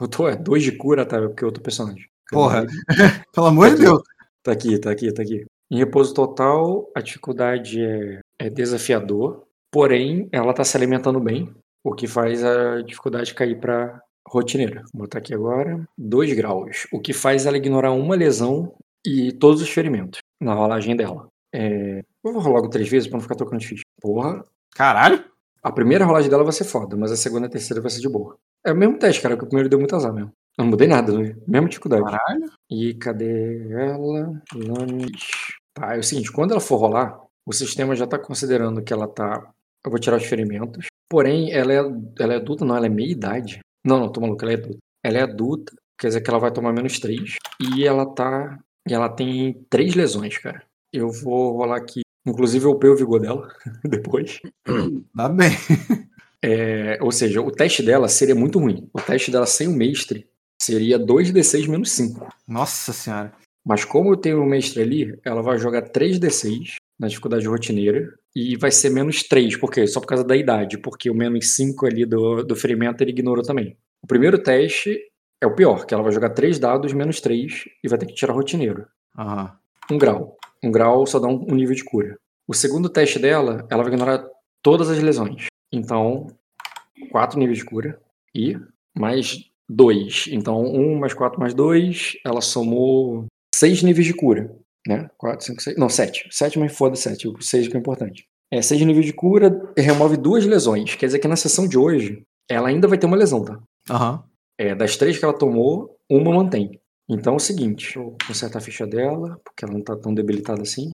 Eu tô, é dois de cura, tá? Porque é outro personagem. Porra, pelo amor de Deus. Tá aqui, tá aqui, tá aqui. Em repouso total, a dificuldade é, é desafiador, porém, ela tá se alimentando bem, o que faz a dificuldade cair pra rotineira. Vou botar aqui agora. 2 graus. O que faz ela ignorar uma lesão e todos os ferimentos na rolagem dela. É... Eu vou rolar logo três vezes pra não ficar trocando de ficha. Porra. Caralho. A primeira rolagem dela vai ser foda, mas a segunda e a terceira vai ser de boa. É o mesmo teste, cara, que o primeiro deu muito azar mesmo. Não mudei nada, né? Mesma dificuldade. Caralho. E cadê ela? Lanes. Tá, é o seguinte, quando ela for rolar, o sistema já tá considerando que ela tá. Eu vou tirar os ferimentos. Porém, ela é, ela é adulta, não, ela é meia idade. Não, não, tô maluco, ela é adulta. Ela é adulta, quer dizer que ela vai tomar menos 3. E ela tá. E ela tem três lesões, cara. Eu vou rolar aqui. Inclusive eu upei o vigor dela depois. Tá bem. É, ou seja, o teste dela seria muito ruim. O teste dela sem o mestre seria 2d6 menos 5. Nossa senhora. Mas como eu tenho o mestre ali, ela vai jogar 3d6 na dificuldade rotineira e vai ser menos 3. Por quê? Só por causa da idade, porque o menos 5 ali do, do ferimento ele ignorou também. O primeiro teste é o pior, que ela vai jogar 3 dados menos 3 e vai ter que tirar rotineiro. Aham. Um grau. Um grau só dá um, um nível de cura. O segundo teste dela, ela vai ignorar todas as lesões. Então, 4 níveis de cura e mais 2. Então, 1 mais 4 mais 2, ela somou 6 níveis de cura. Né? 4, 5, 6. Não, 7. 7, mas foda 7. O 6 que é importante. É, 6 níveis de cura remove duas lesões. Quer dizer que na sessão de hoje, ela ainda vai ter uma lesão, tá? Aham. É, das três que ela tomou, uma mantém. Então é o seguinte, deixa eu consertar a ficha dela, porque ela não tá tão debilitada assim.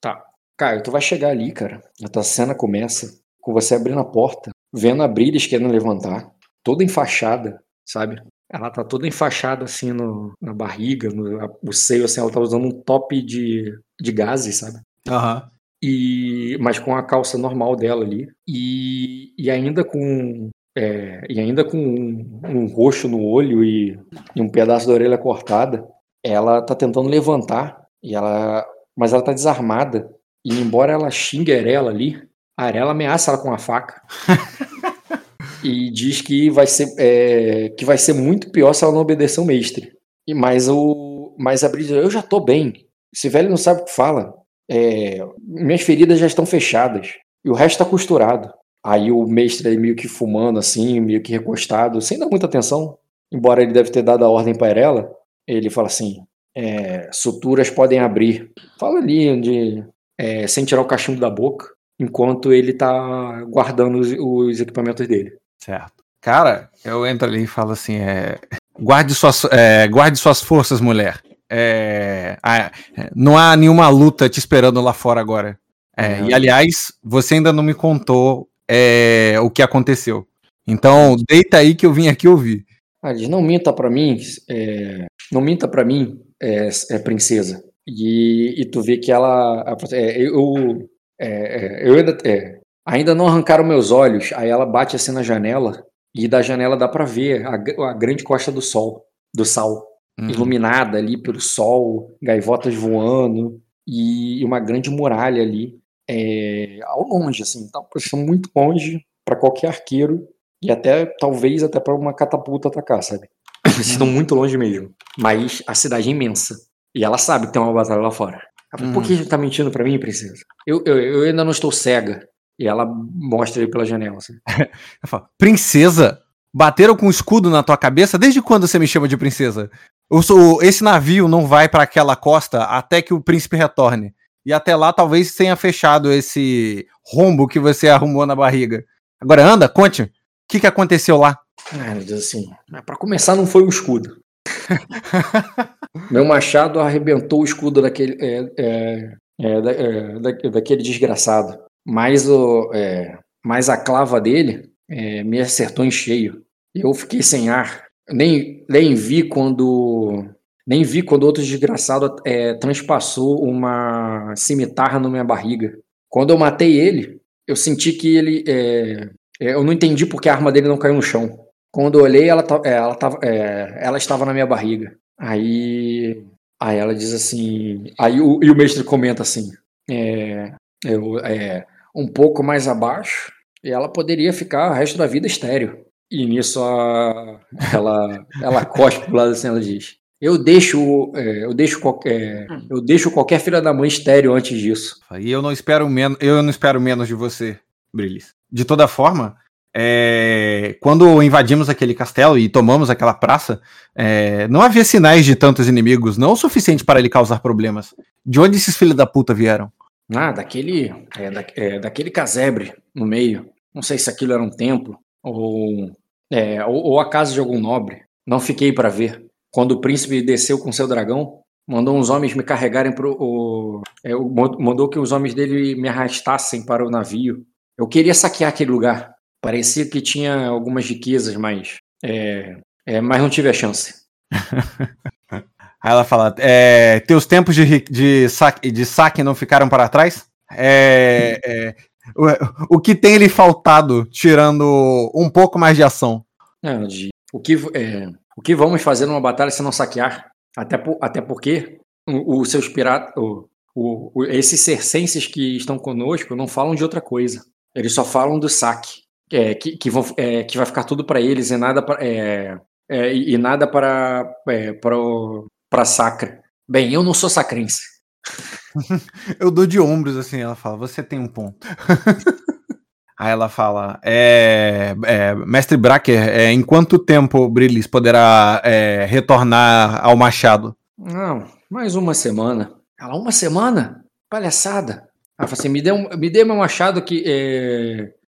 Tá. Caio, tu vai chegar ali, cara. A tua cena começa com você abrindo a porta, vendo a Brilis querendo levantar, toda enfaixada, sabe? Ela tá toda enfaixada assim no, na barriga, no a- o seio, assim, ela tá usando um top de, de gases, sabe? Aham. e mas com a calça normal dela ali e, e ainda com é, e ainda com um, um roxo no olho e, e um pedaço da orelha cortada ela tá tentando levantar e ela mas ela tá desarmada e embora ela xingue a Arela ali Arela ameaça ela com a faca e diz que vai ser é, que vai ser muito pior se ela não obedecer o mestre. E mas o mas a Brisa eu já tô bem. Esse velho não sabe o que fala. É, minhas feridas já estão fechadas e o resto tá costurado. Aí o mestre aí meio que fumando assim, meio que recostado, sem dar muita atenção, embora ele deve ter dado a ordem para ela, ele fala assim: é, suturas podem abrir. Fala ali onde, é, sem tirar o cachimbo da boca, enquanto ele tá guardando os, os equipamentos dele. Certo. Cara, eu entro ali e falo assim: é, guarde, suas, é, guarde suas forças, mulher. É, é, não há nenhuma luta te esperando lá fora agora. É, Uhum. E aliás, você ainda não me contou é, o que aconteceu. Então, deita aí que eu vim aqui ouvir. Ah, diz, não minta pra mim, é, não minta pra mim, é, é princesa. E, e tu vê que ela, a- eu, é, é, eu ainda, é, ainda não arrancaram meus olhos. Aí ela bate assim na janela e da janela dá pra ver a, a grande costa do sol, do sal, Uhum. iluminada ali pelo sol, gaivotas voando e uma grande muralha ali é, ao longe, assim, tá uma posição muito longe pra qualquer arqueiro e até talvez até pra uma catapulta atacar, sabe? Eles estão muito longe mesmo. Mas a cidade é imensa e ela sabe que tem uma batalha lá fora. Ela fala, Por que você tá mentindo pra mim, princesa? Eu, eu, eu ainda não estou cega. E ela mostra ele pela janela. Assim. Eu falo, princesa? Bateram com escudo na tua cabeça? Desde quando você me chama de princesa? Sou- esse navio não vai para aquela costa até que o príncipe retorne. E até lá talvez tenha fechado esse rombo que você arrumou na barriga. Agora anda, conte. O que, que aconteceu lá? Ah, ele diz assim, "Mas pra começar não foi o escudo. Meu machado arrebentou o escudo daquele, é, é, é, da- é, da- daquele desgraçado. Mas, o, é, mas a clava dele é, me acertou em cheio. Eu fiquei sem ar. Nem, nem vi quando nem vi quando outro desgraçado transpassou uma cimitarra na minha barriga. Quando eu matei ele, eu senti que ele eu não entendi porque a arma dele não caiu no chão. Quando eu olhei, ela, ela, é, ela estava na minha barriga. Aí, aí ela diz assim. Aí o, e o mestre comenta assim: é, eu, é, um pouco mais abaixo, e ela poderia ficar o resto da vida estéreo. e nisso a, ela, ela cospe pro lado assim, ela diz: Eu deixo, é, eu deixo qualquer, eu deixo qualquer filha da mãe estéreo antes disso. E eu não espero menos, eu não espero menos de você, Brilis. De toda forma, é, quando invadimos aquele castelo e tomamos aquela praça, é, não havia sinais de tantos inimigos, não o suficiente para ele causar problemas. De onde esses filhos da puta vieram? Ah, daquele, é, da, é, daquele casebre no meio. Não sei se aquilo era um templo ou, é, ou, ou a casa de algum nobre. Não fiquei para ver. Quando o príncipe desceu com seu dragão, mandou uns homens me carregarem pro. O, é, mandou que os homens dele me arrastassem para o navio. Eu queria saquear aquele lugar. Parecia que tinha algumas riquezas, mas. É, é, mas não tive a chance. Aí ela fala: é, Teus tempos de, de, saque, de saque não ficaram para trás? É, é, o, o, que tem lhe faltado, tirando um pouco mais de ação? De, o, que, é, o que vamos fazer numa batalha se não saquear? Até, por, até porque os seus piratas. Esses circenses que estão conosco não falam de outra coisa. Eles só falam do saque é, que, que, vão, é, que vai ficar tudo para eles e nada pra, é, é, e nada para é, para Sacra. Bem, eu não sou sacrense. eu dou de ombros assim, ela fala, você tem um ponto. Aí ela fala, é, é, mestre Bracker, é, em quanto tempo Brilis poderá é, retornar ao machado? Não, mais uma semana. Ela, uma semana? Palhaçada. Ela fala assim, me dê, um, me dê meu machado que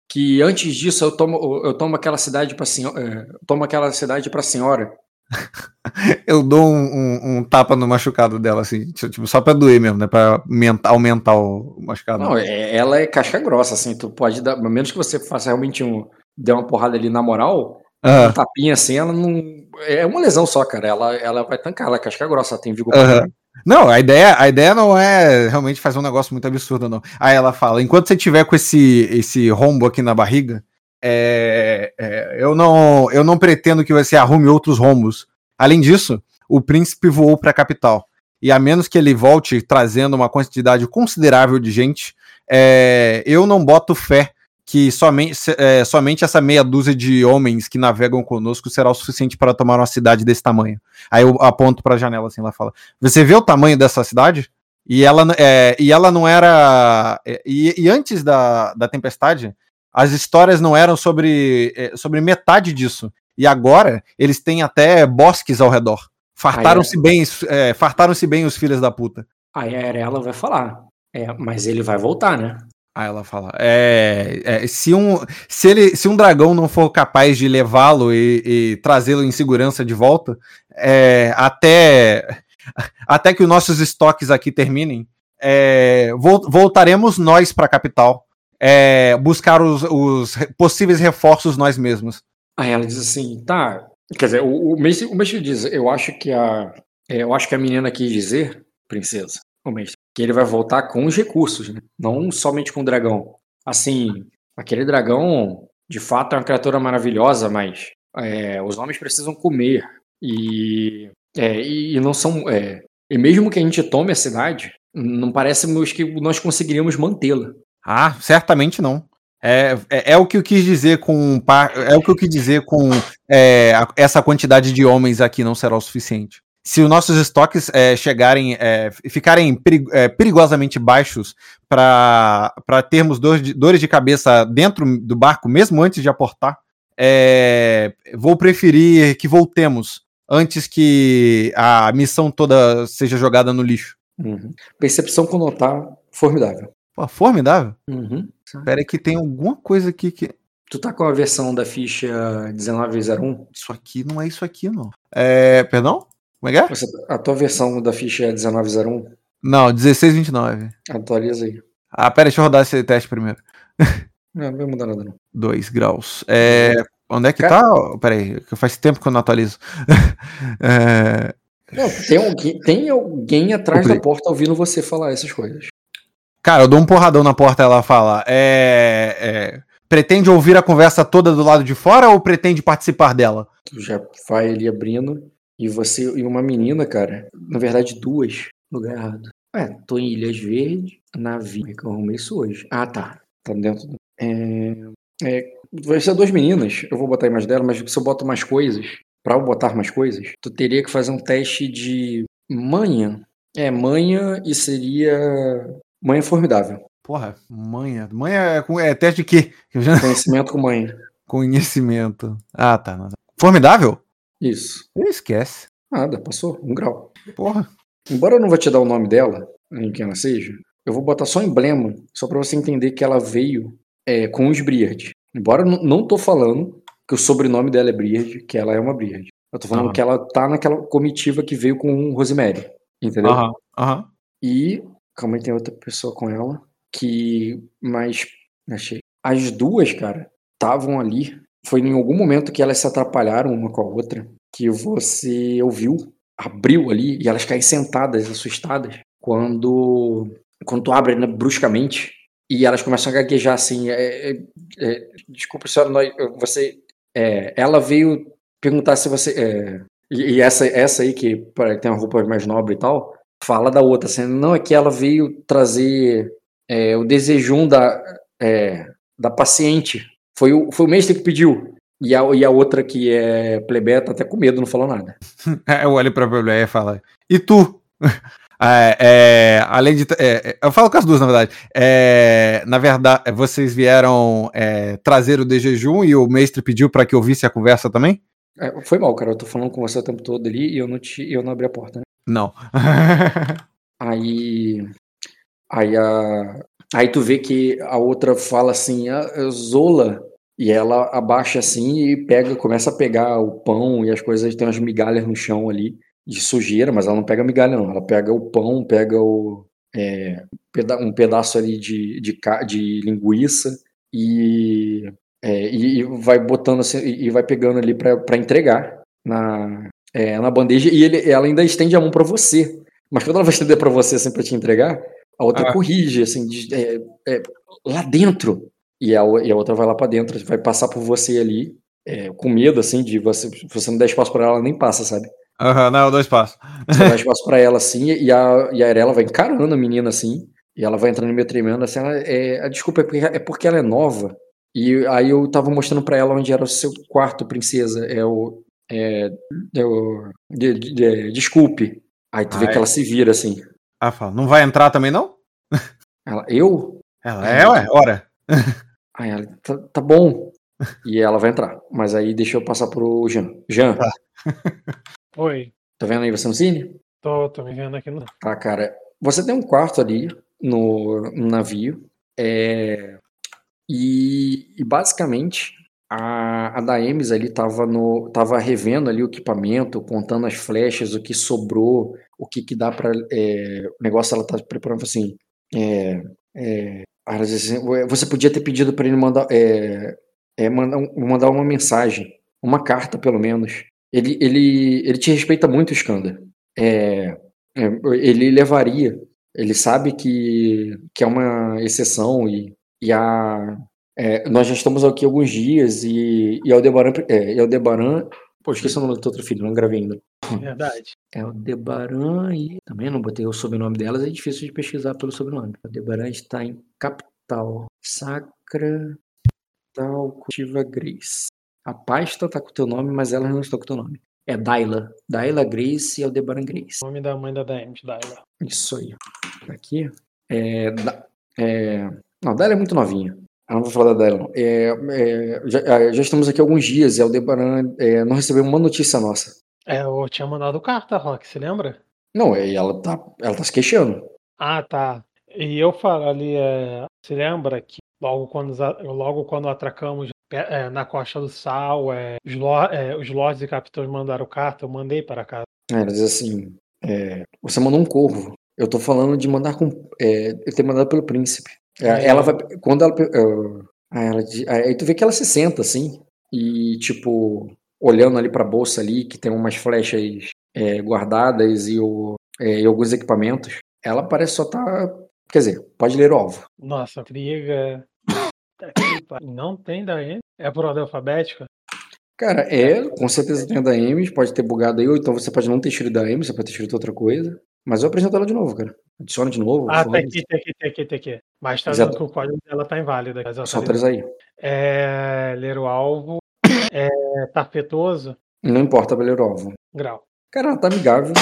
que antes disso eu tomo, eu tomo aquela cidade para senhora, é, tomo aquela cidade para senhora. eu dou um, um, um, tapa no machucado dela, assim, tipo, só pra doer mesmo, né? Pra aumentar o machucado. Não, é, ela é casca grossa, assim, tu pode dar, a menos que você faça realmente um. dê uma porrada ali na moral, uhum. um tapinha assim, ela não. É uma lesão só, cara. Ela, ela vai tancar, ela é casca grossa, ela tem vigor uhum. Não, a ideia, a ideia não é realmente fazer um negócio muito absurdo, não. Aí ela fala: enquanto você tiver com esse, esse rombo aqui na barriga, é, é, eu, não, eu não pretendo que você arrume outros rombos. Além disso, o príncipe voou para a capital. E a menos que ele volte trazendo uma quantidade considerável de gente, é, eu não boto fé que somente, é, somente essa meia dúzia de homens que navegam conosco será o suficiente para tomar uma cidade desse tamanho. Aí eu aponto para a janela assim, ela fala: Você vê o tamanho dessa cidade? E ela, é, e ela não era. É, e, e, antes da, da tempestade, as histórias não eram sobre, é, sobre metade disso. E agora eles têm até bosques ao redor. Fartaram-se bem, é, fartaram-se bem os filhos da puta. Aí a Arela vai falar. É, mas ele vai voltar, né? Aí ela fala: é, é, se, um, se, ele, se um dragão não for capaz de levá-lo e, e trazê-lo em segurança de volta, é, até, até que os nossos estoques aqui terminem, é, voltaremos nós para a capital. É, buscar os, os, possíveis reforços nós mesmos. Aí ela diz assim: tá. Quer dizer, o, o, mestre, o mestre diz: eu acho que a. É, eu acho que a menina quis dizer, princesa, o mestre, que ele vai voltar com os recursos, né? não somente com o dragão. Assim, aquele dragão, de fato, é uma criatura maravilhosa, mas é, os homens precisam comer e, é, e não são. É, e mesmo que a gente tome a cidade, não parece que nós conseguiríamos mantê-la. Ah, certamente não. É, é, é, o que eu quis dizer com é o que eu quis dizer com é, essa quantidade de homens aqui não será o suficiente se os nossos estoques é, chegarem, é, ficarem é, perigosamente baixos para termos dor de, dores de cabeça dentro do barco, mesmo antes de aportar, é, vou preferir que voltemos antes que a missão toda seja jogada no lixo. Uhum. Percepção com notar formidável. Pô, formidável? Uhum. Espera que tem alguma coisa aqui que. Tu tá com a versão da ficha 1901? Isso aqui não é isso aqui, não. É. Perdão? Como é que é? Você, a tua versão da ficha é 1901? Não, 1629. Atualiza aí. Ah, pera, deixa eu rodar esse teste primeiro. Não, não vai mudar nada, não. 2 graus. É, onde é que Cara... tá? Pera aí, faz tempo que eu não atualizo. é... Não, tem alguém, tem alguém atrás da porta ouvindo você falar essas coisas. Cara, eu dou um porradão na porta e ela fala: é, é, pretende ouvir a conversa toda do lado de fora ou pretende participar dela? Tu já vai ali abrindo. E você e uma menina, cara, na verdade duas, lugar errado. É, tô em Ilhas Verdes, navio. Como é que eu arrumei isso hoje? Ah, tá. Tá dentro do... É, é, vai ser duas meninas. Eu vou botar a imagem dela, mas se eu boto mais coisas, para eu botar mais coisas, tu teria que fazer um teste de manha. É, manha e seria. Manha formidável. Porra, manha. Manha é, é teste de quê? Já- Conhecimento com manha. Conhecimento. Ah, tá. Formidável? Isso. Esquece. Nada, passou. Um grau. Porra. Embora eu não vou te dar o nome dela, em quem ela seja, eu vou botar só emblema, só pra você entender que ela veio é, com os Briard. Embora eu não- tô falando que o sobrenome dela é Briard, que ela é uma Briard. Eu tô falando Aham. que ela tá naquela comitiva que veio com Rosemary. Entendeu? Aham, aham. E. Calma aí, tem outra pessoa com ela. Que. Mas. Achei. As duas, cara, estavam ali. Foi em algum momento que elas se atrapalharam uma com a outra. Que você ouviu, abriu ali e elas caem sentadas, assustadas. Quando. Quando tu abre né, bruscamente. E elas começam a gaguejar assim. é- é- é, desculpa, senhora, nós- você. é, ela veio perguntar se você. é, e e essa, essa aí, que tem uma roupa mais nobre e tal, fala da outra, assim, não é que ela veio trazer o desejum da, da paciente. Foi o, foi o mestre que pediu. E a, e a outra que é plebeia tá até com medo, não falou nada. É, Eu olho pra Bebê e falo. E tu? É, é, além de. é, é, eu falo com as duas, na verdade. É, na verdade, vocês vieram trazer o de jejum e o mestre pediu pra que eu visse a conversa também? Foi mal, cara. Eu tô falando com você o tempo todo ali e eu não, te, eu não abri a porta, né? Não. Aí. Aí a. Aí tu vê que a outra fala assim, "Ah, Zola. E ela abaixa assim e pega, começa a pegar o pão e as coisas, tem umas migalhas no chão ali, de sujeira, mas ela não pega migalha, não. Ela pega o pão, pega o. é, um pedaço ali de, de, de linguiça e, é, e, vai botando assim, e, vai pegando ali pra pra entregar na, é, na bandeja e ele, ela ainda estende a mão pra você. Mas quando ela vai estender pra você assim pra te entregar, a outra Ah. corrige, assim, de- é, é, lá dentro. E a, e a outra vai lá pra dentro, vai passar por você ali, é, com medo, assim, de você. Você não der espaço pra ela, ela nem passa, sabe? Aham, não, dois passos. Você dá espaço pra ela assim, e a, e a Arela vai encarando a menina assim, e ela vai entrando meio tremendo, assim, ela, é, a desculpa é porque, é porque ela é nova. E aí eu tava mostrando pra ela onde era o seu quarto, princesa. É o. É, é o de- de- de- desculpe. Aí tu vê Ah, que é? ela se vira assim. Ah, fala, não vai entrar também, não? Ela, eu? Ela, é, ué, ora. Aí ela, tá, tá bom. E ela vai entrar. Mas aí deixa eu passar pro Jean. Jean, Tá. Oi, tá vendo aí você no cine? tô, tô me vendo aqui no. Tá, cara. Você tem um quarto ali no, no navio. É, e, e basicamente a, a Daemis ali tava, no, tava revendo ali o equipamento, contando as flechas, o que sobrou, o que, que dá pra. é, o negócio ela tá preparando assim. É, é, assim, "Ué, você podia ter pedido para ele mandar, é, é, mandar, mandar uma mensagem, uma carta pelo menos. Ele, ele, ele te respeita muito, Skanda. É, é, ele levaria. Ele sabe que, que é uma exceção e, e a, é, nós já estamos aqui alguns dias e, e Aldebaran, é, Aldebaran, pô, esqueci o nome do teu outro filho, não gravei ainda. Verdade. É Aldebaran e também não botei o sobrenome delas, é difícil de pesquisar pelo sobrenome. Aldebaran está em capital, Sacra, tal, cultiva Grace. A pasta está com o teu nome, mas elas não estão com o teu nome. É Daila. Daila Grace e Aldebaran Grace. Nome da mãe da DM, Daila. Isso aí. Aqui. É, da- é, não, Daila é muito novinha. Eu não vou falar da Daila, não. É, é, já, é, já estamos aqui há alguns dias e Aldebaran é, não recebeu uma notícia nossa. É, eu tinha mandado carta, Rock, você lembra? Não, e ela tá, ela tá se queixando. Ah, tá. E eu falo ali, é, você lembra que logo quando, a- logo quando atracamos pe- é, na Costa do Sal, é, os, lo, é, os lords e capitães mandaram carta, eu mandei para casa. É, ela diz assim: é, você mandou um corvo. Eu tô falando de mandar com. É, eu ter mandado pelo príncipe. É. Ela vai. Quando ela. aí, ela aí tu vê que ela se senta assim. E, tipo, olhando ali pra bolsa ali, que tem umas flechas é, guardadas e, o, é, e alguns equipamentos. Ela parece só tá. Quer dizer, pode ler o alvo. Nossa, pariu. Não tem DM? É por ordem alfabética? Cara, é, com certeza tem a da Ames, pode ter bugado aí, ou então você pode não ter escrito da Ames, você pode ter escrito outra coisa. Mas eu apresento ela de novo, cara. Adiciona de novo. Ah, tá aqui, tá aqui, tá aqui, tá aqui. Mas tá Exato. dizendo que o código dela tá inválido. Só tá atualizar aí. É, ler o alvo. É, tapetoso. Não importa a alvo. Grau. Cara, ela tá amigável.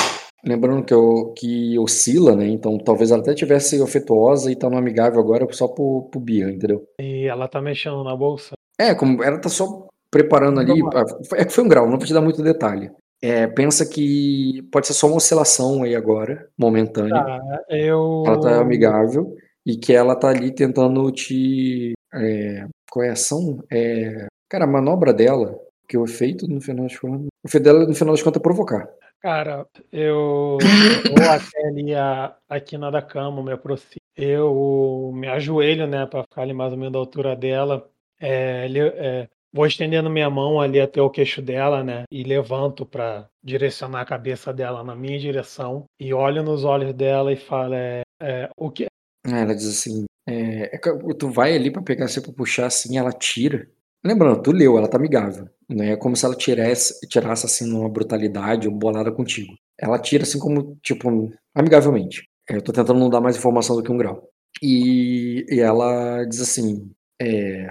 Lembrando que, eu, que oscila, né? Então talvez ela até tivesse afetuosa e tá no amigável agora só pro, pro birra, entendeu? E ela tá mexendo na bolsa. É, como ela tá só preparando ali. Ah, É que foi um grau, não vou te dar muito detalhe. É, pensa que pode ser só uma oscilação aí agora, momentânea. Tá, eu. Ela tá amigável e que ela tá ali tentando te. É, qual é a ação? É, cara, a manobra dela, que o efeito no final das contas. O efeito dela no final das contas é provocar. Cara, eu vou até ali a, a quina da cama, me aproximo. Eu me ajoelho, né, pra ficar ali mais ou menos da altura dela. É, é, vou estendendo minha mão ali até o queixo dela, né, e levanto pra direcionar a cabeça dela na minha direção. E olho nos olhos dela e falo: é, é, o que. Ah, Ela diz assim: é, é tu vai ali pra pegar você pra puxar assim, ela tira. Lembrando, tu leu, ela tá amigável. Não é como se ela tirasse, tirasse assim numa brutalidade ou bolada contigo. Ela tira assim como, tipo, amigavelmente. Eu tô tentando não dar mais informação do que um grau. E, e ela diz assim: é,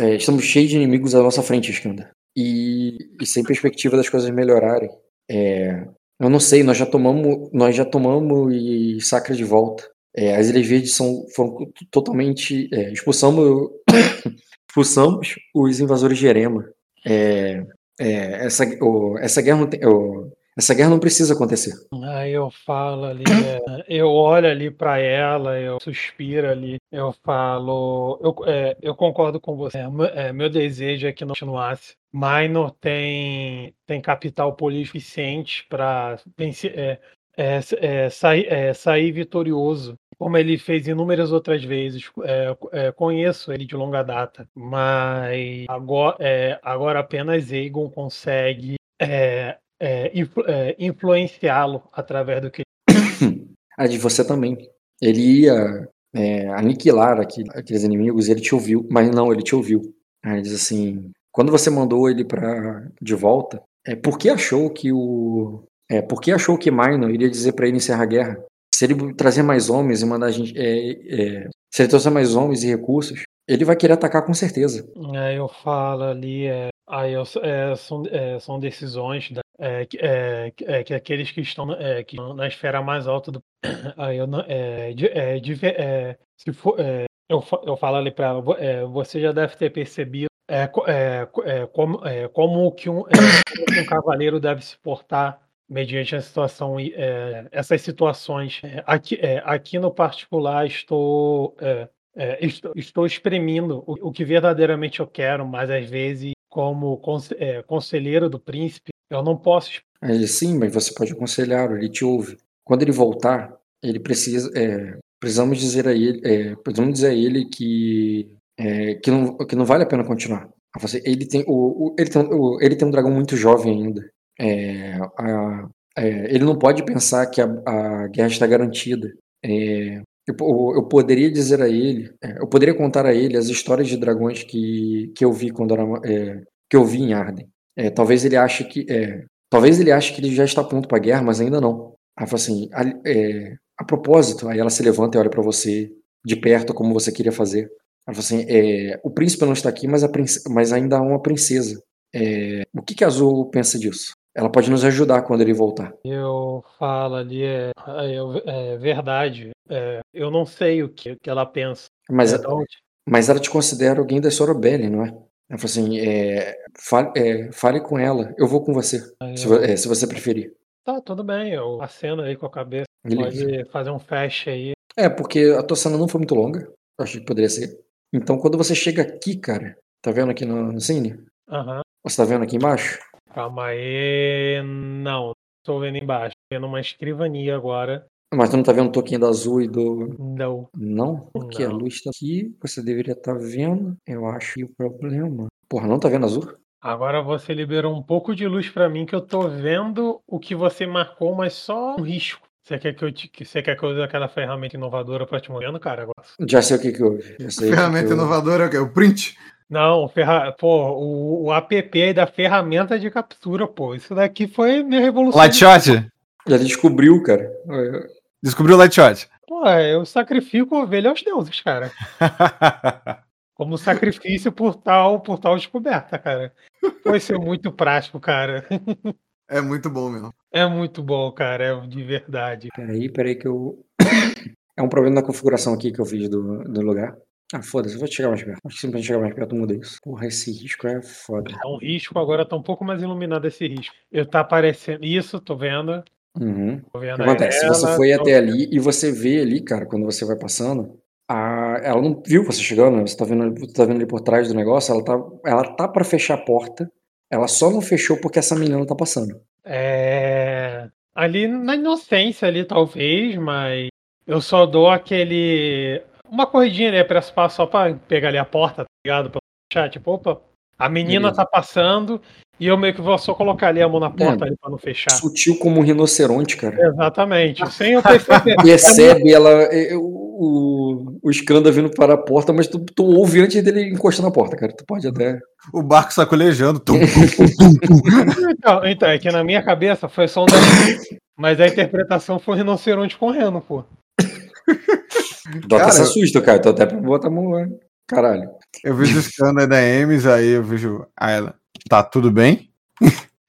é, estamos cheios de inimigos à nossa frente, Skanda. E, e sem perspectiva das coisas melhorarem. É, eu não sei, nós já tomamos, nós já tomamos e Sacra de volta. É, as Ilhas Verdes são, foram totalmente. É, expulsamos, expulsamos os invasores de Erema. É, é, essa, o- essa, guerra não tem- o- essa guerra não precisa acontecer. Aí eu falo ali, é, eu olho ali pra ela, eu suspiro ali, eu falo, eu, é, eu concordo com você. É, meu- é, desejo é que não continuasse. Minor tem, tem capital político suficiente para é, sair, sair vitorioso, como ele fez inúmeras outras vezes. É, é, conheço ele de longa data, mas agora, é, agora apenas Aegon consegue é, influ- é, influenciá-lo através do que A de você também. Ele ia é, aniquilar aquele- aqueles inimigos e ele te ouviu, mas não, ele te ouviu. Aí ele diz assim: quando você mandou ele para de volta, é porque achou que o é porque achou que Minor iria dizer para ele encerrar a guerra. Se ele trazer mais homens e mandar a gente, é, é, se ele trouxer mais homens e recursos, ele vai querer atacar com certeza. Aí eu falo ali, é, aí eu, é, são, é, são decisões da- é, é, é, que aqueles que estão, é, que na esfera mais alta do. Aí eu não. É, de- se for, eu, eu falo ali para ela, vo- você já deve ter percebido co- co- como, como, que um, um cavaleiro deve se portar mediante a situação, é, essas situações. É, aqui, é, aqui no particular estou. estou, estou exprimindo o, o que verdadeiramente eu quero, mas às vezes, como é, conselheiro do príncipe, eu não posso. sim, mas você pode aconselhar, ele te ouve. Quando ele voltar, ele precisa, é, precisamos dizer a ele, é, precisamos dizer a ele que é, que não, que não vale a pena continuar. Você- Ele tem, o, o- ele tem, o- ele tem um dragão muito jovem ainda. A- ele não pode pensar que a, a guerra está garantida. É, eu, po- eu poderia dizer a ele, é, eu poderia contar a ele as histórias de dragões que, que eu vi quando era, é, que eu vi em Arden. É, talvez ele ache que é, talvez ele ache que ele já está pronto para a guerra, mas ainda não. Aí fala assim, a, é, a propósito, aí ela se levanta e olha para você de perto como você queria fazer. Ela fala assim, é, o príncipe não está aqui, mas, mas ainda há uma princesa. O que que Azul pensa disso? Ela pode nos ajudar quando ele voltar. Eu falo ali, é, é, é verdade. é, eu não sei o que, que ela pensa. Mas, É, mas ela te considera alguém da Sorobelli, não é? Ela fala assim, é, fale, é, fale com ela, eu vou com você, aí se, eu- se você preferir. Tá, tudo bem, eu aceno aí com a cabeça. Beleza. Pode fazer um flash aí. É, porque a tua cena não foi muito longa. Eu achei que poderia ser. Então, quando você chega aqui, cara, tá vendo aqui no, no cine? Aham. Você tá vendo aqui embaixo? Calma aí. Não, tô vendo embaixo. Tô vendo uma escrivania agora. Mas tu não tá vendo o toquinho do azul e do. Não. Não? Porque a Não. luz tá aqui. Você deveria estar vendo. Eu acho que o problema. Porra, não tá vendo azul? Agora você liberou um pouco de luz pra mim que eu tô vendo o que você marcou, mas só um risco. Você quer que eu, te, você quer que eu use aquela ferramenta inovadora pra te mostrando, cara? Agora? Já sei o que que houve. Já sei o que Ferramenta que houve. inovadora é o quê? O print? Não, ferra... pô, o, o app da ferramenta de captura, pô. Isso daqui foi minha revolução. Light shot? Já descobriu, cara. Descobriu o Light Shot. Pô, eu sacrifico a ovelha aos deuses, cara. Como sacrifício por tal, por tal descoberta, cara. Foi ser muito prático, cara. É muito bom mesmo. É muito bom, cara, é de verdade. Peraí, peraí que eu. É um problema na configuração aqui que eu fiz do, do lugar. Ah, foda-se, eu vou chegar mais perto. Acho que simplesmente chegar mais perto muda isso. Porra, esse risco é foda. É um risco, agora tá um pouco mais iluminado esse risco. Eu tá aparecendo isso, tô vendo. Uhum. Tô O vendo que acontece? ela, você foi tô- até ali e você vê ali, cara, quando você vai passando, a... ela não viu você chegando, né? Você tá vendo, você tá vendo ali por trás do negócio, ela tá, ela tá pra fechar a porta, ela só não fechou porque essa menina tá passando. É. Ali na inocência ali, talvez, mas eu só dou aquele. Uma corridinha ali pra espaço só pra pegar ali a porta, tá ligado? Pra fechar, tipo, opa, a menina Beleza. tá passando e eu meio que vou só colocar ali a mão na porta É. ali pra não fechar. Sutil como um rinoceronte, cara. Exatamente. Sem eu perceber. Percebe ela, é, o, o, o Skanda vindo para a porta, mas tu, tu ouve antes dele encostar na porta, cara. Tu pode até. O barco sacolejando. Tum, Então, então, é que na minha cabeça foi só um. Mas a interpretação foi um rinoceronte correndo, pô. Até Cara, se eu- assusta, cara. Tu até bota a mão lá. Caralho. Eu vejo o Skanda da Ames, aí eu vejo a ela. Tá tudo bem?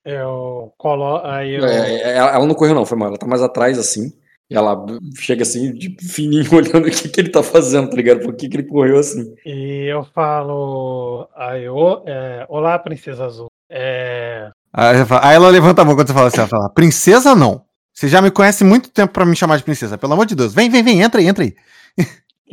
Eu colo... Aí eu. É, é, ela, ela não correu, não, foi mal. Ela tá mais atrás, assim. E ela chega assim, de fininho, olhando o que, que ele tá fazendo, tá ligado? Por que, que ele correu assim? E eu falo. Aí, ô, é, Olá, Princesa Azul. É, Aí, ela fala- aí ela levanta a mão quando você fala assim, ela fala, princesa não. Você já me conhece muito tempo pra me chamar de princesa, pelo amor de Deus. Vem, vem, vem, entra aí, entra aí.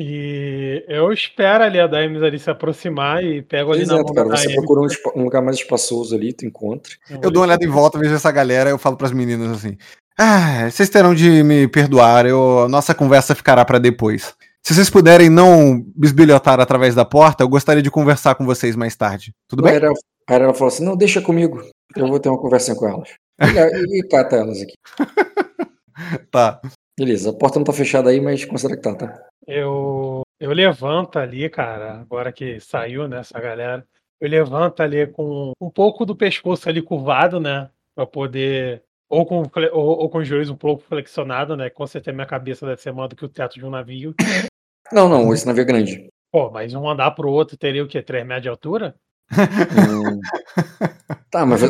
E eu espero ali a Daimes ali se aproximar e pego ali na Exato, mão cara. da Você procura um, um lugar mais espaçoso ali, tu encontra. Eu dou uma olhada em volta, vejo essa galera, eu falo pras meninas assim: Ah, vocês terão de me perdoar, eu, nossa conversa ficará pra depois. Se vocês puderem não bisbilhotar através da porta, eu gostaria de conversar com vocês mais tarde. Tudo bem? aí ela falou assim: não, deixa comigo. Eu vou ter uma conversinha com elas. E, e cata elas aqui. Tá. Beleza, a porta não tá fechada aí, mas considera que tá, tá? Eu, eu levanto ali, cara, agora que saiu, né, essa galera. Eu levanto ali com um pouco do pescoço ali curvado, né? Pra poder. Ou com, ou, ou com os joelhos um pouco flexionado, né? Com certeza minha cabeça deve ser maior do que o teto de um navio. Não, não, esse navio é grande. Pô, mas um andar pro outro teria o quê? 3 metros de altura? Hum. Tá, mas.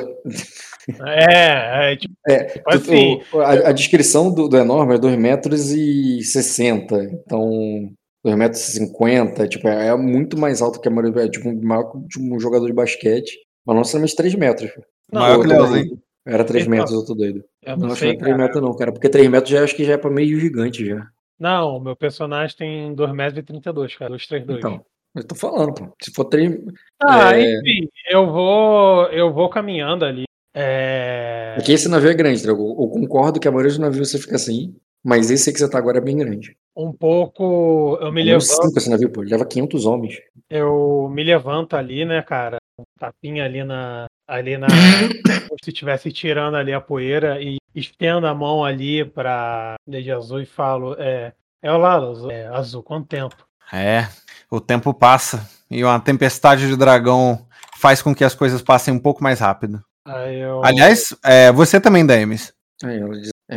É, é tipo, É, Tipo tu- assim. o- a, a descrição do, do enorme é 2 metros e 60. Então, 2 metros e 50. Tipo, é, é muito mais alto que a maioria. É tipo maior que um jogador de basquete. Mas não necessariamente 3 metros. Não, Maior Eu que o. Era 3 Então, metros, eu tô doido. eu Não, não acho que não sei, é 3 cara. metros, não, cara. Porque 3 metros já acho que já é pra meio gigante já. Não, o meu personagem tem 2 metros e 32, cara. 232. Então, eu tô falando, pô. Se for 3. Ah, É. enfim, eu vou, eu vou caminhando ali. É... Aqui esse navio é grande, Drago. Eu concordo que a maioria dos navios você fica assim. Mas esse que você tá agora é bem grande. Um pouco, eu me levanto, 5 esse navio, pô. Ele leva 500 homens. eu me levanto ali, né, cara? Um tapinha ali na, ali na, como se estivesse tirando ali a poeira e estendo a mão ali pra Lady Azul e falo, é, é o lado azul, é, azul, quanto tempo? É, o tempo passa e uma tempestade de dragão faz com que as coisas passem um pouco mais rápido. Aí eu, Aliás, é, você também, Demis. Aí ela diz, é,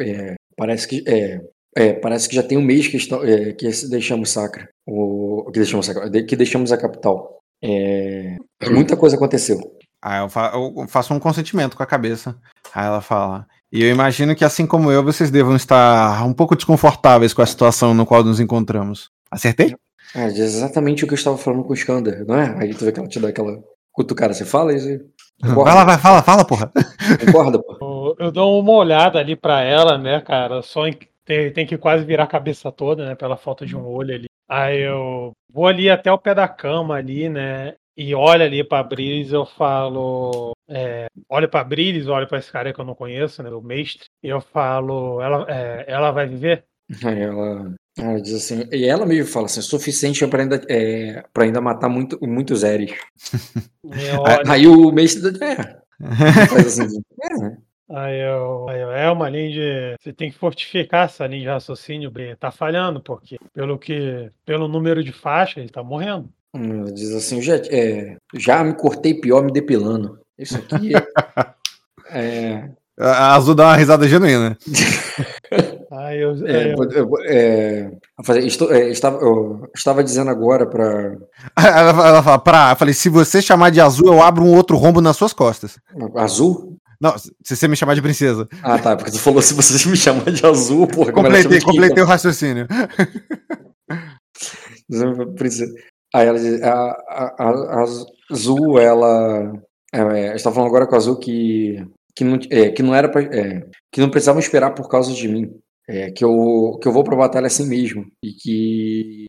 é, parece que é, é, parece que já tem um mês que, estão, é, que deixamos Sacra, o que deixamos Sacra, que deixamos a capital. É, muita coisa aconteceu. Aí eu, fa- eu faço um consentimento com a cabeça. Aí ela fala. E eu imagino que, assim como eu, vocês devam estar um pouco desconfortáveis com a situação no qual nos encontramos. Acertei? Ah, diz exatamente o que eu estava falando com o Skander, não é? Aí tu vê que ela te dá aquela cutucada, você fala isso aí. Vai lá, vai, fala, fala, porra. Concorda, pô. eu, eu dou uma olhada ali pra ela, né, cara? Só em, tem, tem que quase virar a cabeça toda, né? Pela falta de um olho ali. Aí eu vou ali até o pé da cama ali, né? E olho ali pra Brilis, eu falo. É, olho pra Brilis, olho pra esse cara que eu não conheço, né? O mestre. E eu falo, ela, é, ela vai viver? Aí ela, ela diz assim, e ela mesmo fala assim, suficiente para ainda, é, pra ainda matar muito, muitos. E olho, Aí o mestre, é, faz assim, é, né? aí eu, aí eu, é uma linha de. Você tem que fortificar essa linha de raciocínio, Bri. Tá falhando, porque pelo que. Pelo número de faixas, ele tá morrendo. Ela diz assim, já, é, já me cortei pior me depilando. Isso aqui é, A Azul dá uma risada genuína. Ah, eu, É, eu- eu- é, eu falei, estou- é, estava, eu estava dizendo agora para Ela, ela fala, pra, eu falei, se você chamar de azul, eu abro um outro rombo nas suas costas. Azul? Não, se você me chamar de princesa. Ah, tá, porque tu falou se você me chamar de azul, porra, Completei, de completei o raciocínio. Princesa. Aí ela diz, a, a, a- a Azul, ela. É, estava falando agora com a Azul que, que, não, é, que não era pra, é, que não precisavam esperar por causa de mim. É, que, eu, que eu vou pra batalha assim mesmo. E que,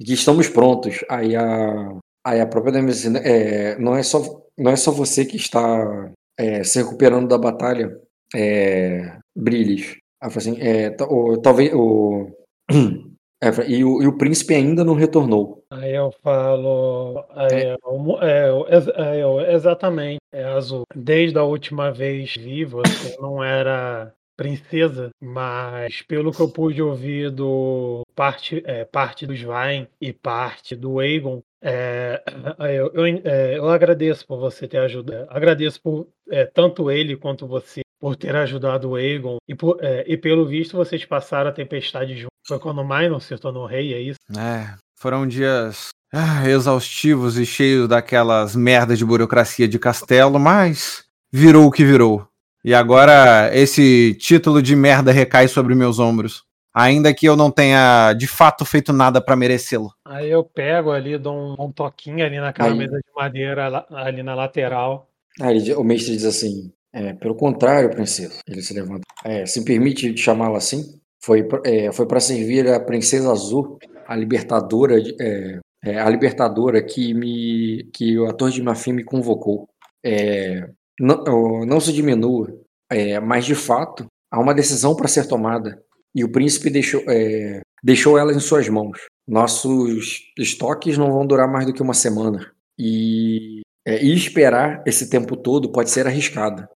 e que estamos prontos. Aí a, aí a própria diz, é, não, é só, não é só você que está é, se recuperando da batalha, é, Brilhes. Aí assim, é, o- talvez o, é, e, o, e o príncipe ainda não retornou. Aí eu falo. aí é, eu- ex- é, eu- exatamente, é azul. Desde a última vez vi, você não era princesa, mas pelo que eu pude ouvir do parte, é, parte do Svain e parte do Aegon, é, eu, eu, é, eu agradeço por você ter ajudado. Agradeço por é, tanto ele quanto você por ter ajudado o Aegon. E, por- é, e pelo visto vocês passaram a tempestade juntos. Foi quando Minor se tornou rei, é isso? É, foram dias ah, exaustivos e cheios daquelas merdas de burocracia de castelo, mas virou o que virou. E agora esse título de merda recai sobre meus ombros. Ainda que eu não tenha de fato feito nada pra merecê-lo. Aí eu pego ali, dou um, um toquinho ali naquela Aí- mesa de madeira ali na lateral. Aí o mestre diz assim: é, pelo contrário, princesa. Ele se levanta. É, se permite chamá-la assim? Foi, pra- é, foi para servir a princesa azul, a libertadora, de- é, é, a libertadora que me que o ator de Mafim me convocou. É, não, não se diminua, é, mas de fato há uma decisão para ser tomada e o príncipe deixou, é, deixou ela em suas mãos. Nossos estoques não vão durar mais do que uma semana e é, e esperar esse tempo todo pode ser arriscado.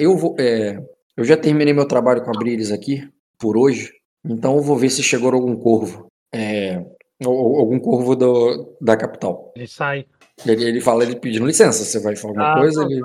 Eu vou, é, eu já terminei meu trabalho com a Brilis aqui, por hoje, então eu vou ver se chegou algum corvo. É, algum corvo do, da capital. Ele sai. Ele, ele fala, ele pedindo licença, você vai falar alguma Ah, coisa? não, Ele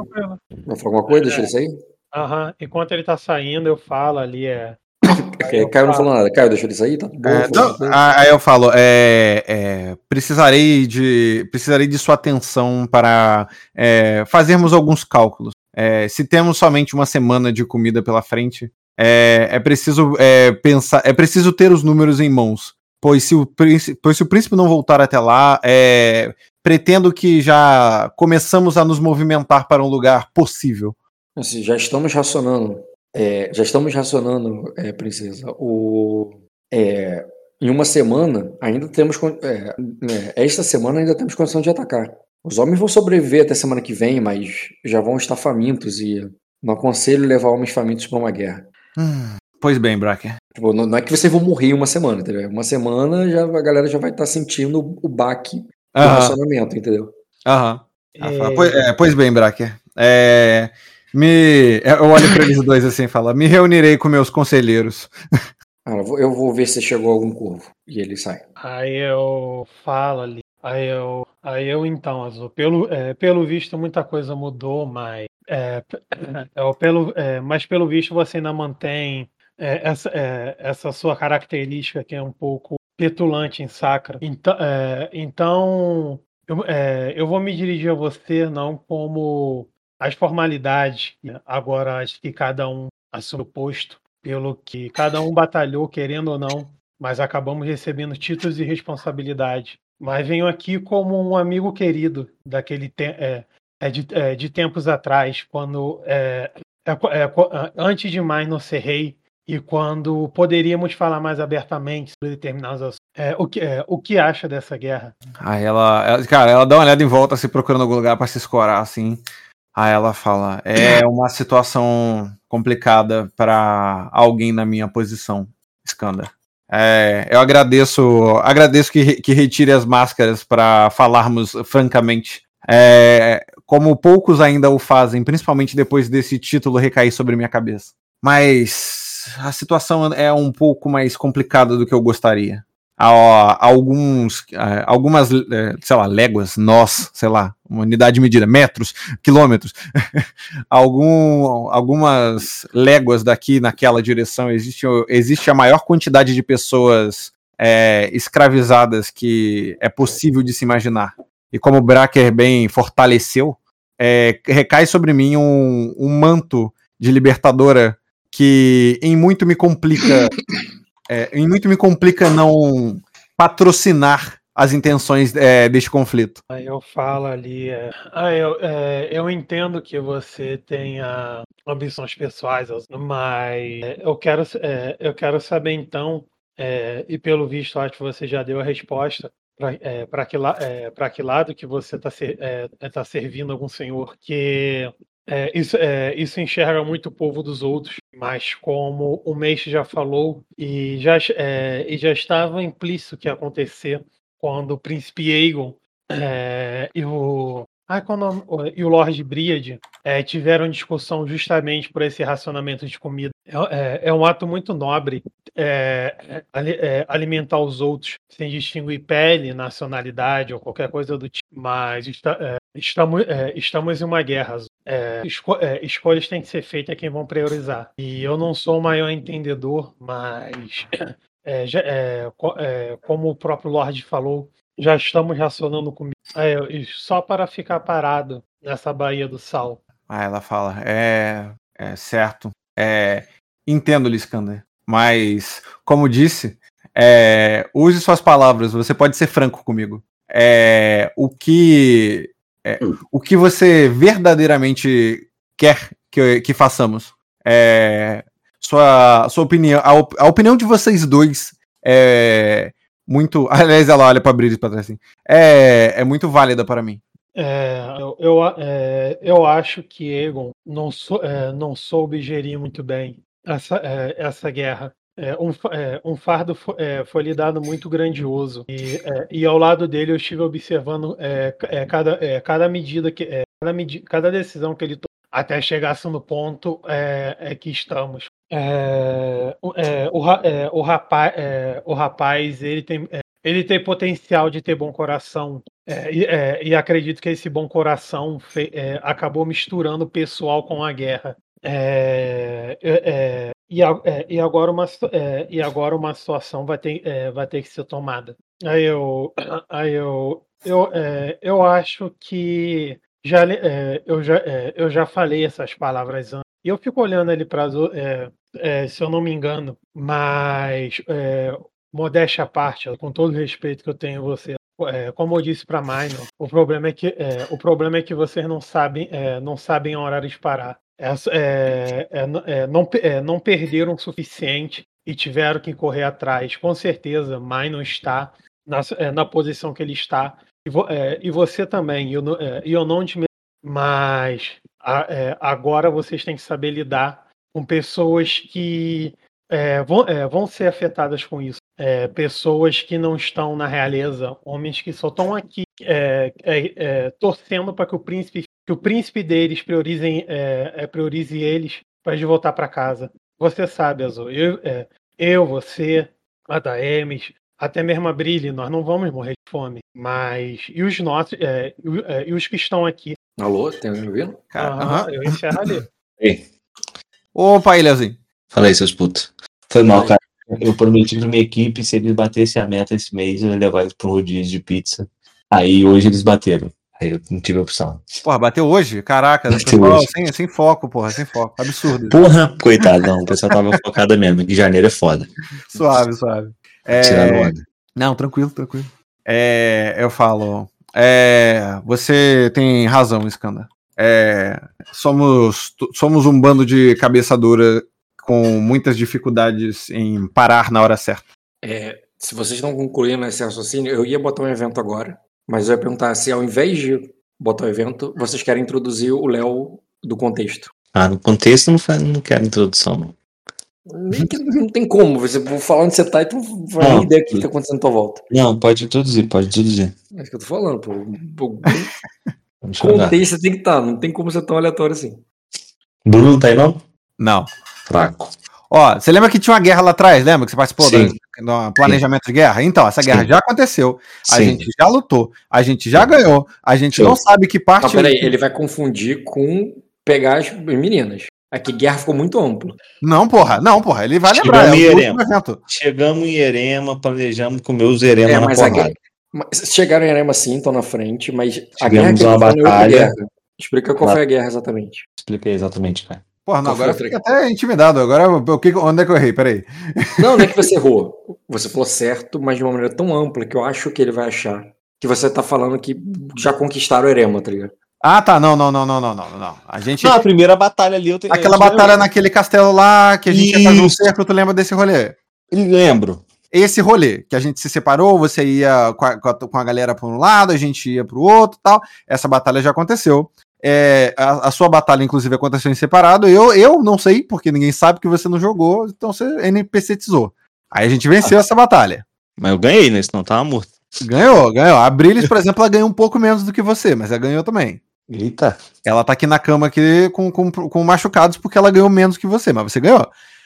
vai falar alguma coisa? Deixa ele sair? Aham. Enquanto ele tá saindo, eu falo ali, é. É, Caio não falou nada. Caio, deixa ele sair? Tá bom, É, não, aí eu falo, é, é, precisarei, de, precisarei de sua atenção para é, fazermos alguns cálculos. É, se temos somente uma semana de comida pela frente, é, é preciso é, pensar, é preciso ter os números em mãos. Pois se o príncipe, pois se o príncipe não voltar até lá, é, pretendo que já começamos a nos movimentar para um lugar possível. Assim, já estamos racionando. é, já estamos racionando, é, princesa. O, é, em uma semana, ainda temos. É, né, esta semana ainda temos condição de atacar. Os homens vão sobreviver até semana que vem, mas já vão estar famintos e não aconselho levar homens famintos para uma guerra. Hum, pois bem, Bracker. Tipo, não, não é que vocês vão morrer em uma semana, entendeu? Uma semana já, a galera já vai estar sentindo o, o baque do Aham, racionamento, entendeu? aham. Fala, É, pois, é, pois bem, Bracker. É, me, eu olho para eles dois assim e falo: me reunirei com meus conselheiros. Ah, eu vou- ver se chegou algum corvo. E ele sai. Aí eu falo ali. Aí eu, aí eu então, Azul, pelo, é, pelo visto muita coisa mudou, mas, é, é, pelo, é, mas pelo visto você ainda mantém é, essa, é, essa sua característica que é um pouco petulante em Sacra. Então, é, então eu, é, eu vou me dirigir a você não como as formalidades, né, agora acho que cada um assume o posto, pelo que cada um batalhou, querendo ou não, mas acabamos recebendo títulos e responsabilidade. Mas venho aqui como um amigo querido daquele te é, é de, é, de tempos atrás, quando é, é, é, antes de mais não ser rei e quando poderíamos falar mais abertamente sobre determinados assuntos. É, o, que, é, o que acha dessa guerra? Aí ela, ela- cara, ela dá uma olhada em volta, se procurando algum lugar para se escorar, assim. Aí ela fala: é uma situação complicada para alguém na minha posição, Skanda. É, eu agradeço, agradeço que, que retire as máscaras para falarmos francamente. É, como poucos ainda o fazem, principalmente depois desse título recair sobre minha cabeça. Mas a situação é um pouco mais complicada do que eu gostaria. a, alguns, a, algumas, é, sei lá, léguas, nós, sei lá, uma unidade de medida, metros, quilômetros, algum, algumas léguas daqui naquela direção, existe, existe a maior quantidade de pessoas é, escravizadas que é possível de se imaginar. E como o Bracker bem fortaleceu, é, recai sobre mim um, um manto de libertadora que em muito me complica é, em muito me complica não patrocinar as intenções é, deste conflito. Eu falo ali, é, ah, eu, é, eu entendo que você tenha ambições pessoais, mas é, eu quero, é, eu quero saber então, é, e pelo visto acho que você já deu a resposta, para que, la, que lado que você está tá servindo algum senhor que é, isso, é, isso enxerga muito o povo dos outros, mas como o Meixe já falou e já, é, e já estava implícito que ia acontecer quando o príncipe Aegon é, e o ah, quando, e o Lord Briad é, tiveram discussão justamente por esse racionamento de comida. É, é, é um ato muito nobre é, é, alimentar os outros sem distinguir pele, nacionalidade ou qualquer coisa do tipo. Mas está, estamos, estamos em uma guerra. Esco escolhas têm que ser feitas quem vão priorizar. E eu não sou o maior entendedor, mas já, como o próprio Lord falou, já estamos racionando comida. É, só para ficar parado nessa Baía do Sal. Ah, ela fala, é, é certo. É, entendo, Liskander. Mas, como disse, é, use suas palavras. Você pode ser franco comigo. É, o que é, hum. o que você verdadeiramente quer que, que façamos? É, sua, sua opinião, a, a opinião de vocês dois é, muito. Aliás, ela olha para Brilis para trás assim. É, é muito válida para mim. É, eu, eu, é, eu acho que Egon não, sou, é, não soube gerir muito bem essa, é, essa guerra. É, um, é, um, fardo foi, foi lhe dado muito grandioso. E, e, ao lado dele eu estive observando cada, cada medida que. cada, medida, cada decisão que ele tomou até chegasse no ponto é, que estamos. É, é, o, é, o, rapaz, é, o rapaz ele tem, é, ele tem potencial de ter bom coração é, e, e, acredito que esse bom coração fe, acabou misturando o pessoal com a guerra. E, e, agora uma, e agora uma situação vai ter, vai ter que ser tomada. Aí eu, aí eu, eu, eu acho que já, eu, já, eu já falei essas palavras antes. E eu fico olhando ali para é, é, se eu não me engano, mas é, modéstia à parte, com todo o respeito que eu tenho a você, é, como eu disse para Minor, o problema é que é, o problema é que vocês não sabem é, não sabem a hora de parar. não, não perderam o suficiente e tiveram que correr atrás. Com certeza, Minor está na, na posição que ele está e, vo, e você também. E eu, eu não te mas a, agora vocês têm que saber lidar com pessoas que é, vão, é, vão ser afetadas com isso. É, pessoas que não estão na realeza, homens que só estão aqui é, é, é, torcendo para que o príncipe que o príncipe deles priorizem, priorize eles para eles voltar para casa. Você sabe, Azul, eu, eu você, a Daemis, até mesmo a Brilhe, nós não vamos morrer de fome. Mas e os nossos, e os que estão aqui? Alô, tem me ouvindo? Aham, eu encerro ali. Ei. Opa, Ilhazinho. Fala aí, seus putos. Foi mal, cara. Eu prometi pra minha equipe, se eles batessem a meta esse mês, eu ia levar eles um rodízio de pizza. Aí hoje eles bateram. Aí eu não tive opção. Porra, bateu hoje? Caraca, bateu pessoal, hoje. Sem, sem foco, porra, sem foco. Absurdo. Porra, coitado, não. O pessoal tava focado mesmo, que janeiro é foda. Suave, suave. É... Tirando onda. Não, tranquilo, tranquilo. É, eu falo. É, você tem razão, Skanda. É, somos, somos um bando de cabeça dura com muitas dificuldades em parar na hora certa. É, se vocês não concluíram esse raciocínio, eu ia botar um evento agora, mas eu ia perguntar se ao invés de botar o evento, vocês querem introduzir o Léo do contexto. Ah, no contexto não, não quero introdução, não. não tem como, você falar onde você tá e tu vai não, ideia do que tá acontecendo à tua volta. Não, pode introduzir, pode introduzir. É isso que eu tô falando, pô. Contexto tem que estar, tá, não tem como ser tão aleatório assim. Bruno tá aí não? Não. Fraco. Ó, você lembra que tinha uma guerra lá atrás, lembra que você participou Sim. do, do planejamento de guerra? Então, essa guerra Sim. já aconteceu, a Sim. gente já lutou, a gente já ganhou, a gente Sim. não sabe que parte... Não, peraí, ele vai confundir com pegar as meninas. Aqui guerra ficou muito amplo. Não, porra, não, porra, ele vai lembrar, é a o Miriam. último evento. Chegamos em Erema, planejamos comer os Erema É, na mas a porrada. guerra. mas Chegaram em Arema sim, estão na frente, mas a Tivemos guerra que uma é batalha. guerra. Explica qual foi a guerra exatamente. Expliquei exatamente, cara. Porra, não, agora eu fiquei até intimidado, agora o que, onde é que eu errei? Peraí. Não, não é que você errou. Você falou certo, mas de uma maneira tão ampla que eu acho que ele vai achar que você tá falando que já conquistaram o Erema, tá ligado? Ah, tá, não, não, não, não, não, não, não. A gente... Não, a primeira batalha ali eu tenho. Aquela eu batalha naquele castelo lá, que a gente ia fazer um Isso. cerco, tu lembra desse rolê? Lembro. esse rolê, que a gente se separou, você ia com a, com a- com a galera para um lado, a gente ia para o outro tal. Essa batalha já aconteceu. É, a, a sua batalha, inclusive, aconteceu em separado. Eu, eu não sei, porque ninguém sabe que você não jogou, então você NPCizou. Aí a gente venceu essa batalha. Mas eu ganhei, né? Senão tava morto. Ganhou, ganhou. A Brilis, por exemplo, ela ganhou um pouco menos do que você, mas ela ganhou também. Eita. Ela tá aqui na cama aqui com, com, com machucados porque ela ganhou menos que você, mas você ganhou.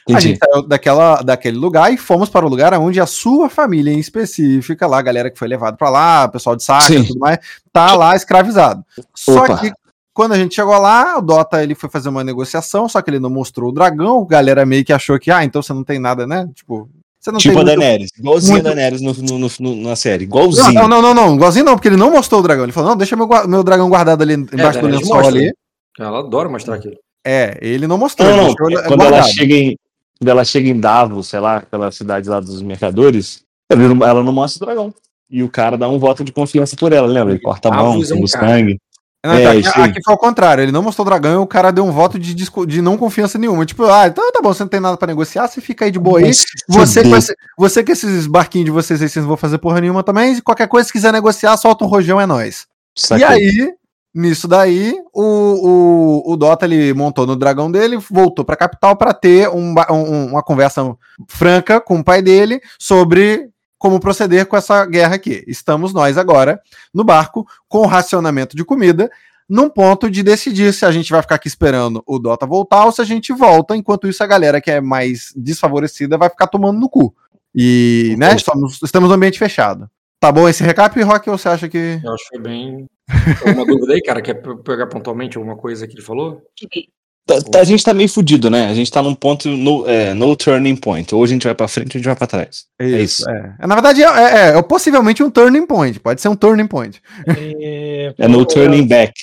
A Entendi. gente saiu daquela, daquele lugar e fomos para o lugar onde a sua família em específica, lá, a galera que foi levada para lá, o pessoal de Sim. e tudo mais, tá lá escravizado. Só Opa. que quando a gente chegou lá, o Dota ele foi fazer uma negociação, só que ele não mostrou o dragão, a galera meio que achou que, ah, então você não tem nada, né? Tipo, você não Tipo a tem muito- Daenerys. Igualzinho muito- a Daenerys no, no, no- no- na série. Não, Igualzinho. não, não, não, não, igualzinho não, porque ele não mostrou o dragão. Ele falou, não, deixa meu, meu dragão guardado ali embaixo do Daenerys lençol mostra, ali. Ela adora mostrar aquilo. É, ele não mostrou. Não, não. ele Quando ela, chega em, quando ela chega em Davos, sei lá, aquela cidade lá dos mercadores, ela não, ela não mostra o dragão. E o cara dá um voto de confiança por ela, lembra? Ele corta a mão, é um sangue. Não, É, tá, aqui, aqui foi ao contrário, ele não mostrou o dragão e o cara deu um voto de, de não confiança nenhuma. Tipo, ah, então tá bom, você não tem nada pra negociar, você fica aí de boa aí. Você, com esse- você com esses barquinhos de vocês aí, vocês não vão fazer porra nenhuma também. E qualquer coisa, se quiser negociar, solta um rojão, é. Saquei. E aí, nisso daí, o, o, o Dota ele montou no dragão dele, voltou pra capital pra ter um um- uma conversa franca com o pai dele sobre como proceder com essa guerra aqui. Estamos nós agora no barco com o racionamento de comida, num ponto de decidir se a gente vai ficar aqui esperando o Dota voltar ou se a gente volta, enquanto isso a galera que é mais desfavorecida vai ficar tomando no cu. E, né, estamos, estamos no ambiente fechado. Tá bom esse recap, Rock, ou você acha que... Eu acho que foi bem. Alguma dúvida aí, cara? Quer pe- pegar pontualmente alguma coisa que ele falou? Tá- tá- a gente tá meio fudido, né? A gente tá num ponto no, é, no turning point. Ou a gente vai pra frente ou a gente vai pra trás. É isso. É. É, Na verdade, é, é- é possivelmente um turning point. Pode ser um turning point. E, É no o turning back.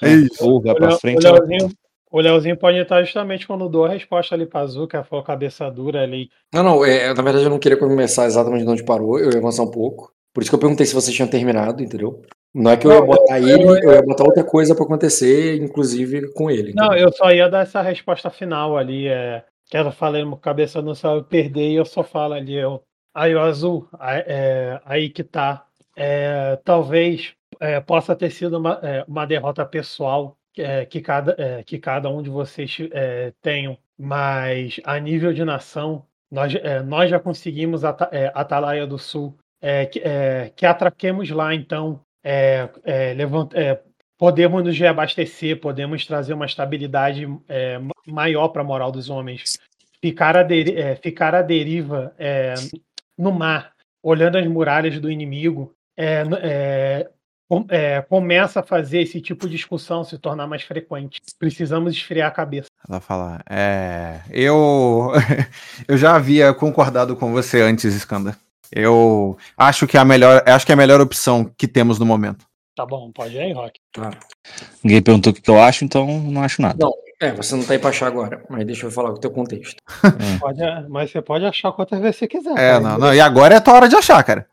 É isso. Ou vai O pra frente o ou Leozinho, o Leozinho pode estar justamente quando dou a resposta ali pra Azul, que ela falou cabeça dura ali. Não, não, é, na verdade eu não queria começar exatamente de onde parou, eu ia avançar um pouco. Por isso que eu perguntei se vocês tinham terminado, entendeu? Não é que eu ia botar eu- ele, eu- eu ia botar outra coisa pra acontecer, inclusive com ele. Não, entendeu? eu só ia dar essa resposta final ali. É, que ela falei, cabeça não sabe perder, e eu só falo ali. Eu, aí o Azul, aí, é, aí que tá. É, talvez é, possa ter sido uma, é, uma derrota pessoal é, que, cada, é, que cada um de vocês é, tenham, mas a nível de nação, nós, é, nós já conseguimos Ata- é, Atalaia do Sul, é, que, é, que atraquemos lá, então, é, é, levant, é, podemos nos reabastecer, podemos trazer uma estabilidade é, ma- maior para a moral dos homens. Ficar à, deri- é, ficar à deriva é, no mar, olhando as muralhas do inimigo, começa a fazer esse tipo de discussão se tornar mais frequente. Precisamos esfriar a cabeça. Ela fala. Eu. eu já havia concordado com você antes, Skanda. Eu acho que é a melhor, acho que é a melhor opção que temos no momento. Tá bom, pode ir aí, Rock. Tá. Ninguém perguntou o que eu acho, então não acho nada. Não. É, você não tá aí pra achar agora, mas deixa eu falar o teu contexto. Pode, mas você pode achar quantas vezes você quiser. É, não, não. E agora é a tua hora de achar, cara.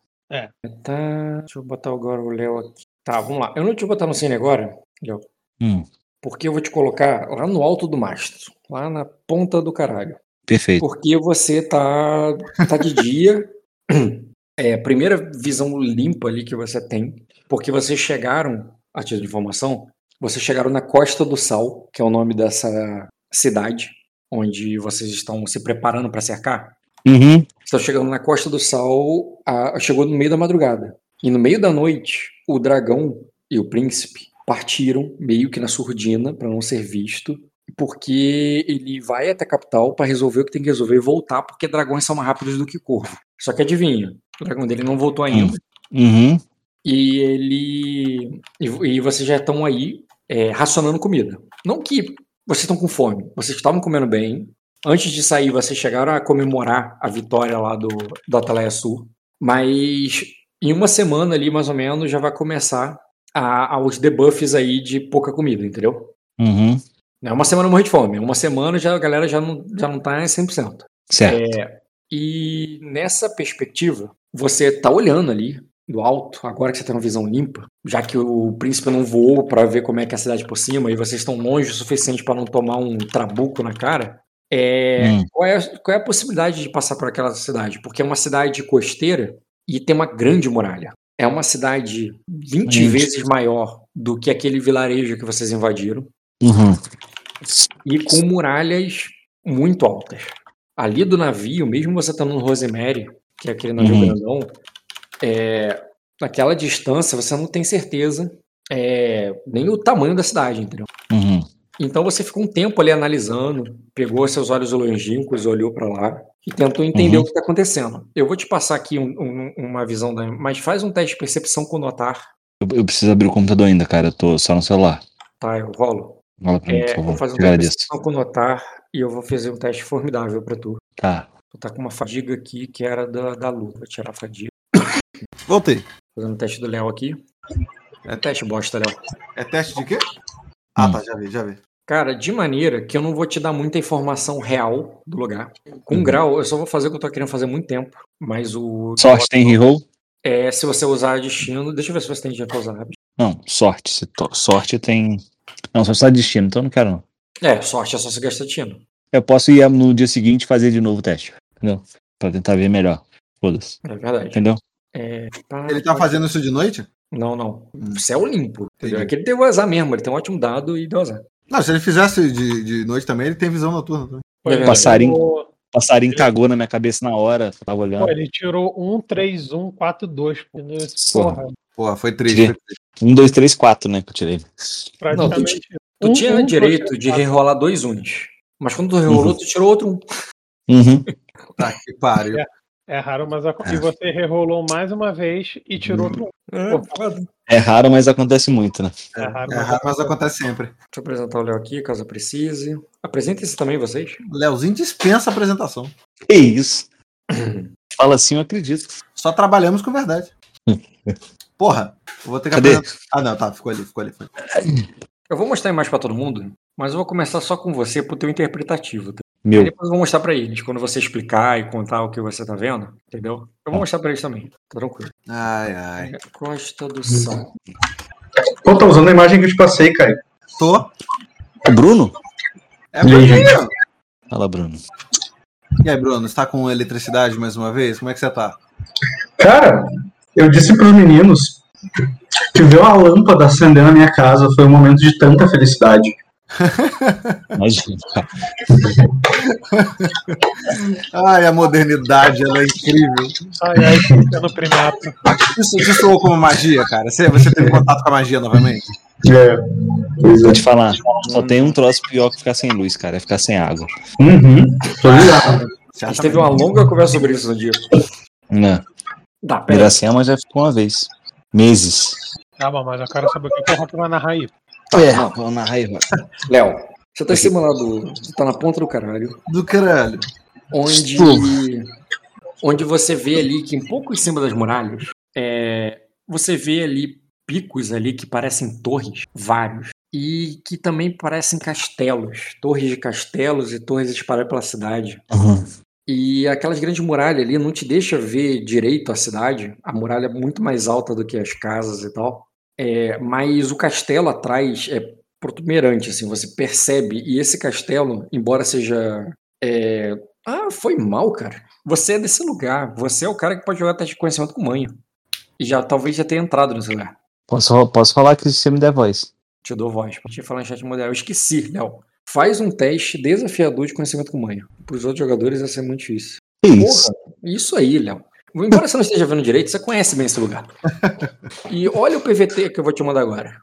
Tá. Deixa eu botar agora o Léo aqui. Tá, vamos lá. Eu não te botar no cine agora, Léo, Hum, porque eu vou te colocar lá no alto do mastro, lá na ponta do caralho. perfeito. Porque você tá, tá de dia. É a primeira visão limpa ali que você tem. Porque vocês chegaram, a título de informação, vocês chegaram na Costa do Sal, que é o nome dessa cidade, onde vocês estão se preparando para cercar. Uhum. Estão chegando na Costa do Sal, a- chegou no meio da madrugada. E no meio da noite, o dragão e o príncipe partiram meio que na surdina para não ser visto porque ele vai até a capital pra resolver o que tem que resolver e voltar, porque dragões são mais rápidos do que corvo. Só que adivinha, o dragão dele não voltou ainda. Uhum. E ele. E, e vocês já estão aí é, racionando comida. Não que vocês estão com fome, vocês estavam comendo bem. Antes de sair, vocês chegaram a comemorar a vitória lá do, do Atalaia Sul. Mas em uma semana ali, mais ou menos, já vai começar a, a- os debuffs aí de pouca comida, entendeu? Uhum. É uma semana morrer de fome. Uma semana já a galera já não, já não tá em 100%. Certo. E nessa perspectiva, você tá olhando ali do alto, agora que você tem uma visão limpa, já que o príncipe não voou pra ver como é que é a cidade por cima e vocês estão longe o suficiente pra não tomar um trabuco na cara, é, Hum. qual, é, qual é a possibilidade de passar por aquela cidade? Porque é uma cidade costeira e tem uma grande muralha. É uma cidade 20 Gente. vezes maior do que aquele vilarejo que vocês invadiram Uhum. E com muralhas muito altas. Ali do navio, mesmo você estando no Rosemary, que é aquele navio Uhum. grandão, é, naquela distância você não tem certeza é, nem o tamanho da cidade, entendeu? Uhum. Então você ficou um tempo ali analisando, pegou seus olhos longínquos, olhou pra lá e tentou entender Uhum. o que está acontecendo. Eu vou te passar aqui um- um- uma visão da. Mas faz um teste de percepção com notar, Eu, eu preciso abrir o computador ainda, cara. Eu tô só no celular. tá? Eu rolo. Fala pra mim, É, por vou favor. fazer um teste de agradeço. percepção com notar e eu vou fazer um teste formidável pra tu. Tá. Tu tá com uma fadiga aqui que era da, da luta. Vou tirar a fadiga. Voltei. Fazendo o teste do Léo aqui. É teste bosta, Léo. É teste de quê? Ah, Hum. tá, já vi, já vi. Cara, de maneira que eu não vou te dar muita informação real do lugar. Com Uhum. grau, eu só vou fazer o que eu tô querendo fazer há muito tempo. Mas o. Sorte tem reroll? É, se você usar destino. Deixa eu ver se você tem dinheiro pra usar. Não, sorte. Se to- Sorte tem. Não, só só destino, então eu não quero não. É, sorte é só você gastar destino. Eu posso ir no dia seguinte e fazer de novo o teste. Entendeu? Pra tentar ver melhor. Foda-se. É verdade. Entendeu? É, pá, Ele tá pá, fazendo isso de noite? Não, não. Hum. Céu limpo. entendeu? Entendi. É que ele deu azar mesmo. Ele tem um ótimo dado e deu azar. Não, se ele fizesse de, de noite também, ele tem visão noturna também. É. Passarinho. Passarinho cagou na minha cabeça na hora. Tava olhando. Pô, ele tirou 1, 3, 1, 4, 2. Porra, Porra. Porra, foi triste. Um, dois, três, quatro, né? Que eu tirei. praticamente. Tu Um, tinha um, direito dois, de rerolar dois uns. Mas quando tu rerolou, Uhum. tu tirou outro um. Uhum. Tá que pariu. É raro, mas a... e você rerolou mais uma vez e tirou outro. É, Pô. foda. É raro, mas acontece muito, né? É raro, É mas raro, mas acontece sempre. Deixa eu apresentar o Léo aqui, caso precise. Apresentem-se também, vocês. Leozinho dispensa a apresentação. Que isso? Fala assim, eu acredito. Só trabalhamos com verdade. Porra, eu vou ter que Cadê? apresentar. Ah, não, tá, ficou ali, ficou ali. Foi. Eu vou mostrar a imagem pra todo mundo, mas eu vou começar só com você pro teu interpretativo. Tá? Aí Meu. depois eu vou mostrar pra eles, quando você explicar e contar o que você tá vendo, entendeu? Eu Tá. vou mostrar pra eles também, tá tranquilo. Ai, ai. Costa do Sal. Pô, tá usando a imagem que eu te passei, Caio. Tô. O Bruno? É Bruninho. Fala, Bruno. E aí, Bruno, você tá com eletricidade mais uma vez? Como é que você tá? Cara, eu disse pros meninos que ver uma lâmpada acender na minha casa foi um momento de tanta felicidade. Imagina. Ai, a modernidade, ela é incrível. Ai, ai, ficando primato. Isso, isso soou como magia, cara. Você, você teve contato com a magia novamente? É. Pois é. Vou te falar, só tem um troço pior que ficar sem luz, cara. É ficar sem água. Uhum. Tô ligado. A gente teve uma longa conversa sobre isso no dia. Né? Tá, pera. Iracema já ficou uma vez. Meses. Calma, mas eu quero saber o que que o Rock vai narrar aí. É, vamos na raiva. Léo, você tá em cima lá do. Você tá na ponta do caralho. Do caralho. onde, onde você vê ali que um pouco em cima das muralhas, é, você vê ali picos ali que parecem torres, vários, e que também parecem castelos, torres de castelos e torres espalhadas pela cidade. Uhum. E aquelas grandes muralhas ali não te deixa ver direito a cidade. A muralha é muito mais alta do que as casas e tal. É, mas o castelo atrás é protuberante, assim, você percebe. E esse castelo, embora seja. é, Ah, foi mal, cara. Você é desse lugar. Você é o cara que pode jogar teste de conhecimento com manha. E já talvez já tenha entrado nesse lugar. Posso, posso falar que se você me der voz. Te dou voz. Pra te falar em chat moderno. Eu esqueci, Léo. Faz um teste desafiador de conhecimento com manha. Para os outros jogadores vai ser muito difícil. Isso? Porra, isso aí, Léo. Embora você não esteja vendo direito, você conhece bem esse lugar. E olha o PVT que eu vou te mandar agora.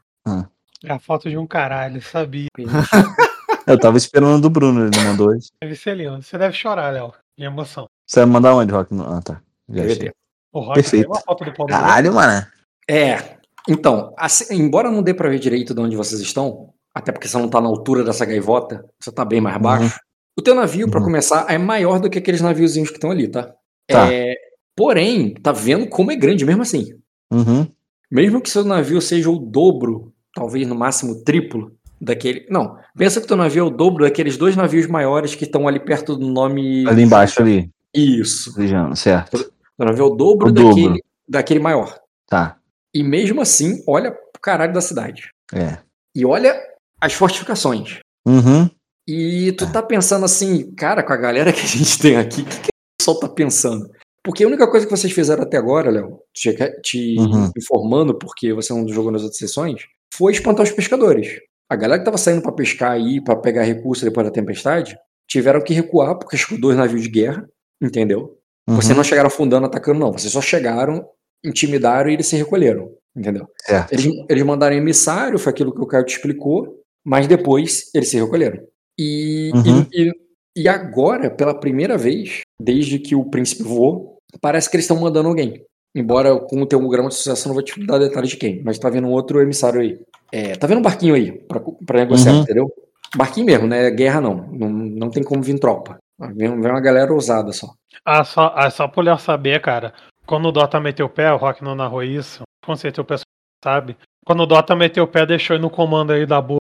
É a foto de um caralho, sabia. Eu tava esperando do Bruno, ele mandou hoje. Deve ser lindo. Você deve chorar, Léo, de emoção. Você vai mandar onde, Rock? Ah, tá. Já achei. O Rock Perfeito. uma foto do Paulo Caralho, mano. É. Então, assim, embora não dê pra ver direito de onde vocês estão, até porque você não tá na altura dessa gaivota, você tá bem mais baixo. O teu navio, pra Uhum. começar, é maior do que aqueles naviozinhos que estão ali, tá? Tá. É, porém, tá vendo como é grande mesmo assim. Uhum. Mesmo que seu navio seja o dobro, talvez no máximo o triplo daquele. Não, pensa que teu navio é o dobro daqueles dois navios maiores que estão ali perto do nome. Ali embaixo, ali. Isso. Vejando, certo. Teu navio é o dobro, O daquele, dobro. daquele maior. Tá. E mesmo assim, olha pro caralho da cidade. É. E olha as fortificações. Uhum. E tu tá pensando assim, cara, com a galera que a gente tem aqui, o que, que o pessoal tá pensando? Porque a única coisa que vocês fizeram até agora, Léo, te, te Uhum. informando, porque você não jogou nas outras sessões, foi espantar os pescadores. A galera que tava saindo pra pescar aí, pra pegar recurso depois da tempestade, tiveram que recuar, porque chegou dois navios de guerra, entendeu? uhum. Vocês não chegaram afundando, atacando, não. Vocês só chegaram, intimidaram e eles se recolheram, entendeu? Certo. Eles, eles mandaram emissário, foi aquilo que o Caio te explicou, mas depois eles se recolheram. E, Uhum. e, e- agora, pela primeira vez, desde que o príncipe voou, parece que eles estão mandando alguém. Embora com o teu grama de sucesso eu não vou te dar detalhes de quem, mas tá vendo um outro emissário aí. É, tá vendo um barquinho aí pra, pra negociar, Uhum. entendeu? Barquinho mesmo, né? Guerra não. Não, não tem como vir tropa. Vem, vem uma galera ousada só. Ah, só, ah, só Léo saber, cara. Quando o Dota meteu o pé, o Rock não narrou isso. Com certeza o pessoal sabe. Quando o Dota meteu o pé, deixou ele no comando aí da boa.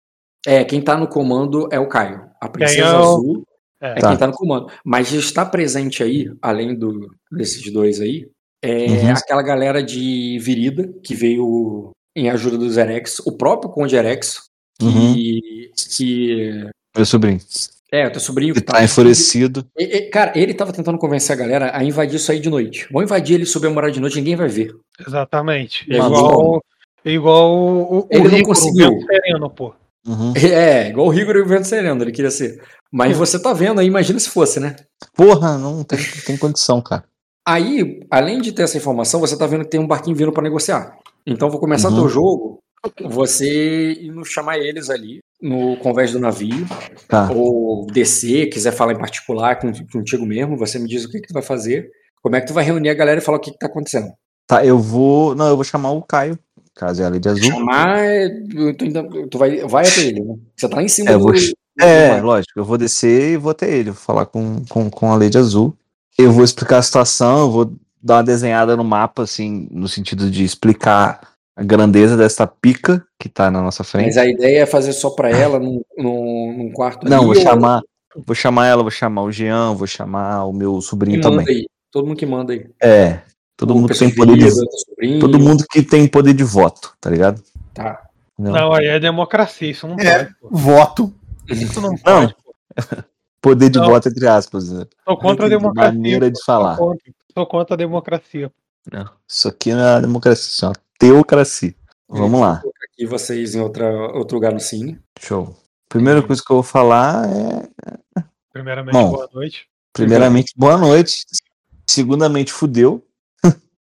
É, quem tá no comando é o Caio. A princesa é azul É. é Tá. quem tá no comando. Mas está presente aí, além do, desses dois aí, é Uhum. aquela galera de Virida que veio em ajuda dos Erex, o próprio Conde Erex, que, Uhum. que Meu sobrinho. é, o teu sobrinho Que tá enfurecido. E- e- Cara, ele tava tentando convencer a galera a invadir isso aí de noite. Vão invadir ele sob a morar de noite, ninguém vai ver. Exatamente. Igual, igual o, o Ele não Rico, conseguiu. Sereno, pô. Uhum. É, igual o Rigor e o Vento Sereno, ele queria ser. Mas você tá vendo aí, imagina se fosse, né? Porra, não tem, tem condição, cara. Aí, além de ter essa informação, você tá vendo que tem um barquinho vindo pra negociar. Então, vou começar Uhum. teu jogo, você indo chamar eles ali no convés do navio, Tá. ou descer, quiser falar em particular com- contigo mesmo, você me diz o que que tu vai fazer, como é que tu vai reunir a galera e falar o que que tá acontecendo. Tá, eu vou. Não, eu vou chamar o Caio, caso é a de azul. Chamar, tu, tu vai, vai até ele, né? Você tá lá em cima É, do... vou- É, lógico, eu vou descer e vou até ele, vou falar com, com, com a Lady Azul. Eu vou explicar a situação, eu vou dar uma desenhada no mapa, assim, no sentido de explicar a grandeza dessa pica que tá na nossa frente. Mas a ideia é fazer só pra ela num, num, num quarto Não, ali, vou ou- chamar, vou chamar ela, vou chamar o Jean, vou chamar o meu sobrinho manda também. aí. Todo mundo que manda aí. É, todo mundo tem poder de sobrinho. todo mundo que tem poder de voto, tá ligado? Tá. Entendeu? Não, aí é democracia, isso não É. pode. Pô. Voto. Isso não pode. pô. Poder de Não. voto entre aspas, né? Sou contra a democracia. Maneira de falar. Sou contra, sou contra a democracia. Não, isso aqui não é uma democracia, isso é uma teocracia. Vamos lá. E vocês em outra, outro lugar no cine. Show. Primeira coisa que eu vou falar é, Primeiramente, Bom. boa noite. primeiramente, boa noite. Segundamente, fudeu.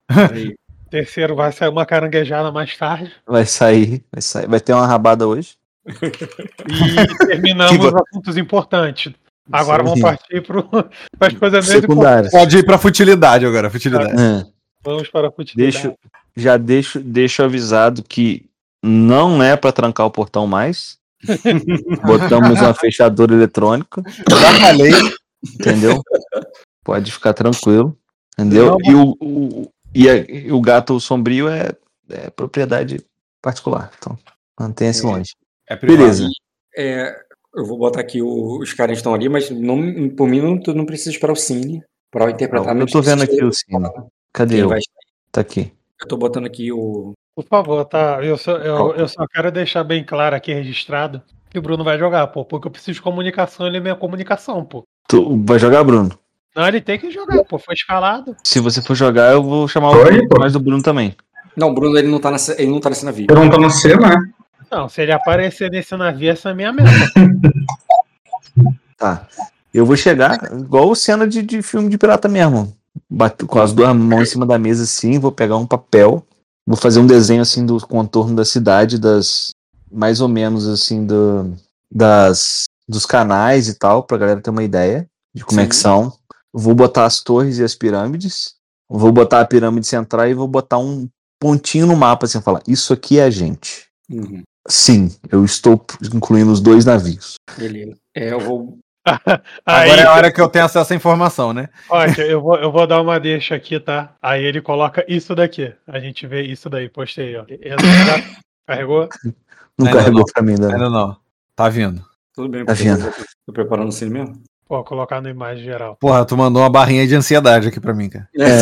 Terceiro, vai sair uma caranguejada mais tarde. Vai sair, vai sair, vai ter uma rabada hoje. E terminamos os assuntos importantes. Agora Sim. vamos partir para as coisas. Secundárias. Pode ir pra futilidade agora, futilidade. É, Vamos para a futilidade. deixo, já deixo, deixo avisado que não é pra trancar o portão mais. Botamos uma fechadura eletrônica, Já falei. entendeu? Pode ficar tranquilo, entendeu? Não. E o, o- e, a- e o gato sombrio é, é propriedade particular, então mantenha-se É. longe. É privado. Beleza. É, eu vou botar aqui o- os caras que estão ali, mas não, por mim não, tu não precisa esperar o cine pra interpretar. eu não tô vendo aqui o cine. Cadê eu? vai- Tá aqui. Eu tô botando aqui o. Por favor, tá? Eu só, eu, eu só quero deixar bem claro aqui registrado que o Bruno vai jogar, pô. Porque eu preciso de comunicação, ele é minha comunicação, pô. Tu vai jogar, Bruno? Não, ele tem que jogar, pô. Foi escalado. Se você for jogar, eu vou chamar o Bruno, do Bruno também. Não, o Bruno ele não tá nessa, ele não tá nesse navio. Eu não tô no cena, né? Não, se ele aparecer nesse navio, essa é a minha meta. Tá. Eu vou chegar igual cena de, de filme de pirata mesmo. Bato com as duas mãos em cima da mesa assim, vou pegar um papel, vou fazer um desenho assim do contorno da cidade, das mais ou menos assim do, das dos canais e tal, pra galera ter uma ideia de como é que Sim. são. Vou botar as torres e as pirâmides. Vou botar a pirâmide central e vou botar um pontinho no mapa assim, falar, isso aqui é a gente. Uhum. Sim, eu estou incluindo os dois navios. Beleza. É, eu vou. Aí, Agora é a hora que eu tenho acesso à informação, né? Olha, eu vou, eu vou dar uma deixa aqui, tá? Aí ele coloca isso daqui. A gente vê isso daí, postei, ó. Essa Carregou? Não Ainda carregou não. pra mim, né? Ainda não. Tá vindo. Tudo bem, Tá já Tô preparando assim mesmo? Pô, colocar na imagem geral. Porra, tu mandou uma barrinha de ansiedade aqui pra mim, cara. É.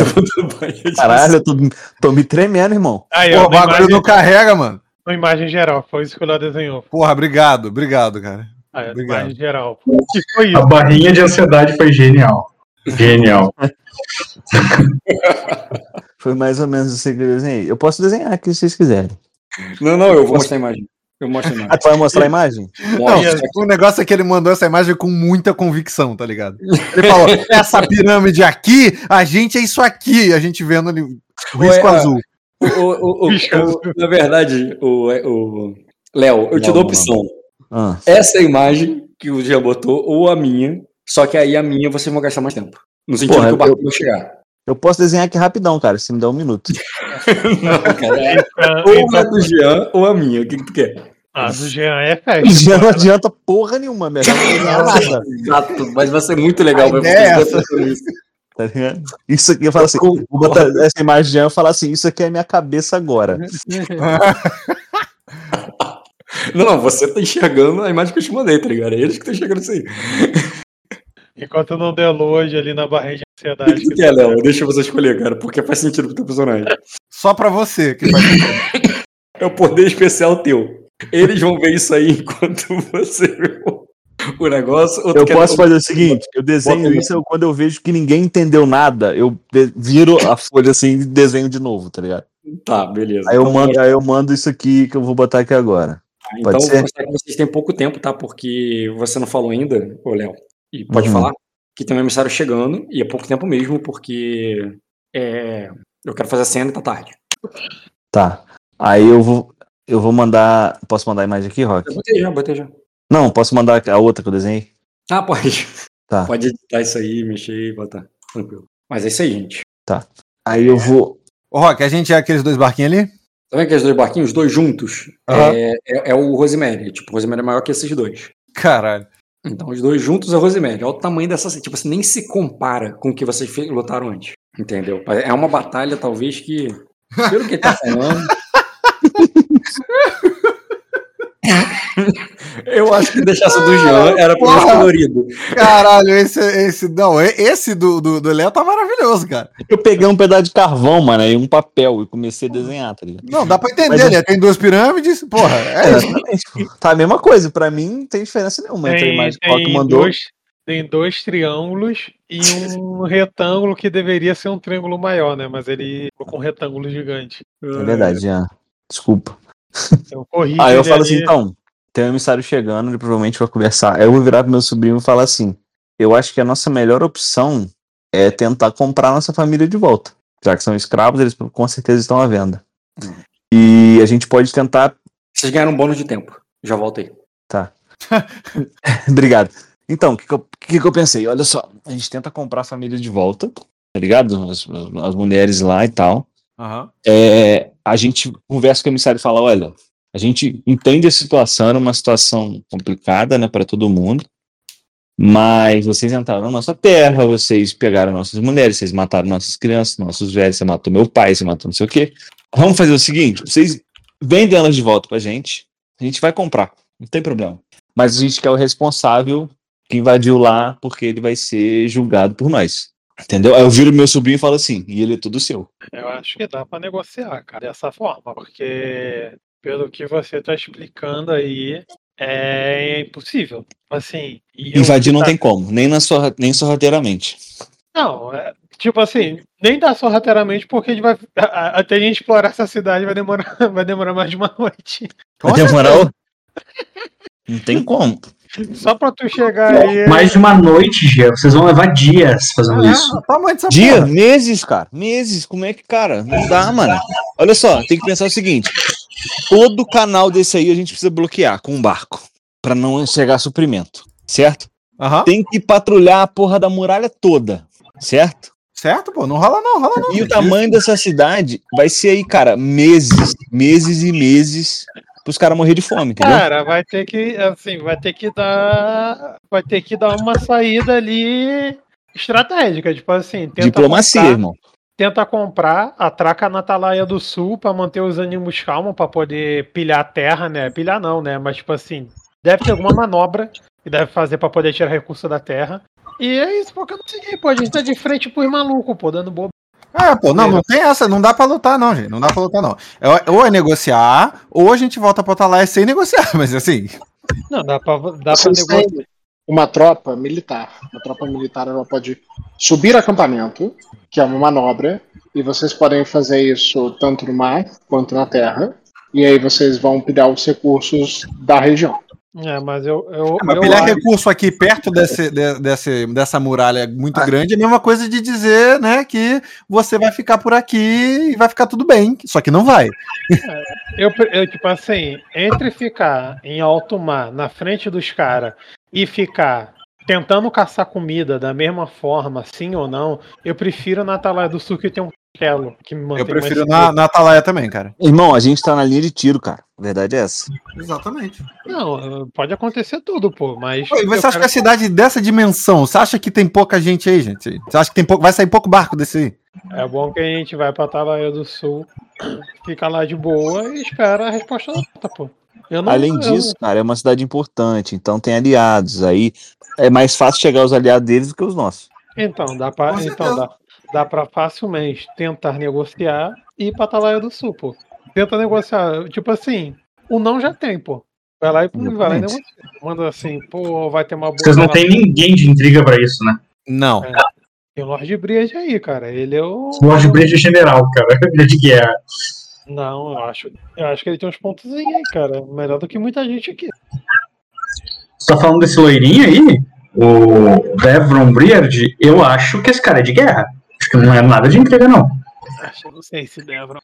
Caralho, eu tô, tô me tremendo, irmão. Aí, ó, o bagulho imagem, não carrega, mano. na imagem geral. Foi isso que o Léo desenhou. Porra, obrigado, obrigado, cara. Aí, na Obrigado. imagem geral. O que foi A isso? barrinha de ansiedade foi genial. Genial. Foi mais ou menos assim que eu desenhei. Eu posso desenhar aqui se vocês quiserem. Não, não, eu vou mostrar a imagem. Eu mostro a imagem. Ah, tu vai mostrar a imagem? Não, Mostra. o negócio é que ele mandou essa imagem com muita convicção, tá ligado? Ele falou: essa pirâmide aqui, a gente é isso aqui. A gente vendo ali o risco Ué, azul. O, o- o- na verdade, o, Léo, eu te dou opção. Ah, Essa é a imagem que o Jean botou, ou a minha. Só que aí a minha vocês vão gastar mais tempo. No sentido Porra, que o barco eu- vai chegar. Eu posso desenhar aqui rapidão, cara, se me der um minuto. Não, cara. é Ah, Ou então- a do Jean, ou a minha. O que, que tu quer? Ah, do Jean é Já não festa. adianta porra nenhuma, melhor não nada. Exato, mas vai ser muito legal. Vai é botarem isso. Tá ligado? Isso aqui, eu falo assim, vou botar essa imagem de Jean e falar assim, isso aqui é minha cabeça agora. Não, não, você tá enxergando a imagem que eu te mandei, tá ligado? É eles que estão enxergando isso aí. Enquanto não der load ali na barreira de O que ansiedade. tu quer, Léo? Deixa você escolher, cara, porque faz sentido pro teu personagem. Só pra você. Que faz... É o poder especial teu. Eles vão ver isso aí enquanto você vê o- negócio. Eu quer- posso fazer o seguinte, eu desenho Bota isso eu- quando eu vejo que ninguém entendeu nada, eu viro a folha assim e desenho de novo, tá ligado? Tá, beleza. Aí eu Então, mando, aí eu mando isso aqui que eu vou botar aqui agora. Então, Pode eu vou ser? mostrar que vocês têm pouco tempo, tá? Porque você não falou ainda, ô Léo, e pode Uhum. falar, que tem um emissário chegando, e é pouco tempo mesmo, porque é, eu quero fazer a cena e tá tarde. Tá. Aí eu vou eu vou mandar, posso mandar a imagem aqui, Rock? Eu botei já, botei já. Não, posso mandar a outra que eu desenhei? Ah, pode. Tá. Pode editar isso aí, mexer e botar. Tranquilo. Mas é isso aí, gente. Aí eu vou Ô, Rock, a gente é aqueles dois barquinhos ali? Tá vendo aqueles dois barquinhos, os dois juntos? Aham. É, é- é o Rosemary. Tipo, o Rosemary é maior que esses dois. Caralho. Então, os dois juntos é o Rosemary. Olha o tamanho dessa. Tipo assim, nem se compara com o que vocês lutaram antes. Entendeu? É uma batalha, talvez, que. Pelo que ele tá falando. Eu acho que deixar essa do Jean era Porra. colorido. Caralho, esse, esse não, esse do, do, do Léo tá maravilhoso, cara. eu peguei um pedaço de carvão, mano, e um papel e comecei a desenhar, tá ligado? Não, dá pra entender, Mas né? Tem duas pirâmides, porra, é isso. Exatamente. Tá a mesma coisa, pra mim não tem diferença nenhuma entre a Tem, imagem que tem, mandou. dois, tem dois triângulos e um retângulo que deveria ser um triângulo maior, né? Mas ele colocou um retângulo gigante. É verdade, Jean. Desculpa. Eu corri. Aí eu falo ali. assim, então, tem um emissário chegando, ele provavelmente vai conversar. Aí eu vou virar pro meu sobrinho e falar assim: eu acho que a nossa melhor opção é tentar comprar nossa família de volta. Já que são escravos, eles com certeza estão à venda. Hum. E a gente pode tentar. Vocês ganharam um bônus de tempo. Já voltei. Obrigado. Então, o que, que, eu- que que eu pensei? Olha só, a gente tenta comprar a família de volta, tá ligado? As, as mulheres lá e tal. Aham. é, a gente conversa com o emissário e fala: olha, a gente entende a situação, é uma situação complicada, né, para todo mundo, mas vocês entraram na nossa terra, vocês pegaram nossas mulheres, vocês mataram nossas crianças, nossos velhos, você matou meu pai, você matou não sei o quê. Vamos fazer o seguinte: vocês vendem elas de volta pra gente, a gente vai comprar, não tem problema. Mas a gente quer o responsável que invadiu lá, porque ele vai ser julgado por nós. Entendeu? Aí eu viro meu sobrinho e falo assim, e ele é tudo seu. Eu acho que dá pra negociar, cara, dessa forma, porque pelo que você tá explicando aí, é impossível. Assim, eu- Invadir não tá- tem como, nem, na sua, nem sorrateiramente. Não, é, tipo assim, nem dá sorrateiramente porque a gente vai a- a- até a gente explorar essa cidade vai demorar, vai demorar mais de uma noite. Vai demorar o- Não tem como. Só pra tu chegar aí. Mais de uma noite, Gia. Vocês vão levar dias fazendo isso. Ah, dessa Dia, porra. meses, cara. Meses. Como é que, cara? Não dá, mano. Olha só, tem que pensar o seguinte: todo canal desse aí a gente precisa bloquear com um barco. Pra não chegar suprimento. certo? Aham. Tem que patrulhar a porra da muralha toda, certo? Certo, pô. Não rola não, rola não. E o tamanho dessa cidade vai ser aí, cara, meses, meses e meses pros caras morrer de fome, entendeu? Cara, vai ter que, assim, vai ter que dar. Vai ter que dar uma saída ali estratégica. Tipo assim, tenta Diplomacia, comprar- irmão. Tenta comprar, atraca na Atalaia do Sul pra manter os ânimos calmos, pra poder pilhar a terra, né? Pilhar não, né? Mas, tipo assim, deve ter alguma manobra que deve fazer pra poder tirar recurso da terra. E é isso, porque eu não sei, pô. A gente tá de frente pros malucos, pô, dando bobo. É, pô, não, não tem essa, não dá pra lutar, não, gente. Não dá pra lutar, não. É, ou é negociar, ou a gente volta pra Atalaia sem negociar, mas assim. Não, dá pra, dá pra negociar. Uma tropa militar. A tropa militar ela pode subir acampamento, que é uma manobra, e vocês podem fazer isso tanto no mar quanto na terra. E aí vocês vão pilhar os recursos da região. É, mas eu. eu, Mas eu pilhar acho- recurso aqui perto desse, de- desse, dessa muralha muito grande é a mesma coisa de dizer, né, que você vai ficar por aqui e vai ficar tudo bem. Só que não vai. Eu, pre- eu, tipo assim, entre ficar em alto mar, na frente dos caras, e ficar tentando caçar comida da mesma forma, sim ou não, eu prefiro na Atalaia do Sul que tem um castelo que me mantém Eu prefiro mais na, na Atalaia também, cara. Irmão, a gente tá na linha de tiro, cara. A verdade é essa. Exatamente. Não, pode acontecer tudo, pô, mas. Pô, e você acha quero- que a cidade dessa dimensão, você acha que tem pouca gente aí, gente? Você acha que tem pouco, vai sair pouco barco desse aí? É bom que a gente vai pra Atalaia do Sul, fica lá de boa e espera a resposta da nota, pô. Eu não, Além eu- disso, cara, é uma cidade importante, então tem aliados. Aí é mais fácil chegar aos aliados deles do que os nossos. Então, dá pra, então dá, dá pra facilmente tentar negociar e ir pra Atalaia do Sul, pô. Tenta negociar. Tipo assim, o não já tem, pô. Vai lá e vai lá e negocia. Manda assim, pô, vai ter uma boa. Vocês não têm ninguém de intriga pra isso, né? Não. Tem o Lord Bridge aí, cara. Ele é o. O Lord Bridge é general, cara. Ele é de guerra. Não, eu acho. Eu acho que ele tem uns pontos aí, cara. Melhor do que muita gente aqui. Você tá falando desse loirinho aí? O Devron Briard? Eu acho que esse cara é de guerra. Acho que não é nada de intriga, não. Acho que eu não sei se Devron.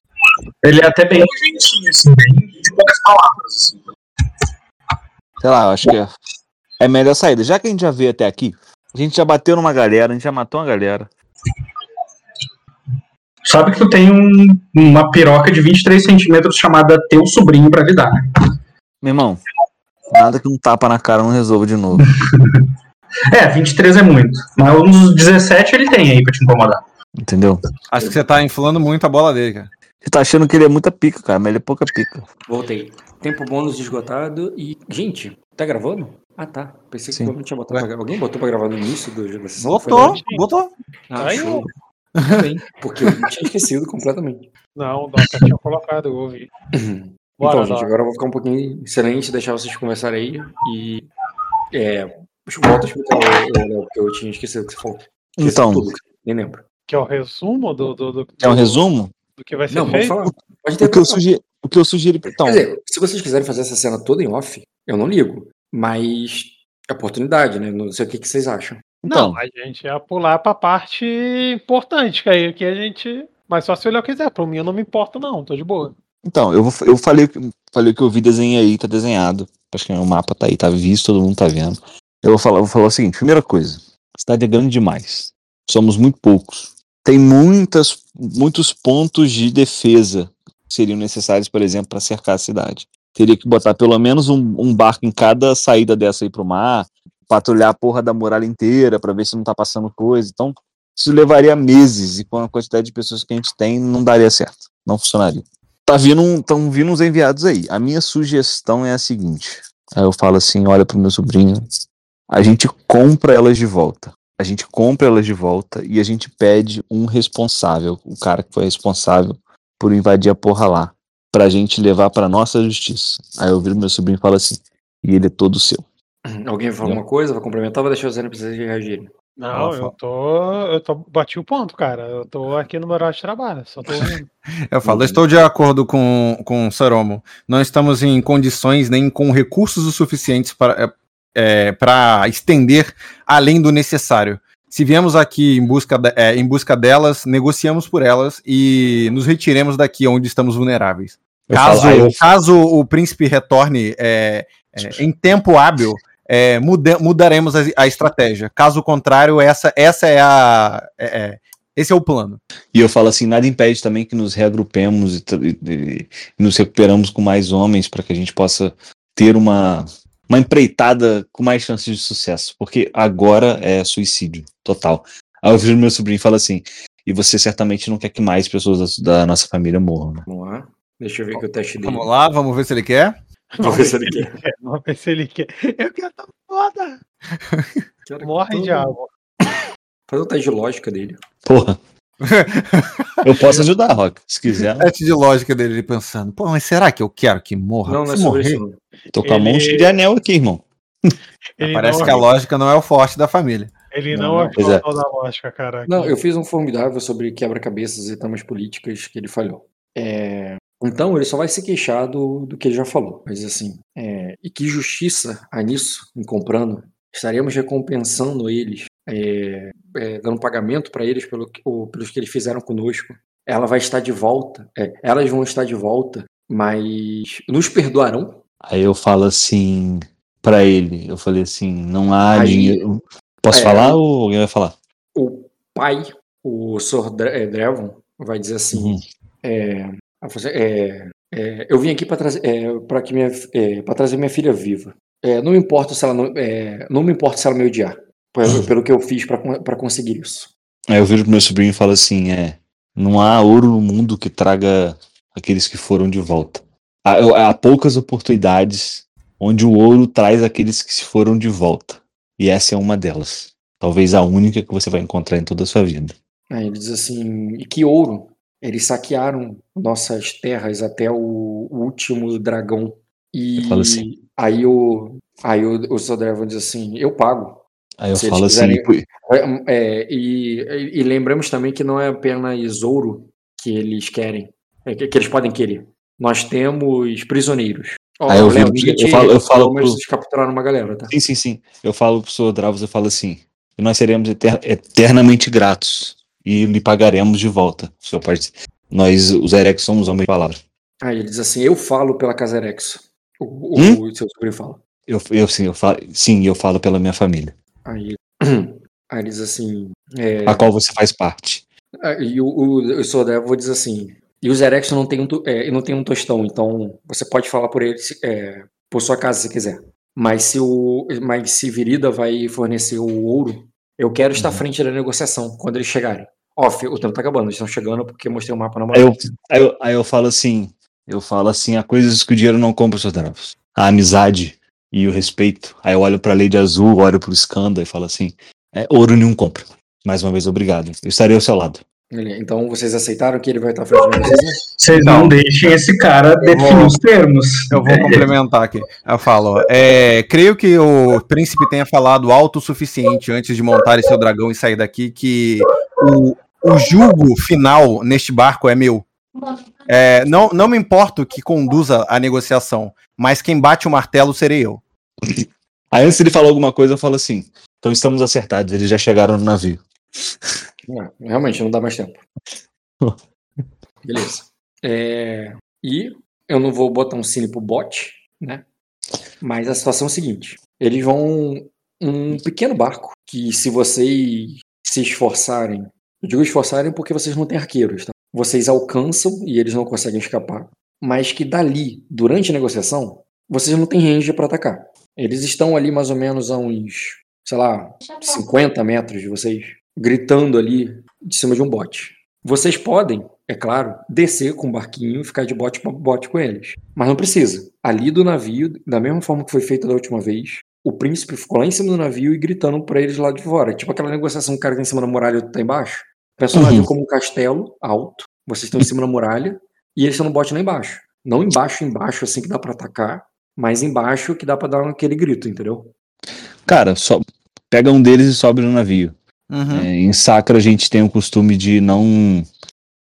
Ele é até bem gentinho, assim, bem de poucas palavras, assim. Sei lá, eu acho que é, é a melhor saída. Já que a gente já veio até aqui, a gente já bateu numa galera, a gente já matou uma galera. Sabe que tu tem um- uma piroca de 23 centímetros chamada teu sobrinho pra lidar, né? Meu irmão, nada que um tapa na cara não resolva de novo. É, 23 é muito. Mas uns 17 ele tem aí pra te incomodar. Entendeu? Acho que você tá inflando muito a bola dele, cara. Você tá achando que ele é muita pica, cara, mas ele é pouca pica. Voltei. Tempo bônus esgotado e. Gente, tá gravando? Ah, tá. Pensei que Sim. alguém tinha botado pra gravar. Alguém botou pra gravar no início do? Botou, botou. Ah, Aí, porque eu tinha esquecido completamente. Não, o Doca tinha colocado, eu ouvi. Bora, então, gente, Doca. agora eu vou ficar um pouquinho em silêncio, deixar vocês conversarem aí e. É. Volta a explicar o, o, o que eu tinha esquecido que você falou. Esqueci Então, tudo, nem lembro. Que é o resumo do, do, do, é um resumo? do que vai ser Não, vamos feito. falar. Pode O que eu ter sugiro, o que eu sugiro então, Quer dizer, se vocês quiserem fazer essa cena toda em off, eu não ligo. Mas é oportunidade, né? Não sei o que, que vocês acham. Então, Não, a gente ia pular pra parte importante, que aí que a gente. Mas só se o Léo quiser. Pra mim eu não me importo, não, tô de boa. então, eu, eu falei, o que- falei que eu vi, desenhei aí, tá desenhado. Acho que o mapa tá aí, tá visto, todo mundo tá vendo. Eu vou falar, vou falar o seguinte, primeira coisa, a cidade é grande demais. Somos muito poucos. Tem muitas, muitos pontos de defesa que seriam necessários, por exemplo, para cercar a cidade. Teria que botar pelo menos um, um barco em cada saída dessa aí pro mar, patrulhar a porra da muralha inteira para ver se não tá passando coisa. Então, isso levaria meses e com a quantidade de pessoas que a gente tem, não daria certo. Não funcionaria. Tá vindo, tão vindo uns enviados aí. A minha sugestão é a seguinte. Aí eu falo assim, olha pro meu sobrinho, a gente compra elas de volta. A gente compra elas de volta e a gente pede um responsável, o cara que foi responsável por invadir a porra lá, pra gente levar pra nossa justiça. Aí eu viro meu sobrinho e falo assim, e ele é todo seu. Alguém vai falar alguma coisa? Vai complementar ou vai deixar os NPCs reagirem? Não, eu tô. Eu tô. Bati o ponto, cara. Eu tô aqui no meu horário de trabalho. Só tô ouvindo. Eu falo, eu estou de acordo com, com o Saromo. Não estamos em condições nem com recursos o suficientes para, é, para estender além do necessário. Se viemos aqui em busca, de- é, em busca delas, negociamos por elas e nos retiremos daqui onde estamos vulneráveis. Eu Caso, falo, eu- caso o príncipe retorne é, é, em tempo hábil, é, muda- mudaremos a, a estratégia. Caso contrário, essa, essa é a. é- é- esse é o plano. E eu falo assim, nada impede também que nos reagrupemos e, e- e nos recuperamos com mais homens para que a gente possa ter uma, uma empreitada com mais chances de sucesso. Porque agora é suicídio total. Aí eu vejo meu sobrinho e falo assim, e você certamente não quer que mais pessoas da, da nossa família morram, né? Vamos lá. Deixa eu ver aqui o teste dele. Vamos lá, vamos ver se ele quer. Vamos ver se ele quer. Vamos ver se ele quer. Eu quero tá foda. Quero Morre, todo- diabo. Faz o teste de lógica dele. Porra. eu posso ajudar, Rock, se quiser. Teste de lógica dele ele pensando. Pô, mas será que eu quero que morra? Não, não é Se sobre morrer, isso. Não. Tô com a mão cheia de anel aqui, irmão. Ele Parece não, que a lógica não é o forte da família. Ele Não, não, não. Pois é. da lógica, cara. Não, eu fiz um formidável sobre quebra-cabeças e tramas políticas que ele falhou. É, Então, ele só vai se queixar do, do que ele já falou. Mas assim, é, e que justiça há nisso, em comprando? Estaremos recompensando eles, é, é, dando pagamento para eles pelo, ou pelos que eles fizeram conosco. Ela vai estar de volta, é, elas vão estar de volta, mas nos perdoarão? Aí eu falo assim pra ele, eu falei assim, não há Aí- dinheiro. Posso É, falar ou alguém vai falar? o pai, o Sr. Eh, Drevon, vai dizer assim: Uhum. é, é, é, eu vim aqui para trazer, é, que minha, é, trazer minha filha viva. É, não me importa se ela não, é, não me importa se ela me odiar, pelo, pelo que eu fiz para conseguir isso. Aí eu viro pro meu sobrinho e falo assim, é, não há ouro no mundo que traga aqueles que foram de volta. Há, há poucas oportunidades onde o ouro traz aqueles que se foram de volta. E essa é uma delas. Talvez a única que você vai encontrar em toda a sua vida. Aí ele diz assim: e que ouro? Eles saquearam nossas terras até o último dragão. E assim. aí o aí o, o Sr. Drevon diz assim: eu pago. Aí eu Se falo assim, quiserem- "Pô, É, e, e- e lembramos também que não é apenas ouro que eles querem, é que, que eles podem querer. Nós temos prisioneiros. Ó, Aí eu Léo, viro- eu falo- eu falo pro- capturaram uma galera, tá? Sim, sim, sim. Eu falo pro senhor Dravos, eu falo assim, nós seremos eter- eternamente gratos e lhe pagaremos de volta. Senhor pode... Nós, os Erex, somos homens de palavra. Aí ele diz assim: eu falo pela Casa Rex. O, o, Hum? o seu sobrinho fala. Eu, eu, sim, eu falo, sim, eu falo pela minha família, Aí, aí ele diz assim: é, a qual você faz parte. Ah, E o, o, o Sodevil diz assim: e os Erex não tem um, é, não tem um tostão, então você pode falar por eles é, por sua casa se quiser. Mas se o mas se Virida vai fornecer o ouro, eu quero estar à Uhum. frente da negociação quando eles chegarem. Off, o tempo tá acabando, eles estão chegando porque eu mostrei o mapa na Aí moral. eu, aí, eu, aí eu falo assim, eu falo assim, há coisas que o dinheiro não compra, senhor Dravos. A amizade e o respeito. Aí eu olho pra Lady Azul, olho pro Skanda e falo assim, é, ouro nenhum compra. Mais uma vez, obrigado. Eu estarei ao seu lado. Então vocês aceitaram que ele vai estar à frente da negociação? Vocês não deixem esse cara definir vou- os termos. Eu vou complementar aqui. Eu falo, é, creio que o príncipe tenha falado alto o suficiente antes de montar esse seu dragão e sair daqui que o, o julgo final neste barco é meu. É, não, não me importo que conduza a negociação, mas quem bate o martelo serei eu. Aí antes de ele falar alguma coisa, eu falo assim, então estamos acertados, eles já chegaram no navio. Não, realmente, não dá mais tempo. Beleza. É, e eu não vou botar um cine pro bot, né? Mas a situação é a seguinte: eles vão um pequeno barco que, se vocês se esforçarem, eu digo esforçarem porque vocês não têm arqueiros, tá? Vocês alcançam e eles não conseguem escapar, mas que dali, durante a negociação, vocês não têm range para atacar. Eles estão ali mais ou menos a uns, sei lá, 50 metros de vocês, gritando ali de cima de um bote. Vocês podem, é claro, descer com o barquinho e ficar de bote para bote com eles. Mas não precisa. Ali do navio, da mesma forma que foi feito da última vez, o príncipe ficou lá em cima do navio e gritando para eles lá de fora. Tipo aquela negociação que o cara tá em cima da muralha e outro tá embaixo. Pensa o Uhum. navio como um castelo alto. Vocês estão em cima da muralha e eles estão no bote lá embaixo. Não embaixo, embaixo, assim que dá para atacar, mas embaixo que dá para dar aquele grito, entendeu? Cara, só pega um deles e sobe no navio. Uhum. É, em Sacra a gente tem o costume de não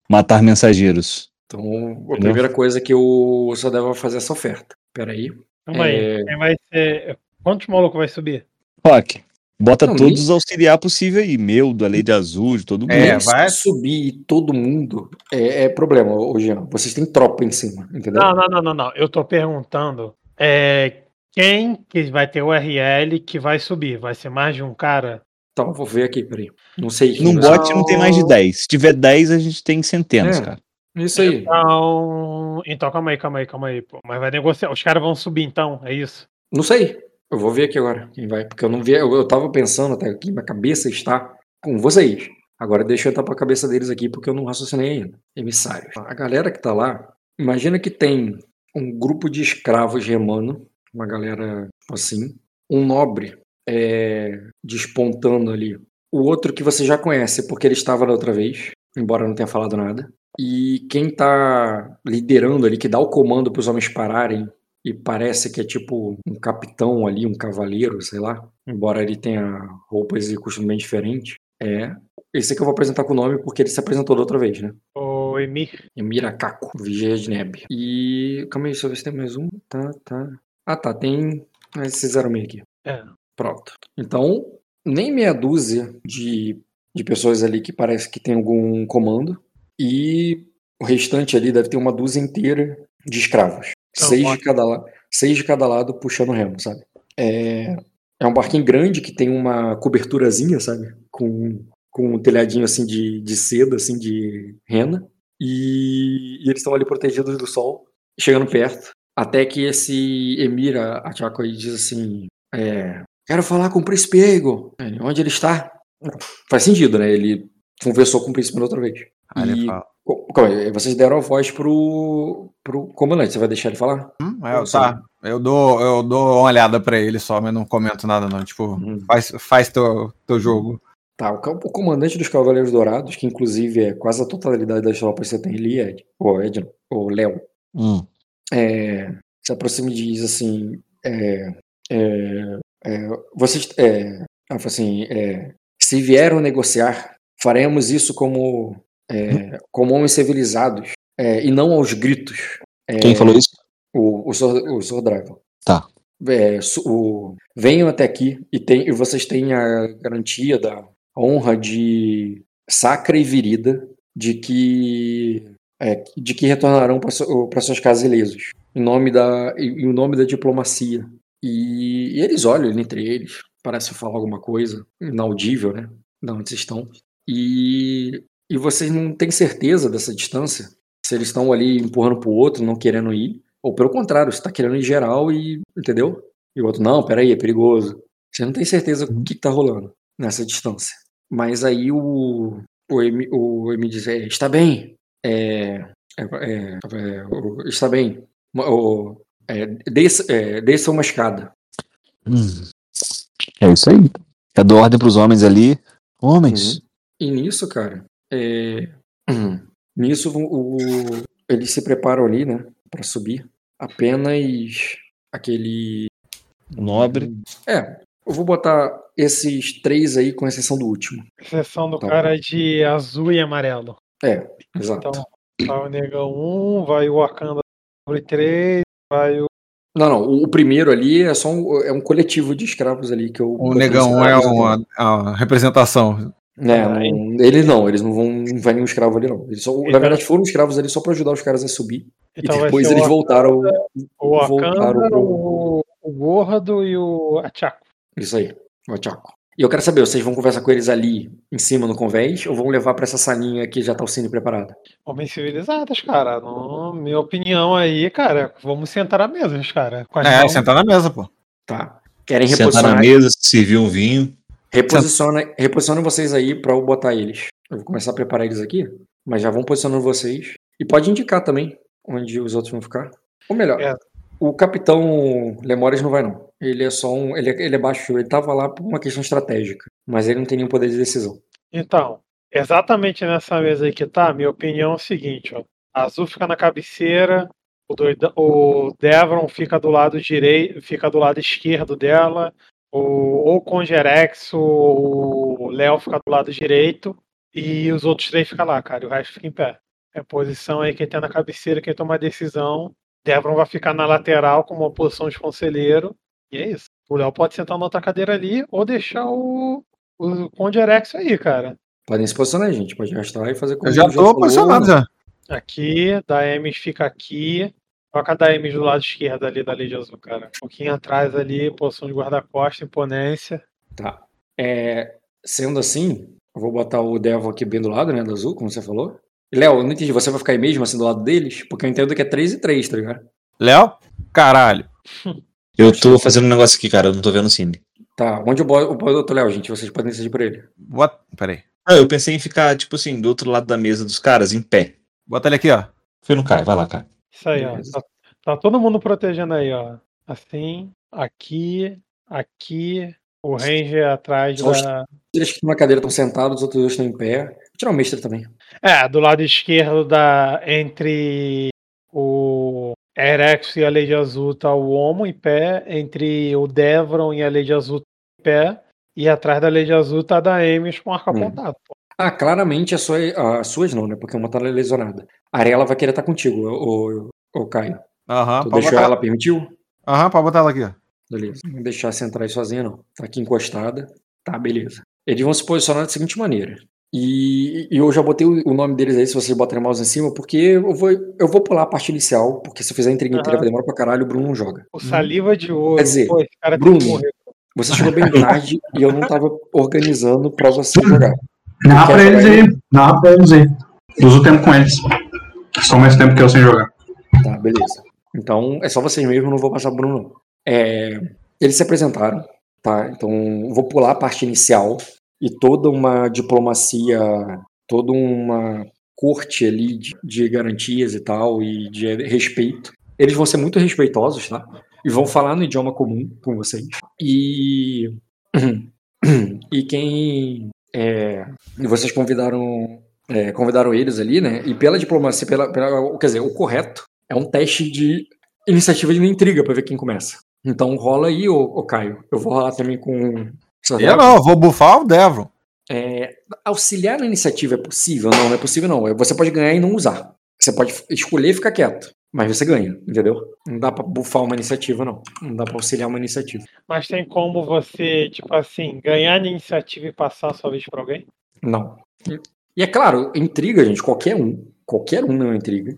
matar mensageiros. Então, a primeira coisa que o Sodeva vai fazer é essa oferta. Peraí. Calma aí. É. Quem vai ser. Quantos malucos vai subir? Rock, bota Não, todos nem- os auxiliar possível aí. Meu, da Lei de Azul, de todo mundo. É, vai- subir todo mundo é, é problema, ô Jean. Vocês têm tropa em cima, entendeu? Não, não, não, não, não. Eu tô perguntando. É, Quem que vai ter o RL que vai subir? Vai ser mais de um cara? Então, vou ver aqui, peraí. Não sei Num bot não tem mais de 10. Se tiver 10, a gente tem centenas, É. cara. Isso aí. Então, então calma aí, calma aí, calma aí. Pô. Mas vai negociar. Os caras vão subir então, é isso? Não sei. Eu vou ver aqui agora quem vai. Porque eu não vi. Eu, eu tava pensando até aqui, minha cabeça está com vocês. Agora deixa eu entrar pra cabeça deles aqui, porque eu não raciocinei ainda. Emissários. A galera que tá lá, imagina que tem um grupo de escravos remando, uma galera tipo assim, um nobre é, despontando ali. O outro que você já conhece, porque ele estava da outra vez, embora não tenha falado nada. E quem tá liderando ali, que dá o comando para os homens pararem, e parece que é tipo um capitão ali, um cavaleiro, sei lá, embora ele tenha roupas e costume bem diferentes, é esse que eu vou apresentar com o nome porque ele se apresentou da outra vez, né? O Emir. Emira Kako, Vigia de Neb. E. Calma aí, deixa eu ver se tem mais um. Tá, tá. Ah, tá. Tem. Ah, esse 06 aqui. É. Pronto. Então, nem meia dúzia de, de pessoas ali que parece que tem algum comando. E o restante ali deve ter uma dúzia inteira de escravos. Então, seis, de cada la... seis de cada lado puxando o remo, sabe? É, é um barquinho grande que tem uma coberturazinha, sabe? Com, com um telhadinho assim de, de seda, assim, de rena. E, e eles estão ali protegidos do sol, chegando perto. Até que esse Emira Achako aí diz assim: é, Quero falar com o príncipe Ego. Ele, Onde ele está? Faz sentido, né? Ele conversou com o príncipe outra vez. Ele E- fala, Co- calma Vocês deram a voz pro, pro comandante. Você vai deixar ele falar? hum, é, tá. Eu dou, eu dou uma olhada pra ele só, mas não comento nada, não. Tipo, Uhum. faz, faz teu, teu jogo. Tá, o, o comandante dos Cavaleiros Dourados, que inclusive é quase a totalidade das tropas que você tem ali, Ed, ou Ed, ou Léo, Hum. é, se aproxima e diz assim: é, é, é, vocês, é, assim, é, se vieram negociar, faremos isso como, é, como homens civilizados é, e não aos gritos. É, Quem falou isso? O, o, Sor, o Dragon. Tá. É, o- venham até aqui e, tem, e vocês têm a garantia da honra de sacra e virida de que é, de que retornarão para suas casas ilesos em nome da em nome da diplomacia e, e eles olham entre eles parece falar alguma coisa inaudível né da onde vocês estão e e vocês não têm certeza dessa distância se eles estão ali empurrando pro outro não querendo ir ou pelo contrário, você tá querendo ir geral e. Entendeu? E o outro, não, peraí, é perigoso. Você não tem certeza o que, que tá rolando nessa distância. Mas aí o. O Emi, o Emi diz: é, está bem. É, é, é, é, está bem. O, é, desça, desça uma escada. Hum. É isso aí. É dou ordem pros homens ali. Homens. E nisso, cara, é, nisso o, o- eles se preparam ali, né, para subir. Apenas aquele Nobre. É, eu vou botar esses três aí, com exceção do último. Exceção do Tá. cara de azul e amarelo. É, exato. Então, vai o Negão 1, vai o Wakanda sobre 3, vai o. Não, não, o, primeiro ali é só um, é um coletivo de escravos ali que eu. O negão é ali. uma, uma representação. Ah, não- eles não, eles não vão. Não vai nenhum escravo ali, não. Eles só, na Então- verdade, foram escravos ali só pra ajudar os caras a subir. Então e vai depois eles o, voltaram. o voltaram pro- o, o Gordo e o Achaco. Isso aí, o Tchaco. E eu quero saber, vocês vão conversar com eles ali em cima no convés ou vão levar pra essa salinha que já tá o cine preparado? Homens civilizados, cara. No, minha opinião aí, cara, vamos sentar à mesa, cara. As É, sentar na mesa, pô. Tá. Querem Sentar na reposicionar mesa, servir um vinho. Reposiciona, reposiciona vocês aí pra eu botar eles. Eu vou começar a preparar eles aqui, mas já vão posicionando vocês. E pode indicar também onde os outros vão ficar. Ou melhor, É. o capitão Lemores não vai não. Ele é só um. Ele é, ele é baixo, ele tava lá por uma questão estratégica. Mas ele não tem nenhum poder de decisão. Então, exatamente nessa mesa aí que tá, minha opinião é o seguinte, ó. Azul fica na cabeceira, o, doida- o Devron fica do lado direito, fica do lado esquerdo dela, o, ou o Congerex, o, Léo fica do lado direito, e os outros três ficam lá, cara, e o resto fica em pé. É a posição aí quem tá na cabeceira, quem toma a decisão. Devron vai ficar na lateral como uma posição de conselheiro, e é isso. O Léo pode sentar na outra cadeira ali, ou deixar o, o Congerex aí, cara. Podem se posicionar, gente. Pode gastar e fazer como Eu já tô posicionado já. Aqui, da M fica aqui, Toca a da Ames do lado esquerdo ali da Lady Azul, cara. Um pouquinho atrás ali, posição de guarda-costa, imponência. Tá. É, sendo assim, eu vou botar o Devil aqui bem do lado, né, do azul, como você falou. Léo, eu não entendi, você vai ficar aí mesmo, assim, do lado deles? Porque eu entendo que é 3 e 3, tá ligado? Léo? Caralho. Eu tô fazendo um negócio aqui, cara. Eu não tô vendo o Cine. Tá, onde eu boto o outro Léo, gente? Vocês podem decidir por ele. Bota... Peraí. Ah, eu pensei em ficar, tipo assim, do outro lado da mesa dos caras, em pé. Bota ele aqui, ó. Foi não cai, vai lá, cara. Isso aí, ó. Beleza. Tá, tá todo mundo protegendo aí, ó. Assim, aqui, aqui. O Ranger atrás Só os- da. Eles que estão na cadeira estão sentados, os outros dois estão em pé. Vou tirar o mestre também. É, do lado esquerdo da. Entre o Erex e a Lady Azul tá o Homo em pé. Entre o Devron e a Lady Azul em pé. E atrás da Lady Azul tá a da Ames com arco Hum. apontado. Ah, claramente as suas, as suas não, né? Porque uma tá lesionada. A Arela vai querer estar contigo, o, o, Caio. Aham, tu pode deixou botar... ela, permitiu? Aham, pode botar ela aqui, ó. Beleza. Não deixar você entrar aí sozinha, não. Tá aqui encostada. Tá, beleza. Eles vão se posicionar da seguinte maneira. E, e eu já botei o o nome deles aí, se vocês botarem mouse em cima, porque eu vou, eu vou pular a parte inicial, porque se eu fizer a intriga inteira Aham. vai demorar pra caralho, o Bruno não joga. O saliva de ouro. Quer dizer, pô, esse cara Bruno. Você chegou bem tarde e eu não tava organizando pra você jogar. Narra pra eles aí. Narra pra eles aí. Usa o tempo com eles. Só mais tempo que eu sem jogar. Tá, beleza. Então, é só vocês mesmo, não vou passar pro Bruno. não. É, eles se apresentaram, tá? Então, vou pular a parte inicial e toda uma diplomacia, toda uma corte ali de, de garantias e tal, e de respeito. Eles vão ser muito respeitosos, tá? E vão falar no idioma comum com vocês. E. E quem. É, vocês convidaram. é, convidaram eles ali, né? E pela diplomacia, pela, pela, quer dizer, o correto é um teste de iniciativa de intriga pra ver quem começa. Então rola aí, ô Caio. Eu vou rolar também com. Eu não, eu vou bufar o Devron. É, auxiliar na iniciativa é possível? Não, não é possível, não. Você pode ganhar e não usar. Você pode escolher e ficar quieto. Mas você ganha, entendeu? Não dá pra bufar uma iniciativa, não. Não dá pra auxiliar uma iniciativa. Mas tem como você, tipo assim, ganhar na iniciativa e passar a sua vez pra alguém? Não. E- E é claro, intriga, gente, qualquer um, qualquer um não intriga,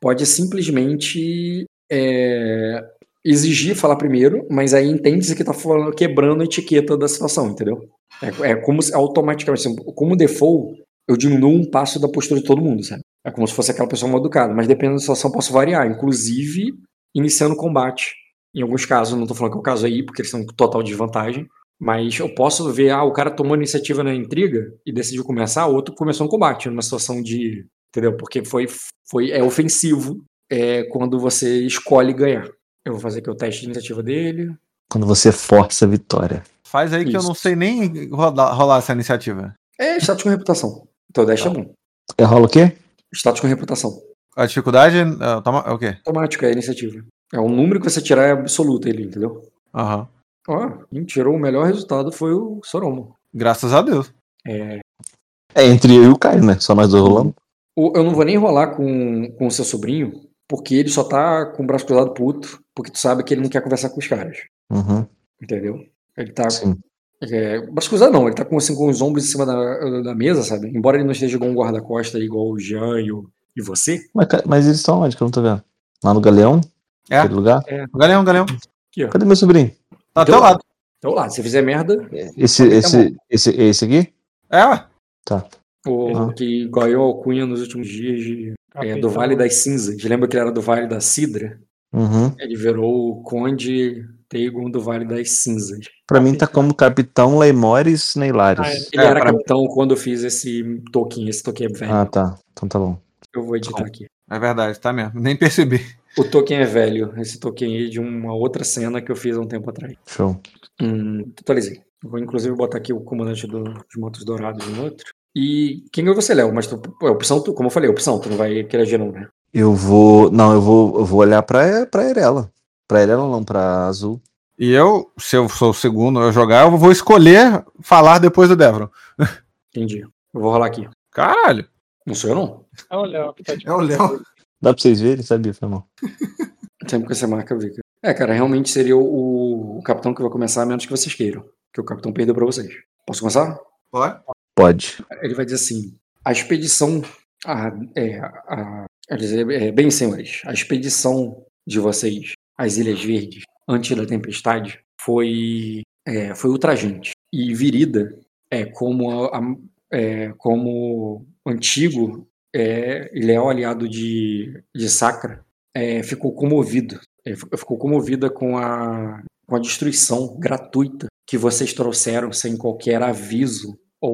pode simplesmente é, exigir falar primeiro, mas aí entende-se que tá falando- quebrando a etiqueta da situação, entendeu? É, é como se automaticamente, assim, como default, eu diminuo um passo da postura de todo mundo, sabe? É como se fosse aquela pessoa mal educada, mas dependendo da situação posso variar, inclusive iniciando o combate. Em alguns casos, não tô falando que é o caso aí, porque eles são em total desvantagem, mas eu posso ver, ah, o cara tomou iniciativa na intriga e decidiu começar, o outro começou um combate, numa situação de. Entendeu? Porque foi, foi é ofensivo é, quando você escolhe ganhar. Eu vou fazer aqui o teste de iniciativa dele. Quando você força a vitória. Faz aí que eu não sei nem rolar, rolar essa iniciativa. É status com reputação. Então o teste é bom. É, rola o quê? Status com reputação. A dificuldade ah, toma- é o quê? Automático é a iniciativa. É o número que você tirar é absoluto ele, entendeu? Aham. Ó, quem tirou o melhor resultado foi o Soromo. Graças a Deus. É, É entre eu e o Caio, né? Só nós dois rolando. o- eu não vou nem rolar com, com o seu sobrinho, porque ele só tá com o braço cruzado puto, porque tu sabe que ele não quer conversar com os caras. Uhum. Entendeu? Ele tá. Sim. É, braço cruzado não, ele tá com, assim, com os ombros em cima da, da mesa, sabe? Embora ele não esteja igual um guarda-costa, igual o Jean e, o, e você. Mas, mas eles estão onde que eu não tô vendo? Lá no Galeão? É. Aquele lugar? Galeão, galeão. Aqui, ó. Cadê meu sobrinho? Tá Do até o lado. Então lá, se fizer merda, Esse, Pode esse, esse, esse aqui? É, ué. o Ah. que ganhou alcunha nos últimos dias de, é, do. Vale das Cinzas. Lembra que ele era do Vale da Cidra? Uhum. Ele virou o Conde Tegon do Vale das Cinzas. Pra mim tá como Capitão Leimores Ah, Neilarius. Ele É, era capitão quando eu fiz esse token. Esse token é velho. Ah, tá. Então tá bom. Eu vou editar aqui. É verdade, tá mesmo. Nem percebi. O token é velho. Esse token aí é de uma outra cena que eu fiz há um tempo atrás. Show. Hum, totalizei. Vou inclusive botar aqui o comandante do- dos Motos Dourados no outro. E quem ganhou você, Léo? Mas tu, é opção, tu, como eu falei, opção, tu não vai querer agir não, né? Eu vou. Não, eu vou, eu vou olhar pra, pra Erela. Pra Erela não, pra Azul. E eu, se eu sou o segundo a jogar, eu vou escolher falar depois do Devron. Entendi. Eu vou rolar aqui. Caralho. Não sou eu, não. É o Léo tá de É o Léo. Dá pra vocês verem? Sabia, foi mal. Sempre que você marca, eu vi. cara. É, cara, realmente seria o, o capitão que vai começar, a menos que vocês queiram. Que o capitão perdeu pra vocês. Posso começar? Pode? Pode. Ele vai dizer assim: a expedição. A, é, a, dizer, é, bem, senhores, a expedição de vocês, as Ilhas Verdes, antes da tempestade, foi, é, foi ultrajante. E Virida, é, como, a, é, como antigo é, leal aliado de, de Sacra, é, ficou comovido. É, fi- ficou comovida com a, com a destruição gratuita que vocês trouxeram sem qualquer aviso ou,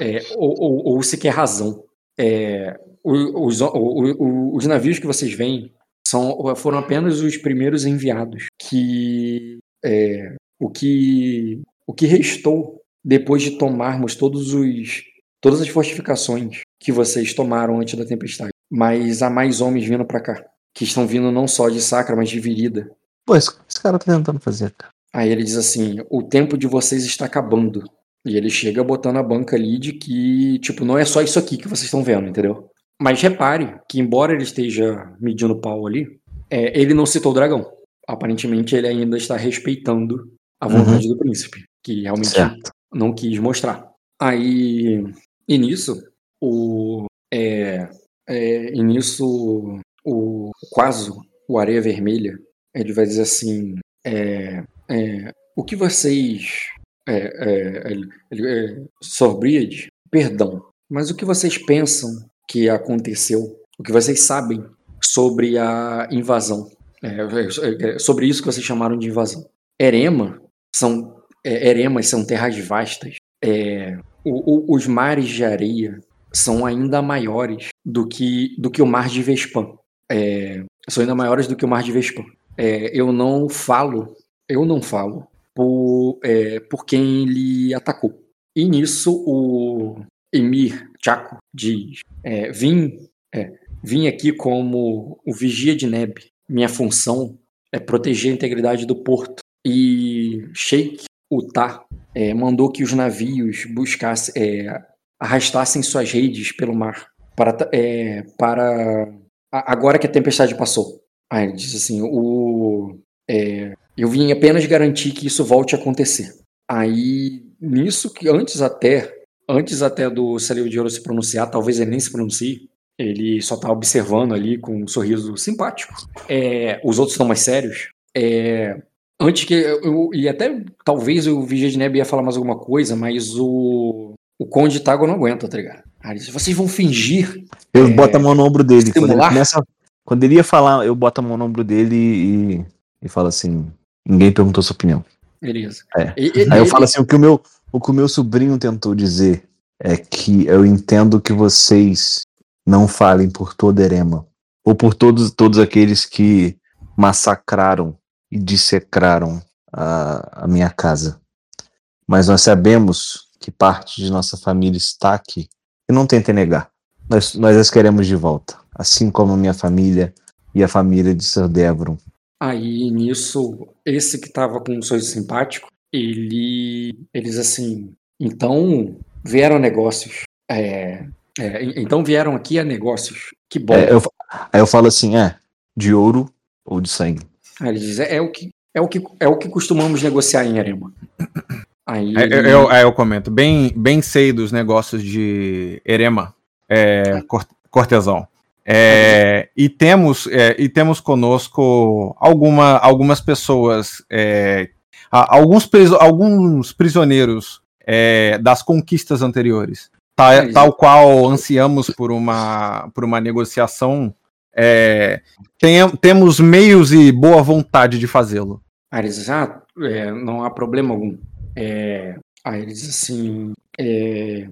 é, ou, ou- ou sequer razão. É, os, o- o- os navios que vocês veem são, foram apenas os primeiros enviados que é, o que o que restou depois de tomarmos todos os todas as fortificações que vocês tomaram antes da tempestade. Mas há mais homens vindo pra cá, que estão vindo não só de Sacra, mas de Virida. Pô, esse, esse cara tá tentando fazer, cara. Aí ele diz assim: o tempo de vocês está acabando. E ele chega botando a banca ali de que, tipo, não é só isso aqui que vocês estão vendo, entendeu? Mas repare que, embora ele esteja medindo pau ali, é, ele não citou o dragão. Aparentemente, ele ainda está respeitando a vontade do príncipe, que realmente Certo. não quis mostrar. Aí, e nisso, o. É, é, e nisso, o Quaso, o Areia Vermelha, ele vai dizer assim: é, é, o que vocês. É, é, é, Sorbriad, perdão, mas o que vocês pensam que aconteceu? O que vocês sabem sobre a invasão? É, é, sobre isso que vocês chamaram de invasão. Erema são eremas são terras vastas. O- o- os mares de areia são ainda maiores do que, do que o mar de Vespan. É, são ainda maiores do que o mar de Vespan. É, eu não falo, eu não falo por, é, por quem ele atacou. E nisso o Emir Chaco diz: é, vim, é, vim aqui como o vigia de Neb. Minha função é proteger a integridade do porto. E Sheikh Utah é, mandou que os navios buscassem, é, arrastassem suas redes pelo mar para, é, para agora que a tempestade passou. Aí ele diz assim, o, é, eu vim apenas garantir que isso volte a acontecer. Aí nisso que antes até antes até do Celio de Ouro se pronunciar, talvez ele nem se pronuncie. Ele só tá observando ali com um sorriso simpático. É, os outros estão mais sérios. É, antes que eu, e até talvez o Vigia de Neb ia falar mais alguma coisa, mas o o Conde Tago não aguenta, tá ligado? Aí diz, vocês vão fingir Eu É, boto a mão no ombro dele. Quando ele, começa, quando ele ia falar, eu boto a mão no ombro dele e, e falo assim: ninguém perguntou sua opinião. Beleza. É. E- e- Aí eu ele- falo assim: o que o meu, o que o meu sobrinho tentou dizer é que eu entendo que vocês não falem por toda Erema, ou por todos, todos aqueles que massacraram e dissecraram a, a minha casa. Mas nós sabemos que parte de nossa família está aqui e não tentem negar. Nós, nós as queremos de volta, assim como a minha família e a família de Sir Devron. Aí nisso, esse que tava com um sorriso simpático, ele. Eles assim. Então vieram negócios. É, é, en- então vieram aqui a negócios. Que bom. É, eu, aí eu falo assim: é, de ouro ou de sangue. Aí ele diz, é, é o que, é, o que, é o que costumamos negociar em Erema. Aí É, ele- Eu, eu, aí eu comento. Bem, bem sei dos negócios de Erema, é, cor- cortesão. É, e, temos, é, e temos conosco alguma, algumas pessoas, é, alguns, alguns prisioneiros é, das conquistas anteriores. Ta- Mas- tal qual ansiamos por uma, por uma negociação, é, tem- temos meios e boa vontade de fazê-lo. Diz, ah, é, não há problema algum. Diz assim, é,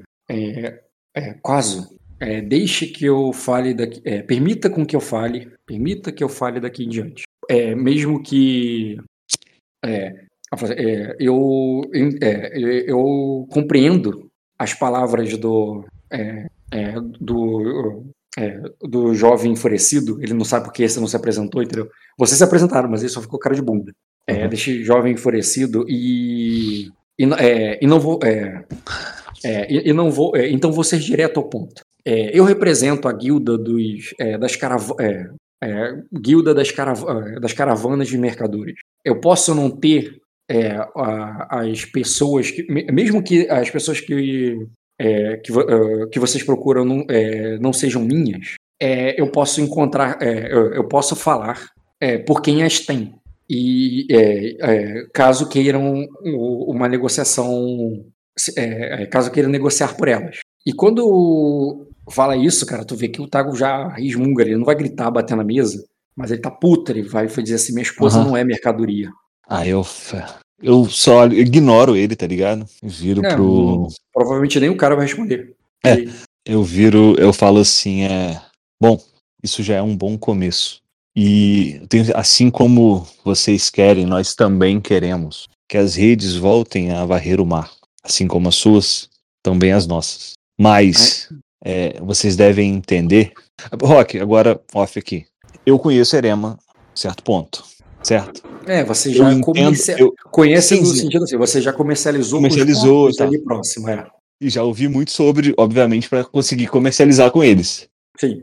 quase, é, deixe que eu fale daqui, é, permita com que eu fale, permita que eu fale daqui em diante. É, mesmo que é, é, eu, é, eu compreendo as palavras do, é, é, do, é, do jovem enfurecido, ele não sabe porque esse não se apresentou, entendeu? Vocês se apresentaram, mas ele só ficou cara de bunda. É, deste jovem enfurecido e, e, é, e não vou é, é, e, e não vou é, então vou ser direto ao ponto. É, eu represento a guilda dos é, das carava é, é, guilda das, carava é, das caravanas de mercadores. Eu posso não ter a- as pessoas que me- mesmo que as pessoas que que, é, que vocês procuram não, não sejam minhas, eu posso encontrar, eu, eu posso falar por quem as tem. E é, é, caso queiram uma negociação, é, caso queiram negociar por elas. E quando fala isso, cara, tu vê que o Tago já resmunga, ele não vai gritar, bater na mesa, mas ele tá puto, ele vai dizer assim, minha esposa Aham. não é mercadoria. Ah, eu. Eu só ignoro ele, tá ligado? Viro É, pro. Provavelmente nem o cara vai responder. É. Eu viro, eu falo assim, é. Bom, isso já é um bom começo. E assim como vocês querem, nós também queremos que as redes voltem a varrer o mar, assim como as suas, também as nossas. Mas é, vocês devem entender. Rock, agora off aqui. Eu conheço Erema, certo ponto, certo? É, você Eu já entendo, eu, conhece Sim, no sentido assim, você já comercializou, Comercializou com os e tal. ali próximo, é. e já ouvi muito sobre, obviamente, para conseguir comercializar com eles. Sim.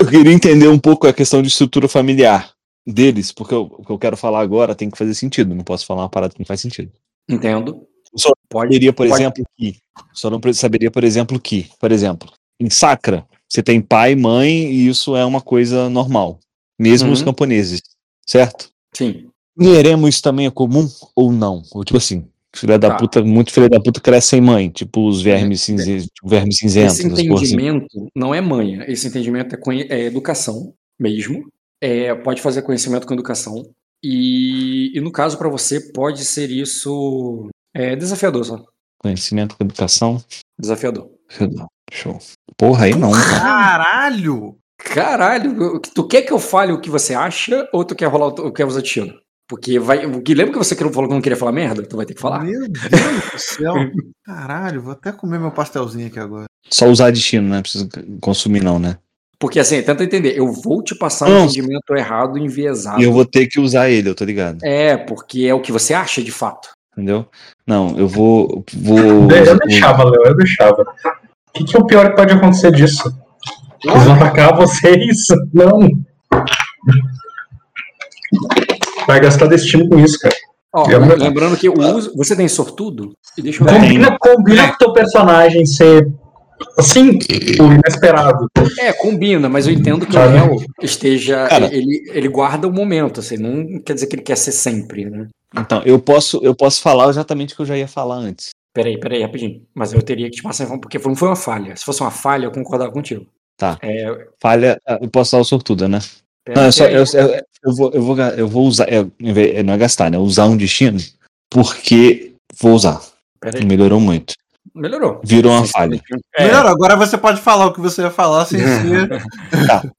Eu queria entender um pouco a questão de estrutura familiar deles, porque eu- o que eu quero falar agora tem que fazer sentido. Não posso falar uma parada que não faz sentido. Entendo. Pode. Saberia, por Pode. exemplo, que. Só não saberia, por exemplo, que, por exemplo, em Sacra, você tem pai, mãe, e isso é uma coisa normal. Mesmo os Uhum. camponeses, certo? Sim. Em Eremo isso também é comum ou não? Ou tipo assim, filha da Tá. puta, muito filha da puta cresce sem mãe, tipo os vermes, cinze, tipo, vermes cinzentos, Esse assim. entendimento não é manha. Esse entendimento é, é educação mesmo. É, pode fazer conhecimento com educação. E, e no caso, para você, pode ser isso é, desafiador só. Conhecimento com educação. Desafiador. Show. Porra, aí não, cara. Caralho! Caralho, tu quer que eu fale o que você acha ou tu quer rolar o o que você tira? Porque vai. o que- Lembra que você falou que não queria falar merda? Tu vai ter que falar. Meu Deus do céu. Caralho, vou até comer meu pastelzinho aqui agora. Só usar destino, né? Precisa consumir, não, né? Porque assim, tenta entender. Eu vou te passar Não. um entendimento errado, enviesado. E eu vou ter que usar ele, eu tô ligado. É, porque é o que você acha de fato. Entendeu? Não, eu vou. vou Eu deixava, Léo, eu deixava. O que, que é o pior que pode acontecer disso? Eles vão atacar vocês? Não. Vai gastar destino com isso, cara. Eu lembrando que o uso. Você tem sortudo? Deixa eu. Combina, combina com o teu personagem ser assim, o inesperado. É, combina, mas eu entendo que o réu esteja. Cara. ele, ele guarda o momento, assim, não quer dizer que ele quer ser sempre, né? Então, eu posso, eu posso falar exatamente o que eu já ia falar antes. Peraí, peraí, rapidinho. Mas eu teria que te passar porque não foi uma falha. Se fosse uma falha, eu concordava contigo. Tá. É, Falha, ah, eu posso dar o sortuda, né? pera- Não, eu, só, eu, eu, eu vou, eu, vou, eu vou usar. Eu, não é gastar, né? Usar um destino, porque vou usar. Peraí. Melhorou muito. Melhorou. Virou uma falha. É, Melhor, agora você pode falar o que você ia falar sem ser.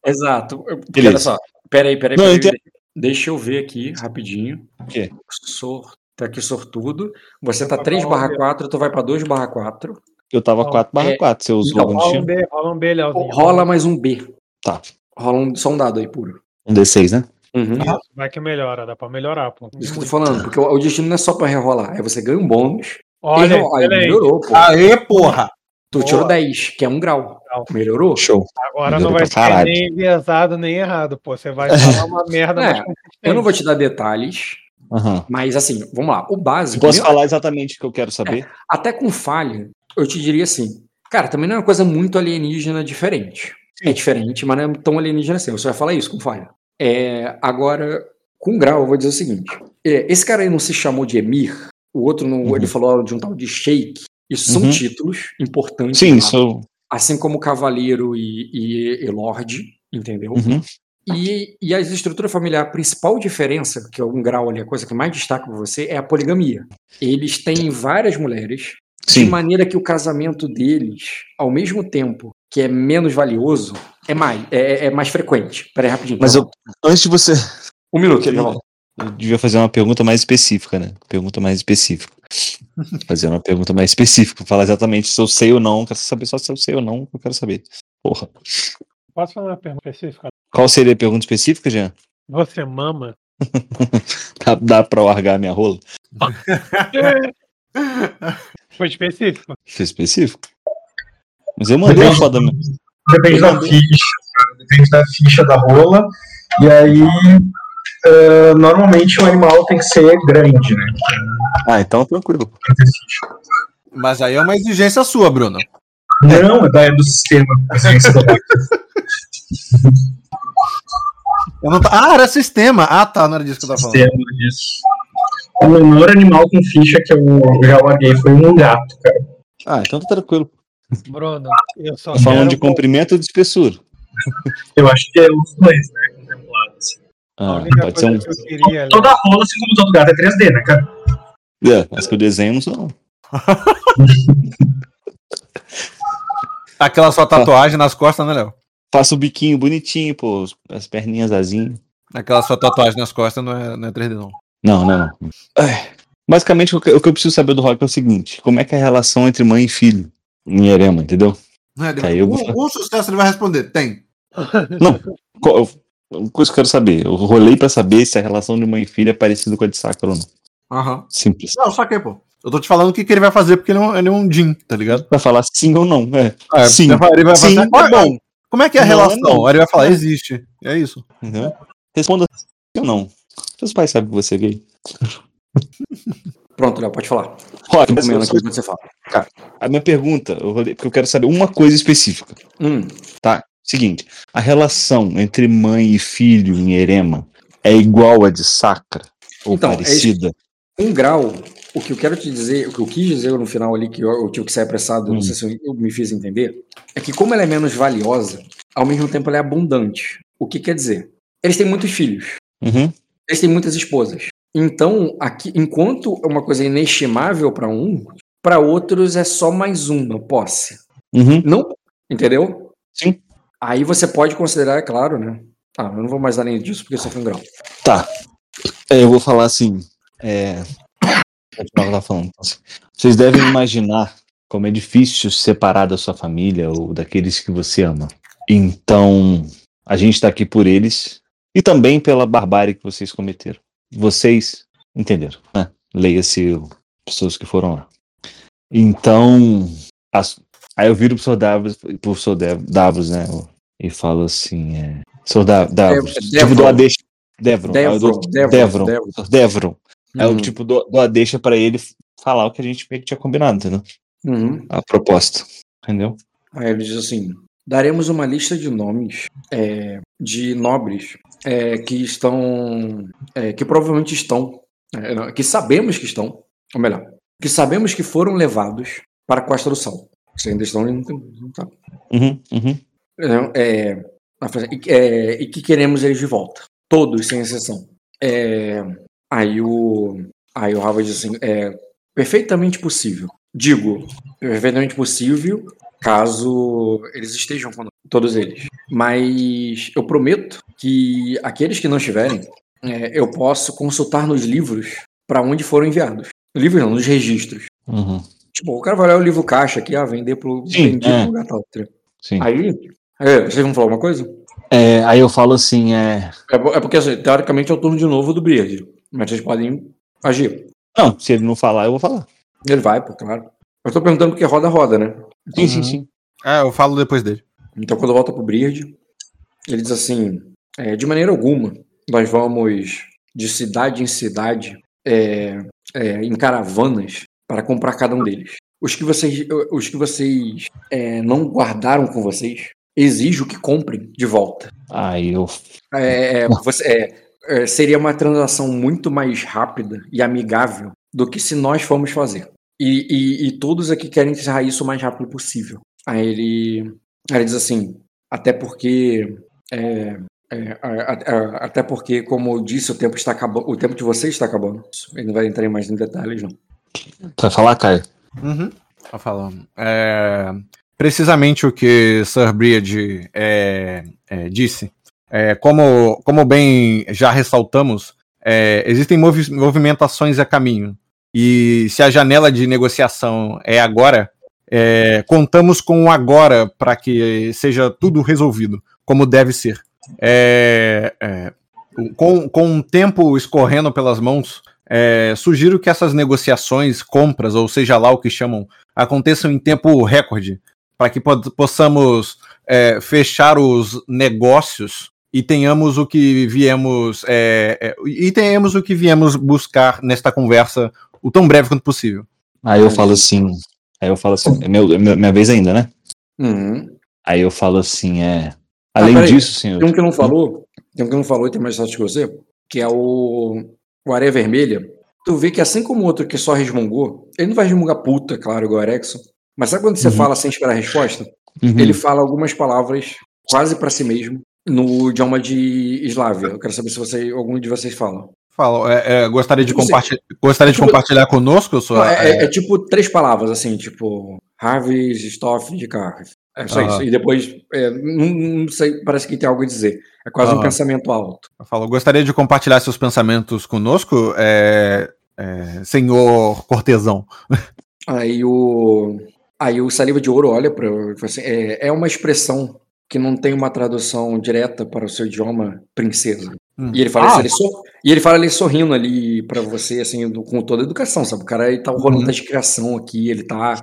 Exato. Porque Beleza. Olha só. Peraí, peraí, Não, peraí. eu entendo. Deixa eu ver aqui rapidinho. O quê? Sor... Tá aqui sortudo. Você tá Vai 3 pra barra onde? 4, tu vai pra 2 barra 4. Eu tava Não, 4 barra é- 4. Você usou então, Rola um? B, rola um B, Leozinho. Rola mais um B. Tá. Rola um, só um dado aí, puro. Um D6, né? Uhum. Isso, vai que melhora, dá pra melhorar, pô. Isso que eu tô falando, porque o, o destino não é só pra rerolar, é você ganha um bônus. Olha, e rola. Aí melhorou, pô. Aê, porra! Tu boa. tirou 10, que é um grau. Grau. Melhorou? Show. Agora Melhorou não vai ser caralho. nem enviesado nem errado, pô. Você vai falar uma merda É. Eu não vou te dar detalhes, Aham. mas assim, vamos lá. O básico. Posso meu- falar exatamente o que eu quero saber? Até com falha, eu te diria assim. Cara, também não é uma coisa muito alienígena diferente. É diferente, mas não é tão alienígena assim. Você vai falar isso com falha. É, agora, com grau, eu vou dizer o seguinte: é, esse cara aí não se chamou de Emir, o outro não, Uhum. ele falou de um tal de Sheik. Isso são Uhum. títulos importantes. Sim, lá. sou. Assim como Cavaleiro e, e, e Lorde, entendeu? Uhum. E, e a estrutura familiar, a principal diferença, que é um grau ali, a coisa que mais destaca para você, é a poligamia. Eles têm várias mulheres, de Sim. maneira que o casamento deles, ao mesmo tempo que é menos valioso, é mais, é, é mais frequente. Peraí, rapidinho. Mas eu, antes de você. Um minuto, eu-. Eu devia fazer uma pergunta mais específica, né? Pergunta mais específica. fazer uma pergunta mais específica. Falar exatamente se eu sei ou não. Quero saber só se eu sei ou não. Eu quero saber. Porra. Posso fazer uma pergunta específica? Qual seria a pergunta específica, Jean? Você mama? Dá, dá pra largar minha rola? Foi específico. Foi específico? Mas eu mandei uma foto da minha. Depende da ficha, cara. Depende da ficha da rola. E aí, eh, normalmente o animal tem que ser grande, né? Ah, então tranquilo. Pra ter ficha. Mas aí é uma exigência sua, Bruno. Não, é da- é do sistema. tá- Ah, era sistema. Ah, tá, não era disso que eu tava falando. Sistema disso. O menor animal com ficha que eu já larguei foi um gato, cara. Ah, então tá tranquilo. Bruno, eu só Tá falando de comprimento ou de espessura? Eu acho que é os dois, né? Contemplados. Ah, pode ser um. que queria. Toda rola, assim como todo gato, é 3D, né, cara? É, mas que eu desenho não sou. não. Aquela sua tatuagem nas costas, né, Léo? Faço o biquinho bonitinho, pô, as perninhas asinhas. Aquela sua tatuagem nas costas não é, não é 3D, não. Não, não, não. Ai, Basicamente, o que o que eu preciso saber do Rock é o seguinte: como é que é a relação entre mãe e filho em Erema, entendeu? Não é, ele- Caiu. um, um sucesso ele vai responder. Tem. Eu- Uma coisa que eu quero saber: eu rolei pra saber se a relação de mãe e filho é parecida com a de Sakura ou não. Aham. Simples. Não, saquei, pô. Eu tô te falando o que, que ele vai fazer, porque ele é um, ele é um Jin, tá ligado? Vai falar sim ou não, é. Ah, Sim. Ele vai, ele vai Sim, fazer, é bom. Como é que é a Não, relação? não. Aí ele vai falar, existe. É isso. Entendeu? Responda sim ou não. Seus pais sabem que você é gay. Pronto, Léo, pode falar. Rock, Tô mas eu- aqui você fala. a minha pergunta, eu rolei, porque eu quero saber uma coisa específica. Hum, Seguinte, a relação entre mãe e filho em Erema é igual a de Sacra? Ou Então, é parecida? um grau, o que eu quero te dizer, o que eu quis dizer no final ali, que eu, eu tive que sair apressado, Hum. não sei se eu, eu me fiz entender, é que como ela é menos valiosa, ao mesmo tempo ela é abundante. O que quer dizer? Eles têm muitos filhos. Uhum. Eles têm muitas esposas. Então, aqui, enquanto é uma coisa inestimável para um, para outros é só mais uma posse. Uhum. Não, entendeu? Sim. Aí você pode considerar, é claro, né? Ah, eu não vou mais nem disso porque só foi um grau. Tá. É, eu vou falar assim. É... Falando. Então, assim, Vocês devem imaginar como é difícil se separar da sua família ou daqueles que você ama. Então, a gente tá aqui por eles e também pela barbárie que vocês cometeram. Vocês entenderam, né? Leia-se pessoas que foram lá. Então, as- aí eu viro pro professor Davos, pro professor Davos, né? E falo assim, é... Professor Da- Davos, Dev- tipo, Devron. dou a deixa... Devron. aí eu dou- Devron, Devron. Devron. Devron. Devron. É o Uhum. tipo, dou, dou a deixa pra ele falar o que a gente meio que tinha combinado, entendeu? Uhum. A proposta. Entendeu? Aí ele diz assim: daremos uma lista de nomes é, de nobres é, que estão. é, que provavelmente estão. é, que sabemos que estão. Ou melhor, que sabemos que foram levados para a Costa do Sal. Se ainda estão. não tem- não tá. Uhum, uhum. É, e, é, e que queremos eles de volta. Todos, sem exceção. É, aí o. Aí o Harvard diz assim: é perfeitamente possível. Digo, perfeitamente possível caso eles estejam conosco, todos eles. Mas eu prometo que aqueles que não estiverem, é, eu posso consultar nos livros para onde foram enviados. Livros não, nos registros. Uhum. Tipo, o cara vai olhar o livro caixa aqui, ah, vender pro, Sim, vendido é. lugar tal. Sim. Aí, é, vocês vão falar uma coisa? É, aí eu falo assim, é. É, é porque, assim, teoricamente, é o turno de novo do Beard. Mas vocês podem agir. Não, se ele não falar, eu vou falar. Ele vai, pô, claro. Eu tô perguntando porque roda, roda, né? Sim, sim, sim. É, eu falo depois dele. Então, quando volta pro Beard, ele diz assim: é, de maneira alguma, nós vamos de cidade em cidade, é, é, em caravanas, para comprar cada um deles. Os que vocês, os que vocês é, não guardaram com vocês, exijo que comprem de volta. Aí eu. É, é, você- é, é, seria uma transação muito mais rápida e amigável do que se nós formos fazer. E, e- e todos aqui querem encerrar isso o mais rápido possível. Aí ele, aí ele diz assim, até porque é, é, até porque, como eu disse, o tempo está acabando, o tempo de vocês está acabando. Ele não vai entrar em mais em detalhes, não. Vai falar, Caio? Uhum. Tá falando. É, precisamente o que Sir Briad é, é, disse. É, como, como bem já ressaltamos, é, existem movi- movimentações a caminho. E se a janela de negociação é agora, é, contamos com o agora para que seja tudo resolvido, como deve ser. Com, com o tempo escorrendo pelas mãos, é, sugiro que essas negociações, compras, ou seja lá o que chamam, aconteçam em tempo recorde, para que po- possamos é, fechar os negócios e tenhamos o que viemos é, é, e tenhamos o que viemos buscar nesta conversa o tão breve quanto possível. Aí eu falo assim. Aí eu falo assim. É meu, é minha vez ainda, né? Uhum. Aí eu falo assim, é. Além peraí. disso, senhor. Tem um que não falou, tem um que não falou e tem mais sorte que você, que é o, o Areia Vermelha. Tu vê que assim como o outro que só resmungou, ele não vai resmungar puta, claro, igual o Erexon. Mas sabe quando você Uhum. fala sem esperar a resposta? Uhum. Ele fala algumas palavras quase pra si mesmo no idioma de Eslávia. Eu quero saber se você, algum de vocês fala. Fala, é, é, gostaria de, Tipo assim, compartilhar, gostaria de tipo- compartilhar conosco sua. Não, é, é- é tipo três palavras, assim, tipo Harvey's, Stoff, de Carve. É só isso. E depois, é, não, não sei, parece que tem algo a dizer. É quase um pensamento alto. Falou, gostaria de compartilhar seus pensamentos conosco, é, é, senhor cortesão. Aí o, aí o Saliva de Ouro olha para assim, é, é uma expressão que não tem uma tradução direta para o seu idioma princesa. Hum. E ele fala Ah. isso, ele sor- e ele fala ali sorrindo ali para você, assim, do- com toda a educação, sabe? O cara ele tá rolando Uhum. da criação aqui, ele tá.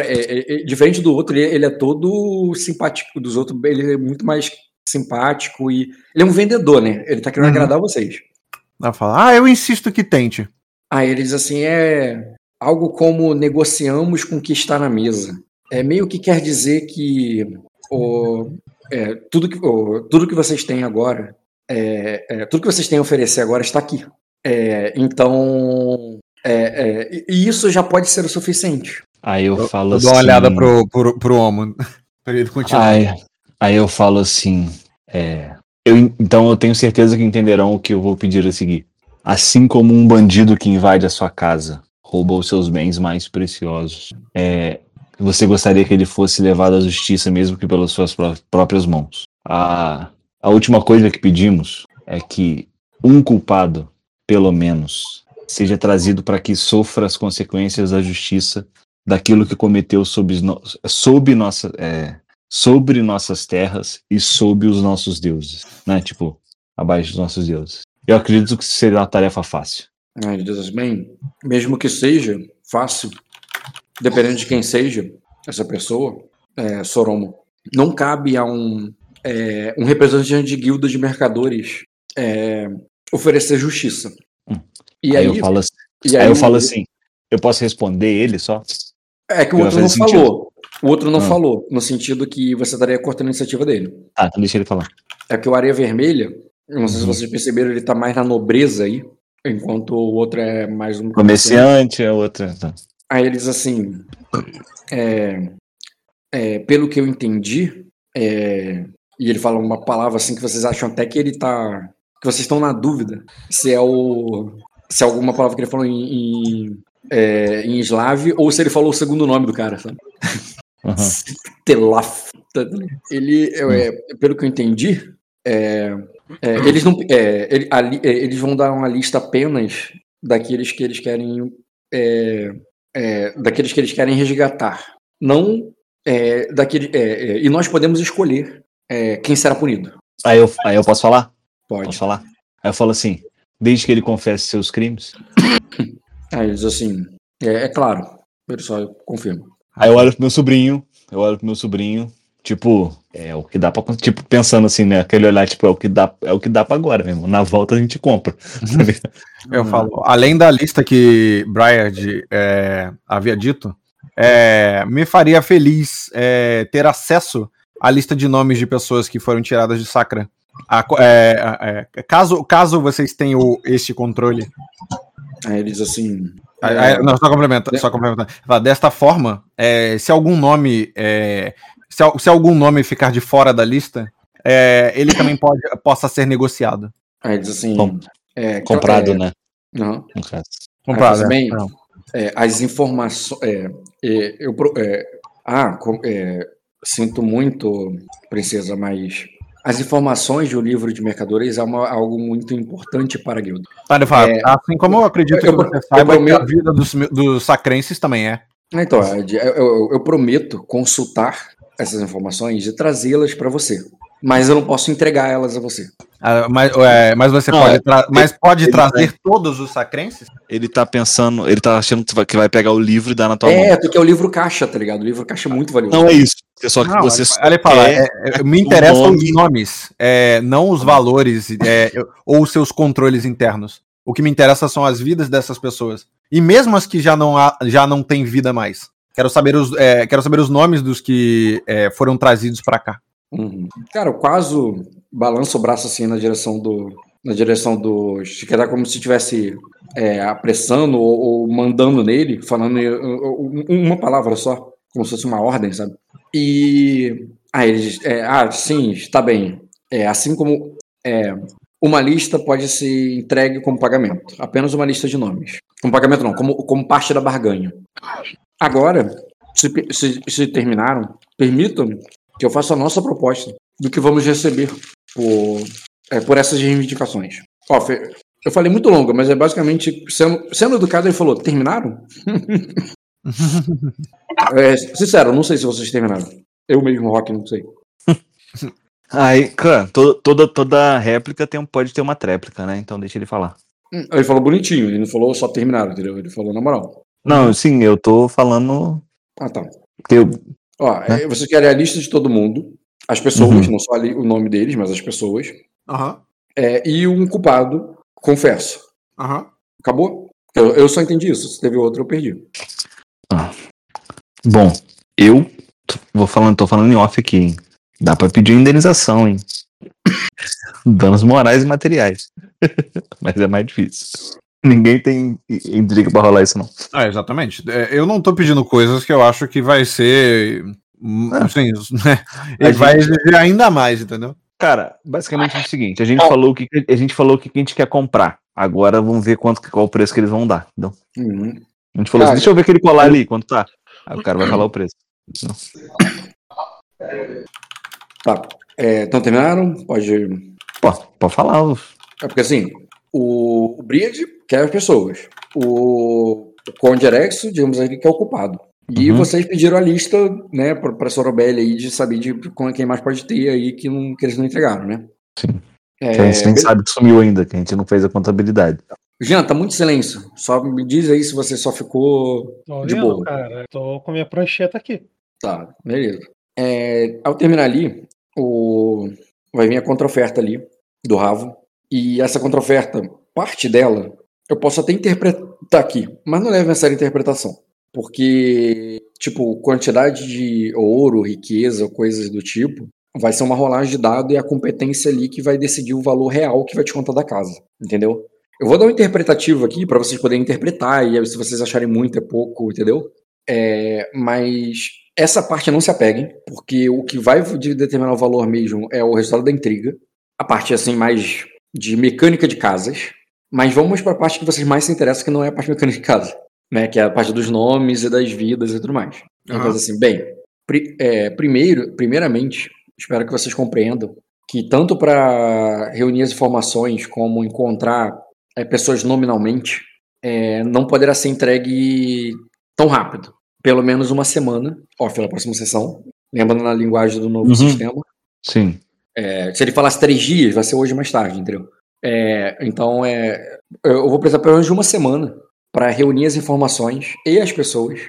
É, é, é, diferente do outro, ele, ele é todo simpático dos outros, ele é muito mais simpático e. Ele é um vendedor, né? Ele tá querendo Uhum. agradar vocês. Ela fala, ah, eu insisto que tente. Aí ele diz assim: é algo como negociamos com o que está na mesa. É meio que quer dizer que o, é, tudo, que, o, tudo que vocês têm agora, é, é, tudo que vocês têm a oferecer agora está aqui. É, então, é, é, e isso já pode ser o suficiente. Aí eu, falo Eu assim. dou uma olhada pro, pro, pro homo. Pra ele continuar. Aí, aí eu falo assim. é, eu, então eu tenho certeza que entenderão o que eu vou pedir a seguir. Assim como um bandido que invade a sua casa, rouba os seus bens mais preciosos, é, você gostaria que ele fosse levado à justiça mesmo que pelas suas pró- próprias mãos. A, a última coisa que pedimos é que um culpado, pelo menos, seja trazido para que sofra as consequências da justiça daquilo que cometeu sob, no- sob nossa, é, sobre nossas terras e sob os nossos deuses, né? Tipo, abaixo dos nossos deuses. Eu acredito que seria uma tarefa fácil. Aí diz assim, bem, mesmo que seja fácil, dependendo de quem seja essa pessoa, é, Soromo, não cabe a um, é, um representante de guilda de mercadores é, oferecer justiça. Hum. E aí, aí, eu falo assim, e aí eu o- falo assim, eu posso responder ele só? É que o outro não sentido. falou. O outro não Ah. falou, no sentido que você estaria cortando a iniciativa dele. Tá, então deixa ele falar. É que o Areia Vermelha, não sei se Uhum. vocês perceberam, ele tá mais na nobreza aí, enquanto o outro é mais um Comerciante, a outra. Tá. Aí eles assim, é, é, pelo que eu entendi, é, e ele fala uma palavra assim que vocês acham até que ele tá, que vocês estão na dúvida se é o, se é alguma palavra que ele falou em, em, é, em eslave ou se ele falou o segundo nome do cara, sabe? Uhum. Telaf. Ele, é, pelo que eu entendi, é, é, eles não, é, ele- a li- é, eles vão dar uma lista apenas daqueles que eles querem, daqueles que eles querem resgatar, não daquele, e nós podemos escolher quem será punido. Aí, eu, aí eu posso falar? Pode. Posso falar? Aí eu falo assim, desde que ele confesse seus crimes. Aí eles assim, é, é claro, ele só confirma. Aí eu olho pro meu sobrinho, eu olho pro meu sobrinho, tipo, é o que dá pra. Tipo, pensando assim, né? Aquele olhar, tipo, é o que dá, é o que dá pra agora mesmo. Na volta a gente compra. Eu falo, além da lista que Briard é, havia dito, é, me faria feliz é, ter acesso à lista de nomes de pessoas que foram tiradas de Sacra. A é, é, é, caso, caso vocês tenham este controle. Aí eles assim, Aí- é, aí- não, só complementando. Só complementando. Desta forma, é, se algum nome. é, se, se algum nome ficar de fora da lista, é, ele também pode, possa ser negociado. aí eles assim, Com- é, Comprado, é, né? não. Comprado, mas bem, é. As informações. É, é, eu, é, ah, é, sinto muito, princesa, mas as informações um livro de mercadores é uma- algo muito importante para a guilda. Ele fala, É, assim como eu acredito eu- que você eu saiba a vida dos, dos sacrenses também é. Então, eu, eu- eu prometo consultar essas informações e trazê-las para você, mas eu não posso entregar elas a você. Ah, mas, é, mas você Não, pode, é- tra- mas pode ele- trazer todos os sacrenses? Ele tá pensando, ele tá achando que vai- que vai pegar o livro e dar na tua É, mão. porque é o livro caixa, tá ligado? O livro caixa é muito valioso. Não é isso. É só que Não, você fala, é, é, me interessam nome. os nomes, é, não os valores é, ou os seus controles internos. O que me interessa são as vidas dessas pessoas. E mesmo as que já não, há, já não têm vida mais. Quero saber os, é, quero saber os nomes dos que é, foram trazidos pra cá. Uhum. Cara, eu quase balanço o braço assim na direção do. Na direção do. Dá como se estivesse é, apressando ou, ou mandando nele, falando uma palavra só, como se fosse uma ordem, sabe? E. Ah, eles. É, ah, sim, está bem. É, assim como. É, uma lista pode ser entregue como pagamento. Apenas uma lista de nomes. Como pagamento não, como, como parte da barganha. Agora, se, se, se terminaram, permitam que eu faça a nossa proposta do que vamos receber por, é, por essas reivindicações. Ó, eu falei muito longa, mas é basicamente, sendo, sendo educado, ele falou, terminaram? é, sincero, não sei se vocês terminaram. Eu mesmo, Rock, não sei. Aí, cara, to- toda, toda réplica tem, pode ter uma tréplica, né? Então deixa ele falar. Hum, Ele falou bonitinho, ele não falou só terminaram, entendeu? Ele falou na moral. Não, sim, eu tô falando Ah, tá. que eu, Ó, Né? é, vocês querem a lista de todo mundo, as pessoas, Uhum. não só ali o nome deles, mas as pessoas, Aham, é, e um culpado, confesso. aham. Acabou? Eu, eu só entendi isso. Se teve outro, eu perdi. Bom, eu tô- vou falando, tô falando em off aqui, hein? Dá pra pedir indenização, hein? Danos morais e materiais. Mas é mais difícil. Ninguém tem intriga pra rolar isso, não. Ah, exatamente. É, eu não tô pedindo coisas que eu acho que vai ser. hum, Ah. Assim, né? Ele A vai gente- exigir ainda mais, entendeu? Cara, basicamente é o seguinte, a gente falou o que a gente falou o que a gente quer comprar. Agora vamos ver quanto qual o preço que eles vão dar. Entendeu? Uhum. A gente falou Cara, assim, deixa eu ver aquele colar ali, quanto tá. Aí o cara vai falar o preço. Tá. É, então terminaram? Pode. Pô, pode falar. É porque assim, o, o Bridge quer as pessoas. O, o Conde Erexo, digamos aqui, que é o culpado. E Uhum. vocês pediram a lista, né, pra, pra Sorobelli aí de saber de com- quem mais pode ter aí que, não, que eles não entregaram, né? Sim. É, Que a gente nem sabe que sumiu ainda, que a gente não fez a contabilidade. Jean, tá muito silêncio. Só me diz aí se você só ficou Tô de vendo, boa. cara. Tô com minha prancheta aqui. Tá, beleza. É, ao terminar ali, o... vai vir a contra-oferta ali do Ravo. E essa contra-oferta, parte dela, eu posso até interpretar aqui, mas não leve a sério a interpretação. Porque, tipo, quantidade de ouro, riqueza, coisas do tipo, vai ser uma rolagem de dado e a competência ali que vai decidir o valor real que vai te contar da casa. Entendeu? Eu vou dar um interpretativo aqui para vocês poderem interpretar, e aí se vocês acharem muito é pouco, entendeu? É, mas essa parte não se apeguem, porque o que vai de- determinar o valor mesmo é o resultado da intriga, a parte assim mais de mecânica de casas. Mas vamos para a parte que vocês mais se interessam, que não é a parte mecânica de casa, né? Que é a parte dos nomes e das vidas e tudo mais. Então, Aham. assim, bem, pri- é, primeiro, primeiramente, espero que vocês compreendam que tanto para reunir as informações como encontrar é, pessoas nominalmente, é, não poderá ser entregue tão rápido. Pelo menos uma semana, off na próxima sessão. Lembrando na linguagem do novo Uhum. sistema. Sim. É, se ele falasse três dias, vai ser hoje mais tarde, entendeu? É, então, é, eu vou precisar pelo menos de uma semana para reunir as informações e as pessoas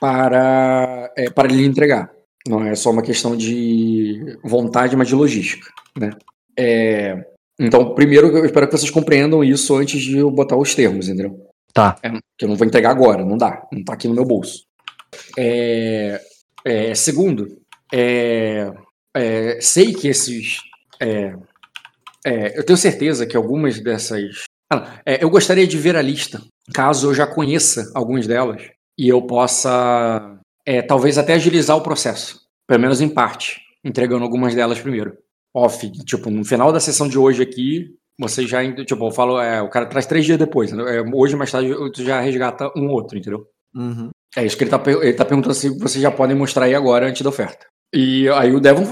para, é, para lhe entregar. Não é só uma questão de vontade, mas de logística, né? É, então, primeiro, eu espero que vocês compreendam isso antes de eu botar os termos, entendeu? Tá. É, que eu não vou entregar agora, não dá, não tá aqui no meu bolso. É, é, segundo, é, é, sei que esses. é, é, eu tenho certeza que algumas dessas. Ah, é, eu gostaria de ver a lista, caso eu já conheça algumas delas, e eu possa é, talvez até agilizar o processo, pelo menos em parte, entregando algumas delas primeiro. Off, tipo, no final da sessão de hoje aqui, você já, tipo, eu falo, é, o cara traz três dias depois, entendeu? É, hoje mais tarde tu já resgata um outro, entendeu? Uhum. É isso que ele tá, ele tá perguntando se vocês já podem mostrar aí agora antes da oferta. E aí o Devon,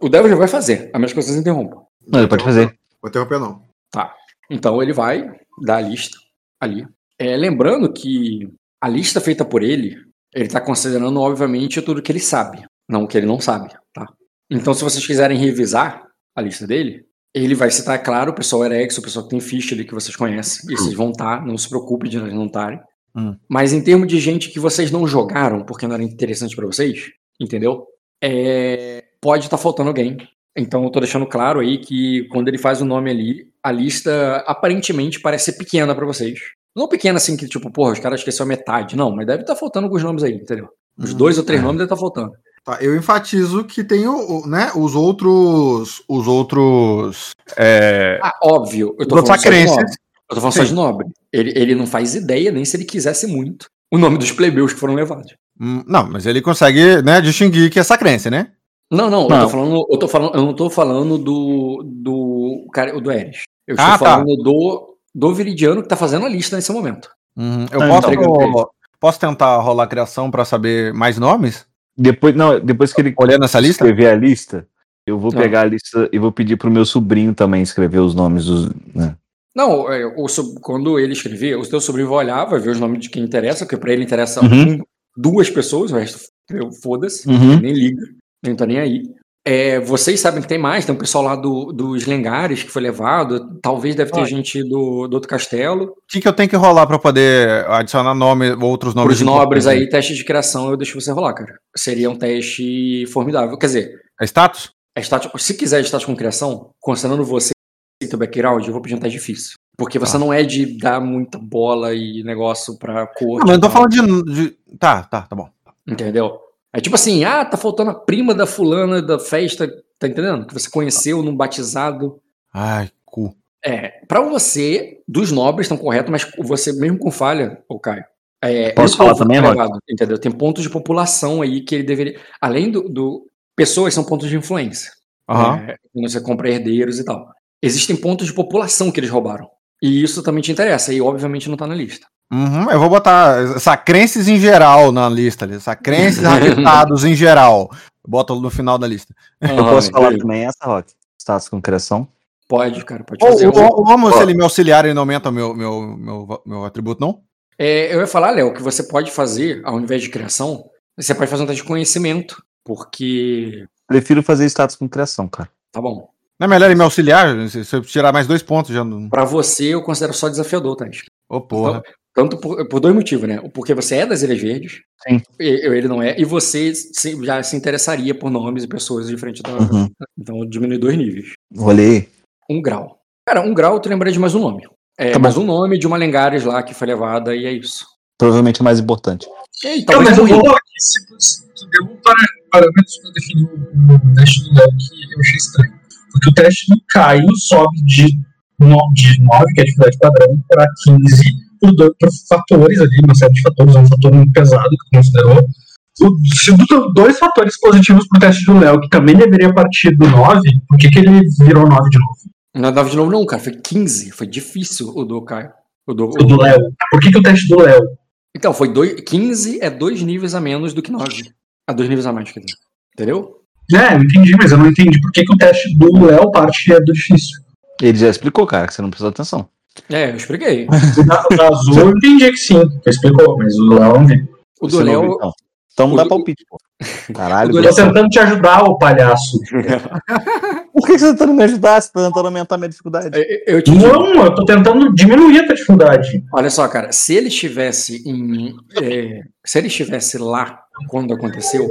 o- Devon já vai fazer, a menos que vocês interrompam. Não, ele pode fazer. Vou interromper, não. Então ele vai dar a lista ali. É, lembrando que a lista feita por ele, ele está considerando, obviamente, tudo que ele sabe, não o que ele não sabe, tá? Então, se vocês quiserem revisar a lista dele, ele vai citar, claro, o pessoal Erex, o pessoal que tem ficha ali que vocês conhecem, e vocês vão estar, não se preocupe de não estarem. Hum. Mas em termos de gente que vocês não jogaram, porque não era interessante para vocês, entendeu? É, pode estar faltando alguém. Então eu tô deixando claro aí que quando ele faz o nome ali, a lista aparentemente parece ser pequena pra vocês. Não pequena assim que tipo, porra, os caras esqueceram a metade. Não, mas deve estar faltando alguns nomes aí, entendeu? Uns Uhum. dois ou três É. nomes deve estar faltando. Tá, eu enfatizo que tem o, né, os outros. Os outros. É, Ah, óbvio. Eu tô os falando só nobre. Eu tô falando só de nobre. Ele, ele não faz ideia, nem se ele quisesse muito, o nome dos plebeus que foram levados. Hum, Não, mas ele consegue né, distinguir que é sacrense, né? Não, não, Eu, Não. tô falando, eu tô falando, eu não tô falando do do cara, do Eres. Eu estou Ah, tá. falando do do Viridiano que tá fazendo a lista nesse momento. Uhum. Eu Ah, posso, então. posso tentar rolar a criação pra saber mais nomes? Depois, não, depois que ele Olhando essa lista? escrever a lista, eu vou Não. pegar a lista e vou pedir pro meu sobrinho também escrever os nomes dos. né? Não, é, quando ele escrever, o teu sobrinho vai olhar, vai ver os nomes de quem interessa, porque pra ele interessa Uhum. um- duas pessoas, o resto eu- foda-se, Uhum. nem liga, nem tá nem aí. É, vocês sabem que tem mais, tem um pessoal lá do, dos Lengares que foi levado, talvez deve ter Olha. gente do, do outro castelo. O que, que eu tenho que rolar pra poder adicionar nome, outros nomes? Para os nobres aí, teste de criação, eu deixo você rolar, cara. Seria um teste formidável. Quer dizer, É status? é status, se quiser status com criação, considerando você e teu background, eu vou pedir um teste difícil. Porque você não é de dar muita bola e negócio pra corte. Não, mas eu tô tal. falando de, de- Tá, tá, tá bom. Entendeu? É tipo assim, ah, tá faltando a prima da fulana da festa, tá entendendo? Que você conheceu num batizado. Ai, cu. É, pra você, dos nobres estão corretos, mas você mesmo com falha, ô Caio. É, Posso o falar também, tá Rock? levado, Entendeu? Tem pontos de população aí que ele deveria. Além do. do- pessoas são pontos de influência. Aham. É, quando você compra herdeiros e tal. Existem pontos de população que eles roubaram. E isso também te interessa, e obviamente não tá na lista. Uhum, eu vou botar sacrenses em geral na lista ali. Sacrenses habitados em geral. Bota no final da lista. Eu Aham, posso falar também essa, Rock? Status com criação? Pode, cara, pode O, fazer. o, o homo, se ele me auxiliar, ele não aumenta o meu, meu, meu, meu atributo, não? É, eu ia falar, Léo, que você pode fazer, ao invés de criação, você pode fazer um teste de conhecimento, porque. Prefiro fazer status com criação, cara. Tá bom. Não é melhor ele me auxiliar? Se, eu tirar mais dois pontos já não. Pra você, eu considero só desafiador, tá? Ô, porra. Tanto por, por dois motivos, né? Porque você é das Ilhas Verdes, Sim. e- eu- ele não é, e você se- já se interessaria por nomes e pessoas diferentes da. Uhum. Então diminui dois níveis. Rolei. Um grau. Cara, um grau tu lembra de mais um nome. É, Tá bom. mais um nome de uma Lengares lá que foi levada, e é isso. Provavelmente o mais importante. E Não, talvez mas eu vou aqui, se, se tu deu para, parâmetros para definir o, o teste do Léo que eu achei estranho. Porque o teste do Caio sobe de, no, de 9, que é a dificuldade padrão, para 15 por, dois, por fatores ali, uma série de fatores, um fator muito pesado que considerou. O, dois fatores positivos pro teste do Léo, que também deveria partir do 9, por que, que ele virou 9 de novo? Não é 9 de novo, não, cara. Foi 15. Foi difícil o do Caio. O do, O do Léo. Por que, que o teste do Léo? Então, foi dois, 15 é dois níveis a menos do que 9. A dois níveis a mais, quer dizer. Entendeu? É, eu entendi, mas eu não entendi por que, que o teste do Léo parte é do difícil. Ele já explicou, cara, que você não prestou atenção. É, eu expliquei. O da, o azul eu entendi que sim, que explicou, mas o do Léo não vi. O do Você não Léo. viu, então. Então não o dá do- palpite, pô. Caralho, o do Eu tô tentando te ajudar, ô palhaço. Por que você tá tentando me ajudar? Você tá tentando aumentar minha dificuldade? Eu, eu Não, eu tô tentando diminuir a tua dificuldade. olha só, cara, se ele estivesse em. é, se ele estivesse lá quando aconteceu,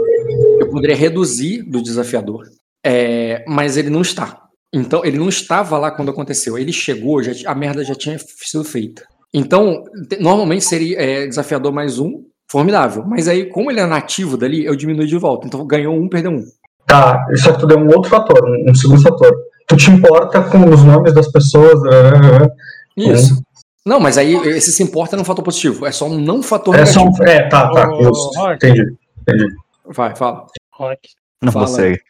eu poderia reduzir do desafiador. É, mas ele não está. Então, ele não estava lá quando aconteceu. Ele chegou, já, a merda já tinha sido feita. Então, te- normalmente seria é, desafiador mais um, formidável. Mas aí, como ele é nativo dali, eu diminui de volta. Então, ganhou um, perdeu um. Tá, só que tu deu um outro fator, um, um segundo fator. Tu te importa com os nomes das pessoas. ah, Isso. Não, mas aí esse se importa não é um fator positivo. É só um não fator É, só negativo. um, é, tá, tá, Ô, justo. Rock. Entendi. Vai, fala. Rock. Não Fala. consegue.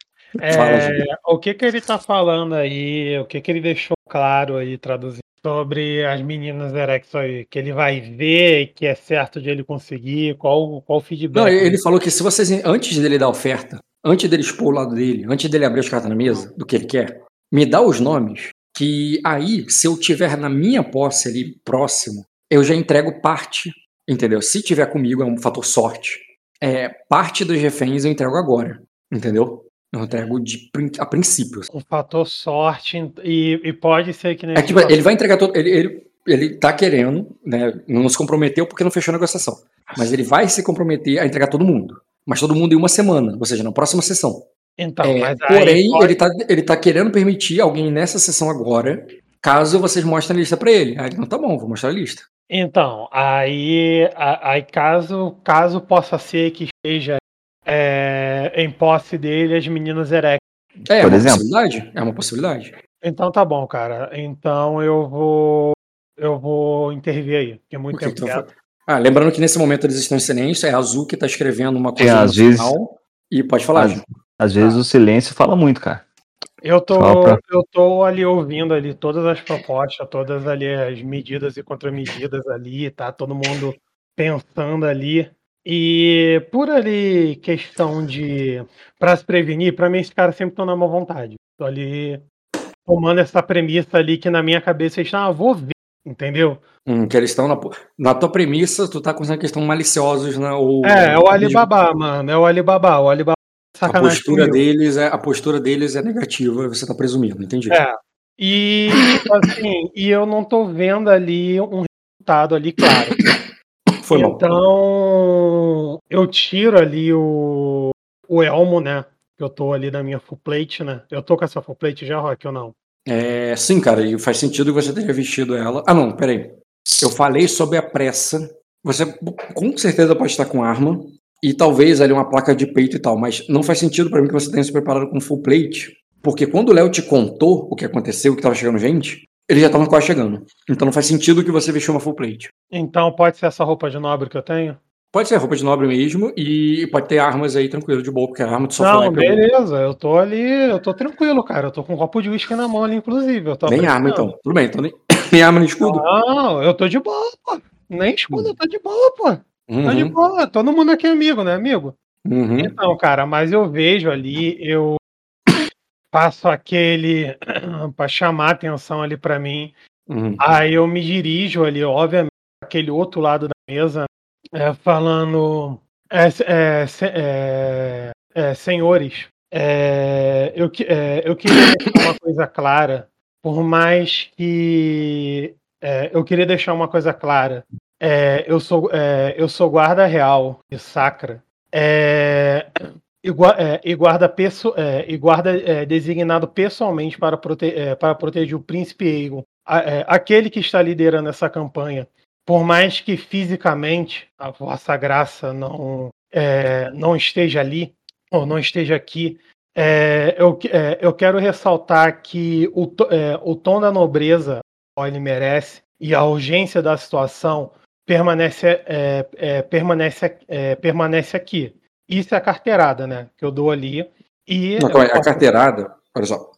Fala, É, o que que ele tá falando aí, o que que ele deixou claro aí, traduzindo, sobre as meninas Erexo aí, que ele vai ver que é certo de ele conseguir, qual, qual o feedback? Não, ele falou que se vocês, antes dele dar a oferta, antes dele expor o lado dele, antes dele abrir as cartas na mesa, do que ele quer, me dá os nomes, que aí, se eu tiver na minha posse ali, próximo, eu já entrego parte, entendeu? Se tiver comigo, é um fator sorte. É, parte dos reféns eu entrego agora, entendeu? Eu entrego de, a princípio. Um fator sorte e, e pode ser que É tipo, ele vai entregar todo. Ele, ele, ele tá querendo, né? Não se comprometeu porque não fechou a negociação. Mas ele vai se comprometer a entregar todo mundo. Mas todo mundo em uma semana, ou seja, na próxima sessão. Então, É, porém, pode- ele, tá, ele tá querendo permitir alguém nessa sessão agora, caso vocês mostrem a lista pra ele. Aí ele, não, tá bom, vou mostrar a lista. Então, aí, aí caso, caso possa ser que esteja é, em posse dele as meninas erectas. É, é Por uma exemplo. possibilidade. É uma possibilidade. Então tá bom, cara. Então eu vou. Eu vou intervir aí. Porque é muito O que tempo quieto. Ah, lembrando que nesse momento eles estão em silêncio, é a Azul que tá escrevendo uma coisa É, no às vezes- final. E pode falar, Às-. Às vezes o silêncio fala muito, cara. Eu tô, eu tô ali ouvindo ali todas as propostas, todas ali as medidas e contramedidas ali, tá todo mundo pensando ali. E por ali questão de para se prevenir, pra mim esses caras sempre estão na má vontade. Tô ali tomando essa premissa ali que na minha cabeça eles estão, ah, vou ver, entendeu? Hum, que eles estão na, na tua premissa, tu tá considerando que eles estão maliciosos, né? Ou, É, é o Alibaba, mano, é o Alibaba, o Alibaba é A sacanagem postura comigo. deles é a postura deles é negativa, você tá presumindo, entendi. É. E, tipo assim, e eu não tô vendo ali um resultado ali claro. Foi mal. Então, eu tiro ali o, o elmo, né? Que eu tô ali na minha full plate, né? Eu tô com essa full plate já, Rock, ou não? É, sim, cara, e faz sentido que você tenha vestido ela. Ah, não, peraí. Eu falei sobre a pressa. Você com certeza pode estar com arma e talvez ali uma placa de peito e tal, mas não faz sentido pra mim que você tenha se preparado com full plate, porque quando o Léo te contou o que aconteceu, que tava chegando gente, ele já tava quase chegando. Então não faz sentido que você vestiu uma full plate. Então pode ser essa roupa de nobre que eu tenho? Pode ser roupa de nobre mesmo e pode ter armas aí tranquilo de boa, porque a arma tu só lá não, beleza, eu tô ali, eu tô tranquilo, cara. Eu tô com um copo de uísque na mão ali, inclusive. Eu tô Nem arma então. Tudo bem, então nem, nem arma nem escudo. Não, eu tô de boa, pô. Nem escudo, eu tô de boa, pô. Uhum, boa. Todo mundo aqui é amigo, né, amigo? uhum. Então, cara, mas eu vejo ali, eu faço aquele pra chamar atenção ali pra mim. Uhum. Aí eu me dirijo ali, obviamente, aquele outro lado da mesa, é, falando, é, é, é, é, senhores, é, eu, que- é, eu queria deixar uma coisa clara, por mais que eu queria deixar uma coisa clara. É, eu sou é, eu sou guarda real de Sacra. É, e, é, e guarda, pesso- é, e guarda é, designado pessoalmente para, prote- para proteger o príncipe Aegon, aquele que está liderando essa campanha. Por mais que fisicamente a vossa graça não, não esteja ali, ou não esteja aqui, eu, eu quero ressaltar que o, o tom da nobreza ele merece e a urgência da situação permanece, é, é, permanece, é, permanece aqui. Isso é a carteirada, né? Que eu dou ali. E Não, calma aí, a carteirada, olha só.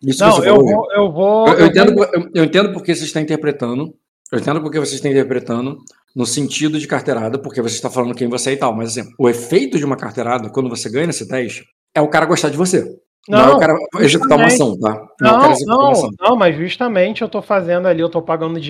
Isso Não, eu vou, eu vou. eu, eu eu entendo, vou- eu, eu entendo porque você está interpretando. Eu entendo porque você está interpretando no sentido de carteirada, porque você está falando quem você é e tal. Mas assim, o efeito de uma carteirada, quando você ganha nesse teste, é o cara gostar de você. Não, é o Não, cara executar uma ação, tá? Não, é o Não, não, não, mas justamente eu tô fazendo ali, eu tô pagando de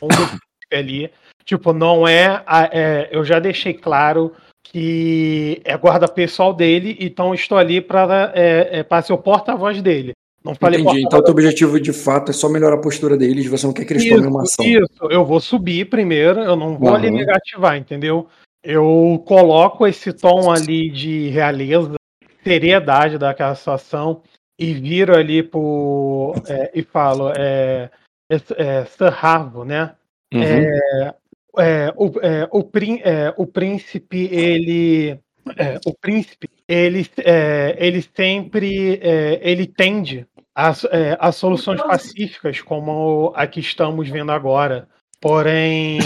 ali. Tipo, não é, a- é, Eu já deixei claro que é guarda pessoal dele, então estou ali para é, é, ser o porta-voz dele. Não falei Entendi. Então, o teu objetivo de fato é só melhorar a postura deles, você não quer que eles tomem uma Isso, ação. isso, eu vou subir primeiro, eu não vou ali Aham. negativar, entendeu? Eu coloco esse tom ali de realeza, seriedade daquela situação e viro ali pro. é, e falo, é, é, é, Sir Harvo, né? Uhum. É, o, é, o, prín- é, o príncipe, ele. é, o príncipe, ele, é, ele sempre é, ele tende a, é, a soluções pacíficas, como a que estamos vendo agora. Porém,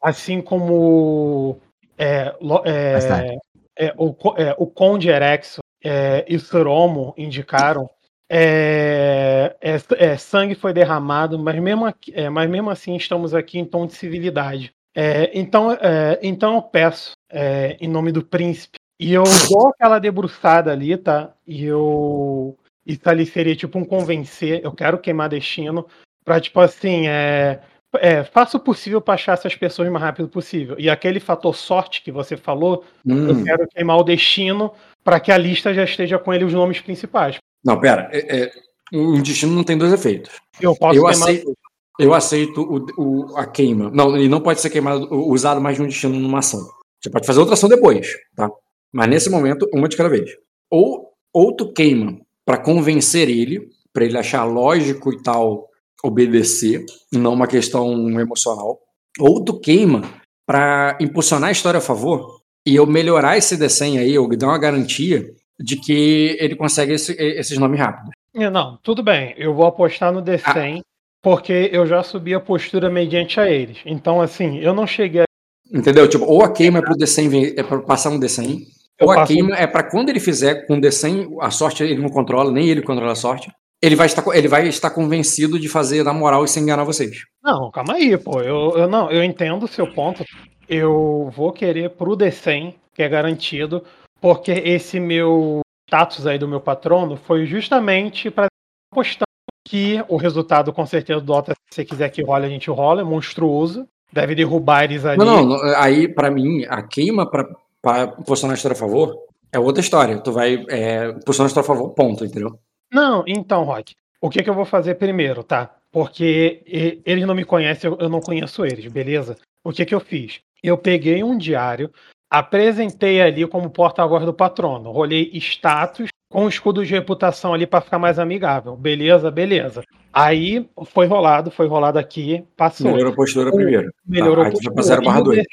assim como é, é, é, o, é, o Conde Erexo é, e o Suromo indicaram, é, é, é, sangue foi derramado, mas mesmo, aqui- é, mas mesmo assim estamos aqui em tom de civilidade. É, então, é, então eu peço, é, em nome do príncipe, e eu dou aquela debruçada ali, tá? E eu. Isso ali seria tipo um convencer, eu quero queimar destino, pra tipo assim, é, é, faça o possível pra achar essas pessoas o mais rápido possível. E aquele fator sorte que você falou, eu Hum. quero queimar o destino para que a lista já esteja com ele os nomes principais. Não, pera. É, é, um destino não tem dois efeitos. Eu posso Eu queimar. aceito, eu aceito o, o- a queima. Não, ele não pode ser queimado, usado mais de um destino numa ação. Você pode fazer outra ação depois, tá? Mas nesse momento, uma de cada vez. Ou, ou tu queima pra convencer ele, pra ele achar lógico e tal obedecer, não uma questão emocional. Ou tu queima pra impulsionar a história a favor, e eu melhorar esse desenho aí, eu dar uma garantia de que ele consegue esse- esses nomes rápidos. É, Não, tudo bem. Eu vou apostar no D100 Ah. Porque eu já subi a postura mediante a eles. Então, assim, eu não cheguei a. Entendeu? Tipo, ou a queima é pro D100 ver- é para passar um D100, Eu ou a passo- queima é para quando ele fizer com D100, a sorte ele não controla, nem ele controla a sorte. Ele vai estar, ele vai estar convencido de fazer na moral e sem enganar vocês. Não, calma aí, pô. Eu, eu não, eu entendo o seu ponto. Eu vou querer pro D100, que é garantido, porque esse meu status aí do meu patrono foi justamente para apostando que o resultado, com certeza, do Dota, se você quiser que role, a gente rola, é monstruoso. Deve derrubar eles ali. Não, não, aí pra mim, a queima para posicionar a história a favor é outra história. Tu vai é, posicionar a história a favor, ponto, entendeu? Não, então, Rock, o que, que eu vou fazer primeiro, tá? Porque eles não me conhecem, eu, eu não conheço eles, beleza? O que, que eu fiz? Eu peguei um diário, apresentei ali como porta-voz do patrono, rolei status com escudo de reputação ali para ficar mais amigável. Beleza, beleza. Aí foi rolado, foi rolado aqui, passou. Melhorou a postura O- primeiro. Melhorou tá, a postura. pra 0 barra E o 2.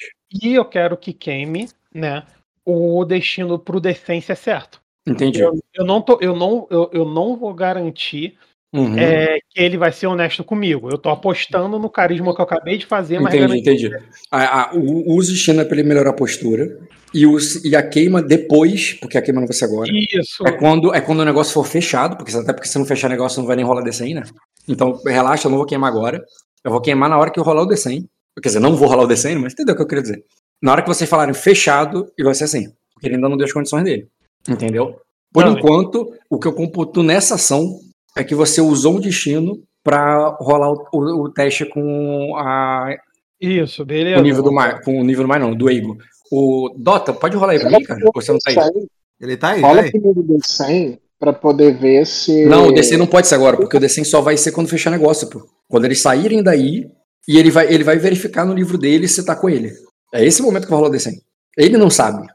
E eu quero que queime, né? O destino pro decência certo. Entendi. Eu, eu não tô, eu não, eu, eu não vou garantir Uhum. é, que ele vai ser honesto comigo. Eu tô apostando no carisma que eu acabei de fazer, mas Entendi, garantir- entendi. A, o, uso de China é pra ele melhorar a postura. E, os, e a queima depois, porque a queima não vai ser agora. Isso. É quando, é quando o negócio for fechado, porque até porque se não fechar negócio não vai nem rolar D100, né? Então relaxa, eu não vou queimar agora. Eu vou queimar na hora que eu rolar o D100. Quer dizer, não vou rolar o D100, mas entendeu o que eu queria dizer. Na hora que vocês falarem fechado, e vai ser assim. Porque ele ainda não deu as condições dele. Entendeu? Por Não, enquanto, o que eu computo nessa ação é que você usou um destino pra rolar o, o- o teste com a, Isso, beleza. o nível do mais, com o nível do mais não, do Eigo. O Dota, pode rolar aí pra mim, cara? Você não tá aí? Ele tá aí, Rola tá aí. primeiro do 100 pra poder ver se. Não, o DC não pode ser agora, porque o DC só vai ser quando fechar negócio, pô. Quando eles saírem daí, e ele vai, ele vai verificar no livro dele se tá com ele. É esse momento que vai rolar o DC. Ele não sabe.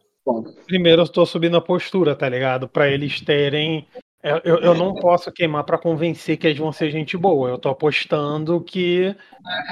Primeiro eu tô subindo a postura, tá ligado? Pra eles terem. Eu, eu, eu não posso queimar pra convencer que eles vão ser gente boa. Eu tô apostando que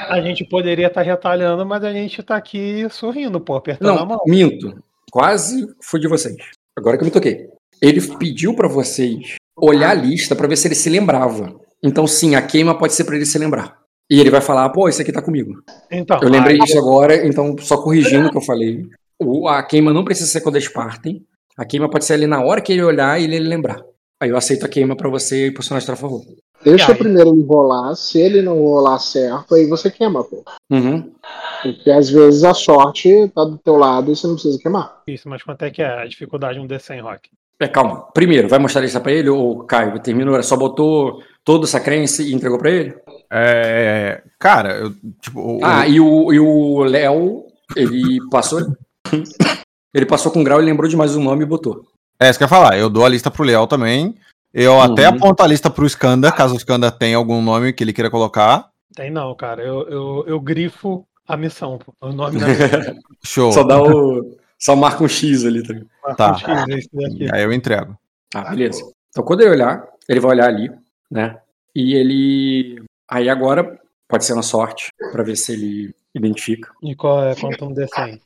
a gente poderia estar retalhando, mas a gente tá aqui sorrindo, pô, apertando a Não, mão. minto. Quase fui de vocês. Agora que eu me toquei. Ele pediu pra vocês olhar a lista pra ver se ele se lembrava. Então, sim, a queima pode ser pra ele se lembrar. E ele vai falar, pô, isso aqui tá comigo. Então, Eu lembrei aí- disso agora, então, só corrigindo o que eu falei. O- a queima não precisa ser quando eles partem. A queima pode ser ali na hora que ele olhar e ele lembrar. Aí eu aceito a queima pra você e pro personagem a favor. Deixa aí? primeiro ele rolar. Se ele não rolar certo, aí você queima, pô. Uhum. Porque às vezes a sorte tá do teu lado e você não precisa queimar. Isso, mas quanto é que é a dificuldade de um D100 Rock? É, calma. Primeiro, vai mostrar a lista pra ele ou Caio? Terminou, só botou toda essa crença e entregou pra ele? É, cara, eu, tipo, o- Ah, e o, e o Léo, ele passou. ele passou com grau e lembrou de mais um nome e botou. É isso que eu ia falar. Eu dou a lista pro Leal também. Eu até Uhum. aponto a lista pro Skanda, caso o Skanda tenha algum nome que ele queira colocar. Tem não, cara. Eu, eu, eu grifo a missão, pô. O nome da missão. Show. Só dá o. Só marca um X ali, tá ligado? Tá. é esse daqui. E aí eu entrego. Ah, beleza. Então quando ele olhar, ele vai olhar ali, né? E ele. Aí agora pode ser na sorte, pra ver se ele identifica. E qual é quanto um D100?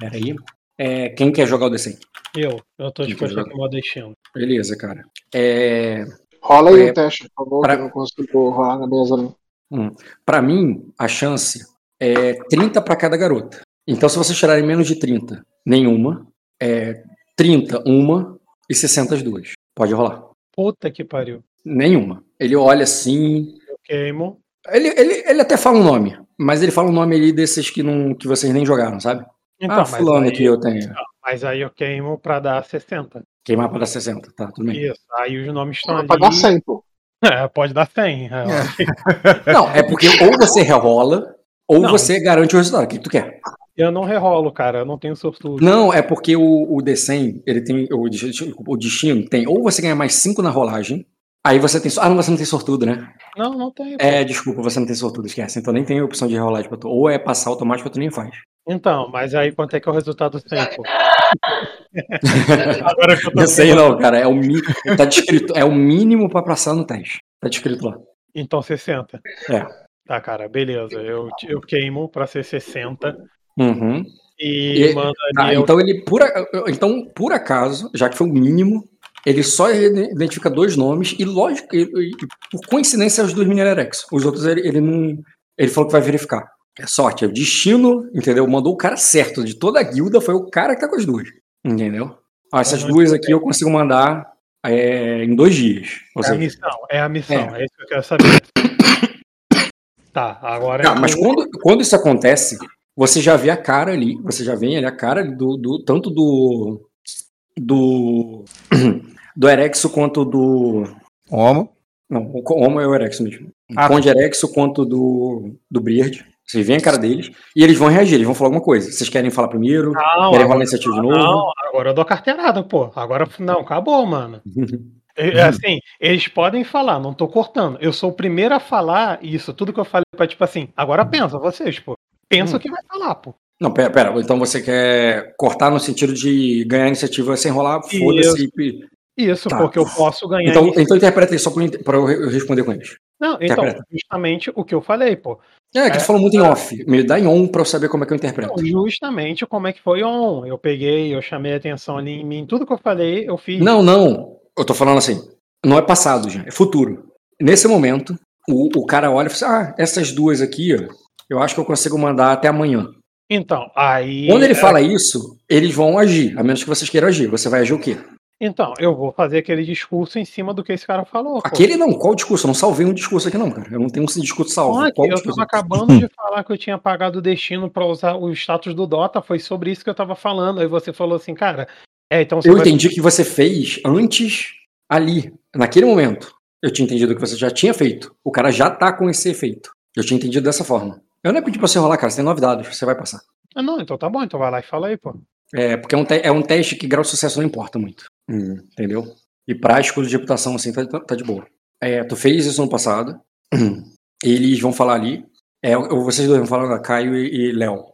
Peraí. É, quem quer jogar o D100? Eu. Eu tô Que disposto jogo? aqui modo destino. Beleza, cara. É, Rola aí É, o teste, por favor, pra- que eu não consigo rolar na mesa. Não. Pra mim, a chance é 30 pra cada garota. Então, se vocês tirarem menos de 30, nenhuma. É 30, uma. E 60, as duas. Pode rolar. Puta que pariu. Nenhuma. Ele olha assim. Eu queimo. Ele, ele, ele até fala um nome, mas ele fala um nome ali desses que, não, que vocês nem jogaram, sabe? Então, ah, mas, fulano aí, que eu tenho. mas aí eu queimo pra dar 60. Queimar para dar 60, tá, tudo bem. Isso. Aí os nomes estão ali. pra dar 100, pô. É, pode dar 100. É, Não, é porque ou você rerola, ou Não. você garante o resultado. O que tu quer? Eu não rerolo, cara. Eu não tenho sortudo. Não, é porque o, o D100, ele tem. O, o destino tem. Ou você ganha mais 5 na rolagem. Aí você tem. Ah, não, você não tem sortudo, né? Não, não tem. pô. É, desculpa, você não tem sortudo, esquece. Então nem tem opção de pra tu. Ou é passar automático ou tu nem faz. Então, mas aí quanto é que é o resultado 100, pô? Agora que eu tô Não sei não, cara. É o, mi... tá descrito, é o mínimo pra passar no teste. Tá descrito lá. Então 60. É. Tá, cara, beleza. Eu, eu queimo pra ser 60. Uhum. e, E- manda Tá, ali. eu- então ele por, então, por acaso, já que foi o mínimo, ele só identifica dois nomes e, lógico, e- e- por coincidência, é os dois Minerex. Os outros ele, ele não. Ele falou que vai verificar. É sorte, é o destino, entendeu? Mandou o cara certo de toda a guilda, foi o cara que tá com as duas. Entendeu? Ah, essas duas aqui eu consigo mandar é, em dois dias. É a seja, missão, é a missão, é, isso que eu quero saber. Tá, agora. Tá, mas eu- quando, quando isso acontece, você já vê a cara ali, você já vê ali a cara do, do tanto do do do Erexo quanto do Homo. não, o Homo é o Erexo mesmo. Ah, o Conde Erexo quanto do do Briard. Vocês veem a cara deles e eles vão reagir, eles vão falar alguma coisa. Vocês querem falar primeiro? Não, querem rolar agora, iniciativa de novo? não, agora eu dou carteirada, pô. Agora não, acabou, mano. É, Assim, eles podem falar, não tô cortando. Eu sou o primeiro a falar isso, tudo que eu falei pra, tipo assim, agora pensa, vocês, pô. Pensa Hum. o que vai falar, pô. Não, pera, pera, então você quer cortar no sentido de ganhar iniciativa sem rolar? Foda-se. e- Isso, Tá. porque eu posso ganhar. Então, então interpreta isso só pra eu responder com eles. Não, então, interpreta. justamente o que eu falei, pô. É, que tu É. falou muito em off. Me dá em on pra eu saber como é que eu interpreto. Não, justamente como é que foi on. Eu peguei, eu chamei a atenção ali em mim, tudo que eu falei, eu fiz. Não, não. Eu tô falando assim. Não é passado, já. É futuro. Nesse momento, o, o cara olha e fala assim: Ah, essas duas aqui, ó, eu acho que eu consigo mandar até amanhã. Então, aí. Quando ele é, fala isso, eles vão agir. A menos que vocês queiram agir. Você vai agir o quê? Então, eu vou fazer aquele discurso em cima do que esse cara falou. pô. Aquele não. Qual discurso? Eu não salvei um discurso aqui, não, cara. Eu não tenho um discurso salvo. Olha, Qual eu discurso? tava acabando de falar que eu tinha pagado o destino pra usar o status do Dota, foi sobre isso que eu tava falando. Aí você falou assim, cara, é, então Eu vai- entendi que você fez antes, ali, naquele momento. Eu tinha entendido que você já tinha feito. O cara já tá com esse efeito. Eu tinha entendido dessa forma. Eu não é pedir pra você rolar, cara. Você tem nove dados, você vai passar. Ah, não, então tá bom, então vai lá e fala aí, pô. É, porque é um, te- é um teste que grau de sucesso não importa muito. Entendeu? E escudo de reputação, assim, tá, tá- de boa. É, tu fez isso no passado. Eles vão falar ali. É, vocês dois vão falar, Caio e, e Léo.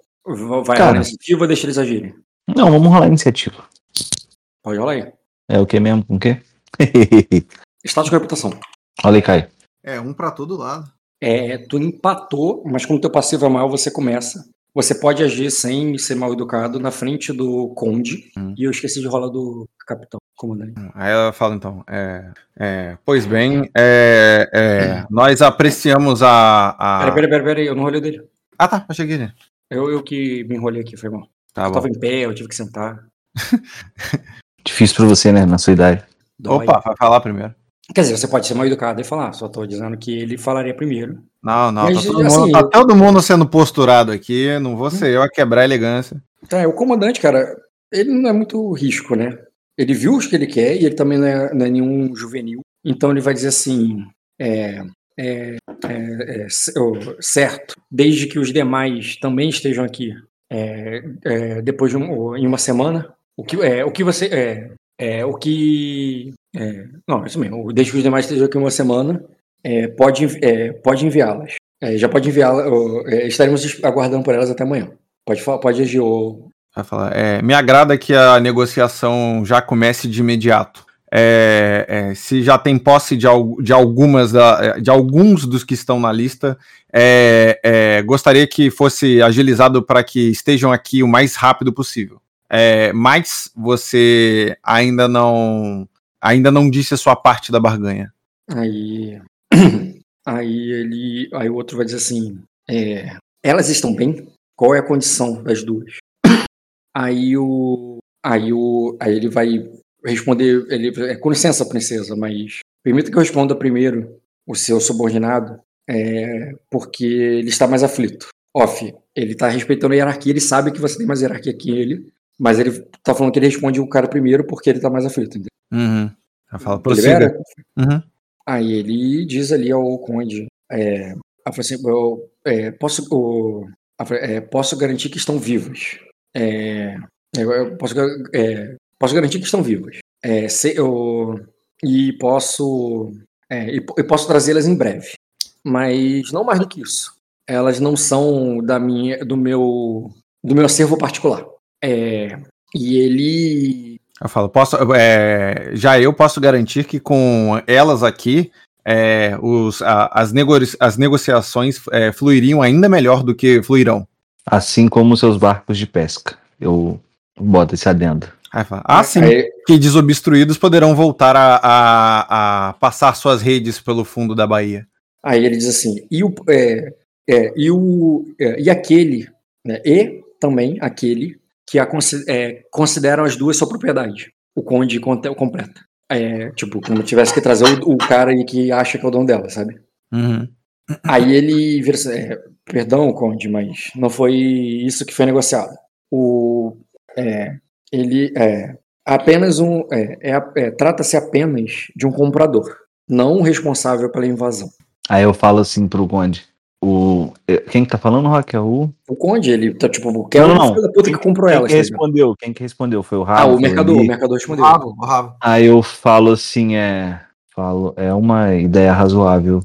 Vai Cara. rolar iniciativa ou deixa eles agirem? Não, vamos rolar a iniciativa. Pode rolar aí. É o que mesmo? Com o quê? Status de reputação. Olha aí, Caio. É, um pra todo lado. É, tu empatou, mas como teu passivo é maior, você começa. Você pode agir sem ser mal educado na frente do conde. Hum. E eu esqueci de rolar do capitão, comandante. Aí ela fala então, é, é, pois bem, é, é, nós apreciamos a. a... Peraí, peraí, peraí, peraí, eu não rolei dele. Ah tá, achei que ele. Eu, eu que me enrolei aqui, foi mal. Tá eu bom. tava em pé, eu tive que sentar. Difícil pra você, né? Na sua idade. Dói. Opa, vai falar primeiro. Quer dizer, você pode ser mal educado e falar, só tô dizendo que ele falaria primeiro. Não, não, Mas, tá, todo assim, mundo, tá todo mundo sendo posturado aqui, não vou ser eu a quebrar a elegância. Tá, o comandante, cara, ele não é muito risco, né? Ele viu os que ele quer e ele também não é, não é nenhum juvenil. Então ele vai dizer assim: é, é, é, é, certo, desde que os demais também estejam aqui é, depois de um- em uma semana. O que, é, o que você. É, o que. É, não, é isso mesmo. Desde que os demais estejam aqui uma semana, é, pode, é, pode enviá-las. É, já pode enviá-las. é, estaremos es- aguardando por elas até amanhã. Pode, pode agir, ô, Vai falar, é, me agrada que a negociação já comece de imediato. É, é, se já tem posse de, de algumas da- de alguns dos que estão na lista, é, gostaria que fosse agilizado para que estejam aqui o mais rápido possível. Mas você ainda não ainda não disse a sua parte da barganha. Aí, aí ele, aí o outro vai dizer assim, é, elas estão bem? Qual é a condição das duas? Aí o, aí o, aí ele vai responder, ele, é, com licença, princesa, mas permita que eu responda primeiro o seu subordinado, é, porque ele está mais aflito. Off, ele está respeitando a hierarquia, ele sabe que você tem mais hierarquia que ele, mas ele tá falando que ele responde o cara primeiro porque ele está mais aflito. Entendeu? Uhum. Ela fala, prossiga. Uhum. Aí ele diz ali ao conde, é, assim, eu, é, posso, fala, é, posso garantir que estão vivos. É, eu, eu posso, é, posso garantir que estão vivos. É, se, eu, e posso é, e, e posso trazê-las em breve. Mas não mais do que isso. Elas não são da minha, do meu, do meu acervo particular. É, e ele Eu falo, posso, é, já eu posso garantir que com elas aqui, é, os, a- as, nego- as negociações é, fluiriam ainda melhor do que fluirão. Assim como seus barcos de pesca. Eu boto esse adendo. Aí fala, ah, sim. Aí, Que desobstruídos poderão voltar a, a, a passar suas redes pelo fundo da Bahia. aí ele diz assim, e o, é, é, e, o é, e aquele, né, e também aquele que a é, consideram as duas sua propriedade. O conde completa. É, tipo, como tivesse que trazer o, o cara aí que acha que é o dono dela, sabe? Uhum. Aí ele vira assim, é, perdão, Conde, mas não foi isso que foi negociado. O, é, ele é apenas um. É, é é, Trata-se apenas de um comprador, não um responsável pela invasão. Aí eu falo assim pro Conde. O... eh, Quem que tá falando? É o. O Conde, ele tá tipo, quer Não, não. puta que comprou Quem ela. que tá ligado? respondeu? Quem que respondeu? Foi o Rabo? Ah, o mercador, o mercador respondeu. Ravo, o ravo. Aí eu falo assim, é. Falo, é uma ideia razoável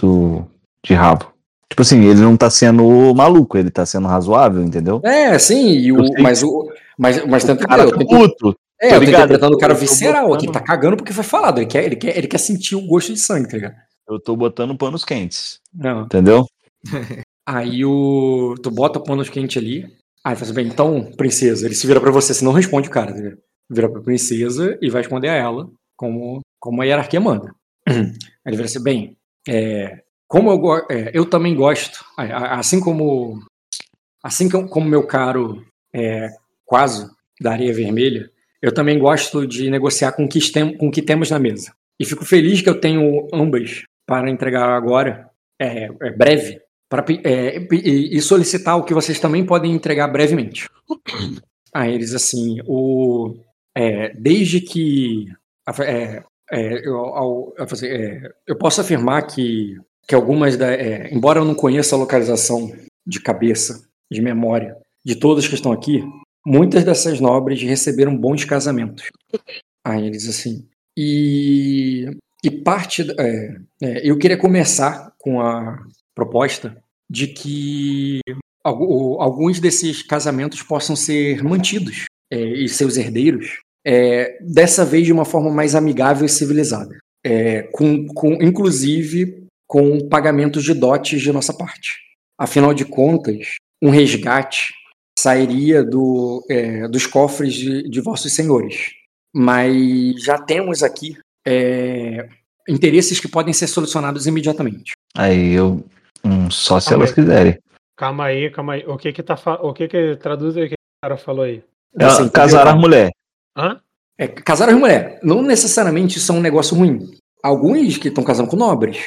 do, de rabo. Tipo assim, ele não tá sendo maluco, ele tá sendo razoável, entendeu? É, sim, e o, mas o. Mas, mas tanto O cara que tá eu tô, puto. é, tô eu tô ligado, interpretando o cara visceral aqui, botando- tá cagando porque foi falado. Ele quer, ele quer, ele quer sentir o gosto de sangue, tá ligado? Eu tô botando panos quentes, Não. entendeu? Aí o. Tu bota o panos quente ali. Aí faz bem, então, princesa, ele se vira pra você, você não responde o cara, tá? Vira pra princesa e vai responder a ela, como, como a hierarquia manda. Aí ele vira assim, bem, é, como eu, é, eu também gosto, assim como. Assim como meu caro é, quase da areia vermelha, eu também gosto de negociar com o que, tem, com o que temos na mesa. E fico feliz que eu tenho ambas para entregar agora, é, é breve, para é, e e solicitar o que vocês também podem entregar brevemente. A eles assim, o é, desde que é, é, eu, ao- eu, é, eu posso afirmar que que algumas da, é, embora eu não conheça a localização de cabeça, de memória de todas que estão aqui, muitas dessas nobres receberam bons casamentos. A eles assim. E, e parte. é, é, eu queria começar com a proposta de que algu- alguns desses casamentos possam ser mantidos é, e seus herdeiros, é, dessa vez de uma forma mais amigável e civilizada, é, com, com, inclusive com pagamentos de dotes de nossa parte. Afinal de contas, um resgate sairia do, é, dos cofres de, de vossos senhores. Mas já temos aqui é, interesses que podem ser solucionados imediatamente. Aí eu. Hum, só se Calma elas aí. quiserem. Calma aí, calma aí. O que que tá fa... O que que traduz aí o que o cara falou aí? Ela, Assim, casar a mulher. Hã? É, casar as mulheres. Não necessariamente isso é um negócio ruim. Alguns que estão casando com nobres.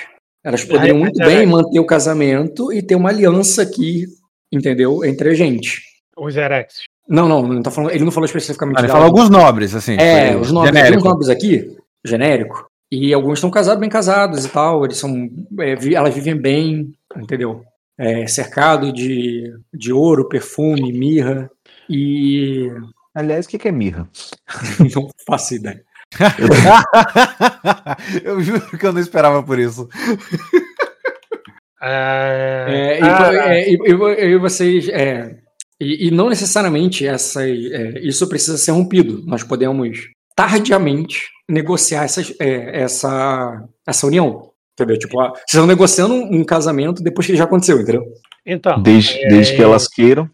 Elas poderiam muito é- bem manter o casamento e ter uma aliança aqui, entendeu? Entre a gente. Os Erex. Não, não, não tá falando, ele não falou especificamente Ah, Ele fala alguns nobres, assim. É, os nobres, tem genérico. uns nobres aqui, genérico, e alguns estão casados, bem casados e tal, eles são, é, vi- elas vivem bem, entendeu? É, cercado de, de ouro, perfume, mirra, e Aliás, o que, que é mirra? não faço ideia. eu juro que eu não esperava por isso. É... É, e, Ah, é, e- e- e vocês. é, e, e não necessariamente essa, é, isso precisa ser rompido. Nós podemos tardiamente negociar essas, é, essa, essa união. Entendeu? Tipo, ah, vocês estão negociando um, um casamento depois que já aconteceu, entendeu? Então, Desde, é, desde que elas queiram.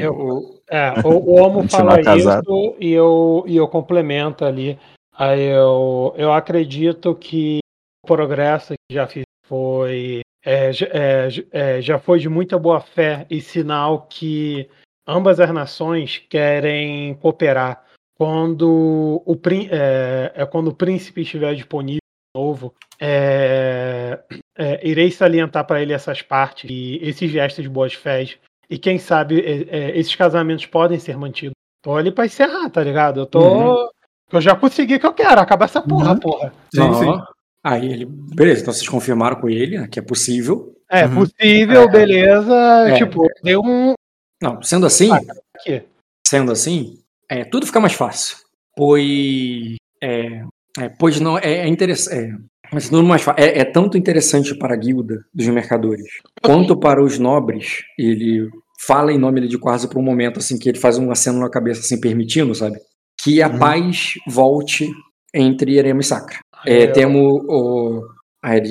Eu- O- É, o, o Homo fala isso e eu, e eu complemento ali. Aí eu, eu acredito que o progresso que já fiz foi é, já- é, é, já foi de muita boa fé e sinal que ambas as nações querem cooperar. Quando o, é, é quando o príncipe estiver disponível de novo, é, é, irei salientar para ele essas partes e esses gestos de boas fés e quem sabe é, é, esses casamentos podem ser mantidos. Tô ali pra encerrar, tá ligado? Eu tô. Uhum. Eu já consegui o que eu quero, acabar essa porra, porra. Sim, Ó, sim. Aí ele. Beleza, então vocês confirmaram com ele né, que é possível. É Uhum. possível, É. beleza. É. Tipo, deu um. Não, sendo assim, Ah, Aqui. sendo assim, é, tudo fica mais fácil. Pois. É, é, pois não. É, é interessante. É, mas tudo mais é, é tanto interessante para a guilda dos mercadores quanto para os nobres. Ele fala em nome de Quase por um momento, assim, que ele faz um aceno na cabeça, assim, permitindo, sabe? Que a Uhum. paz volte entre Erema e Sacra. Aí É, eu- temos o.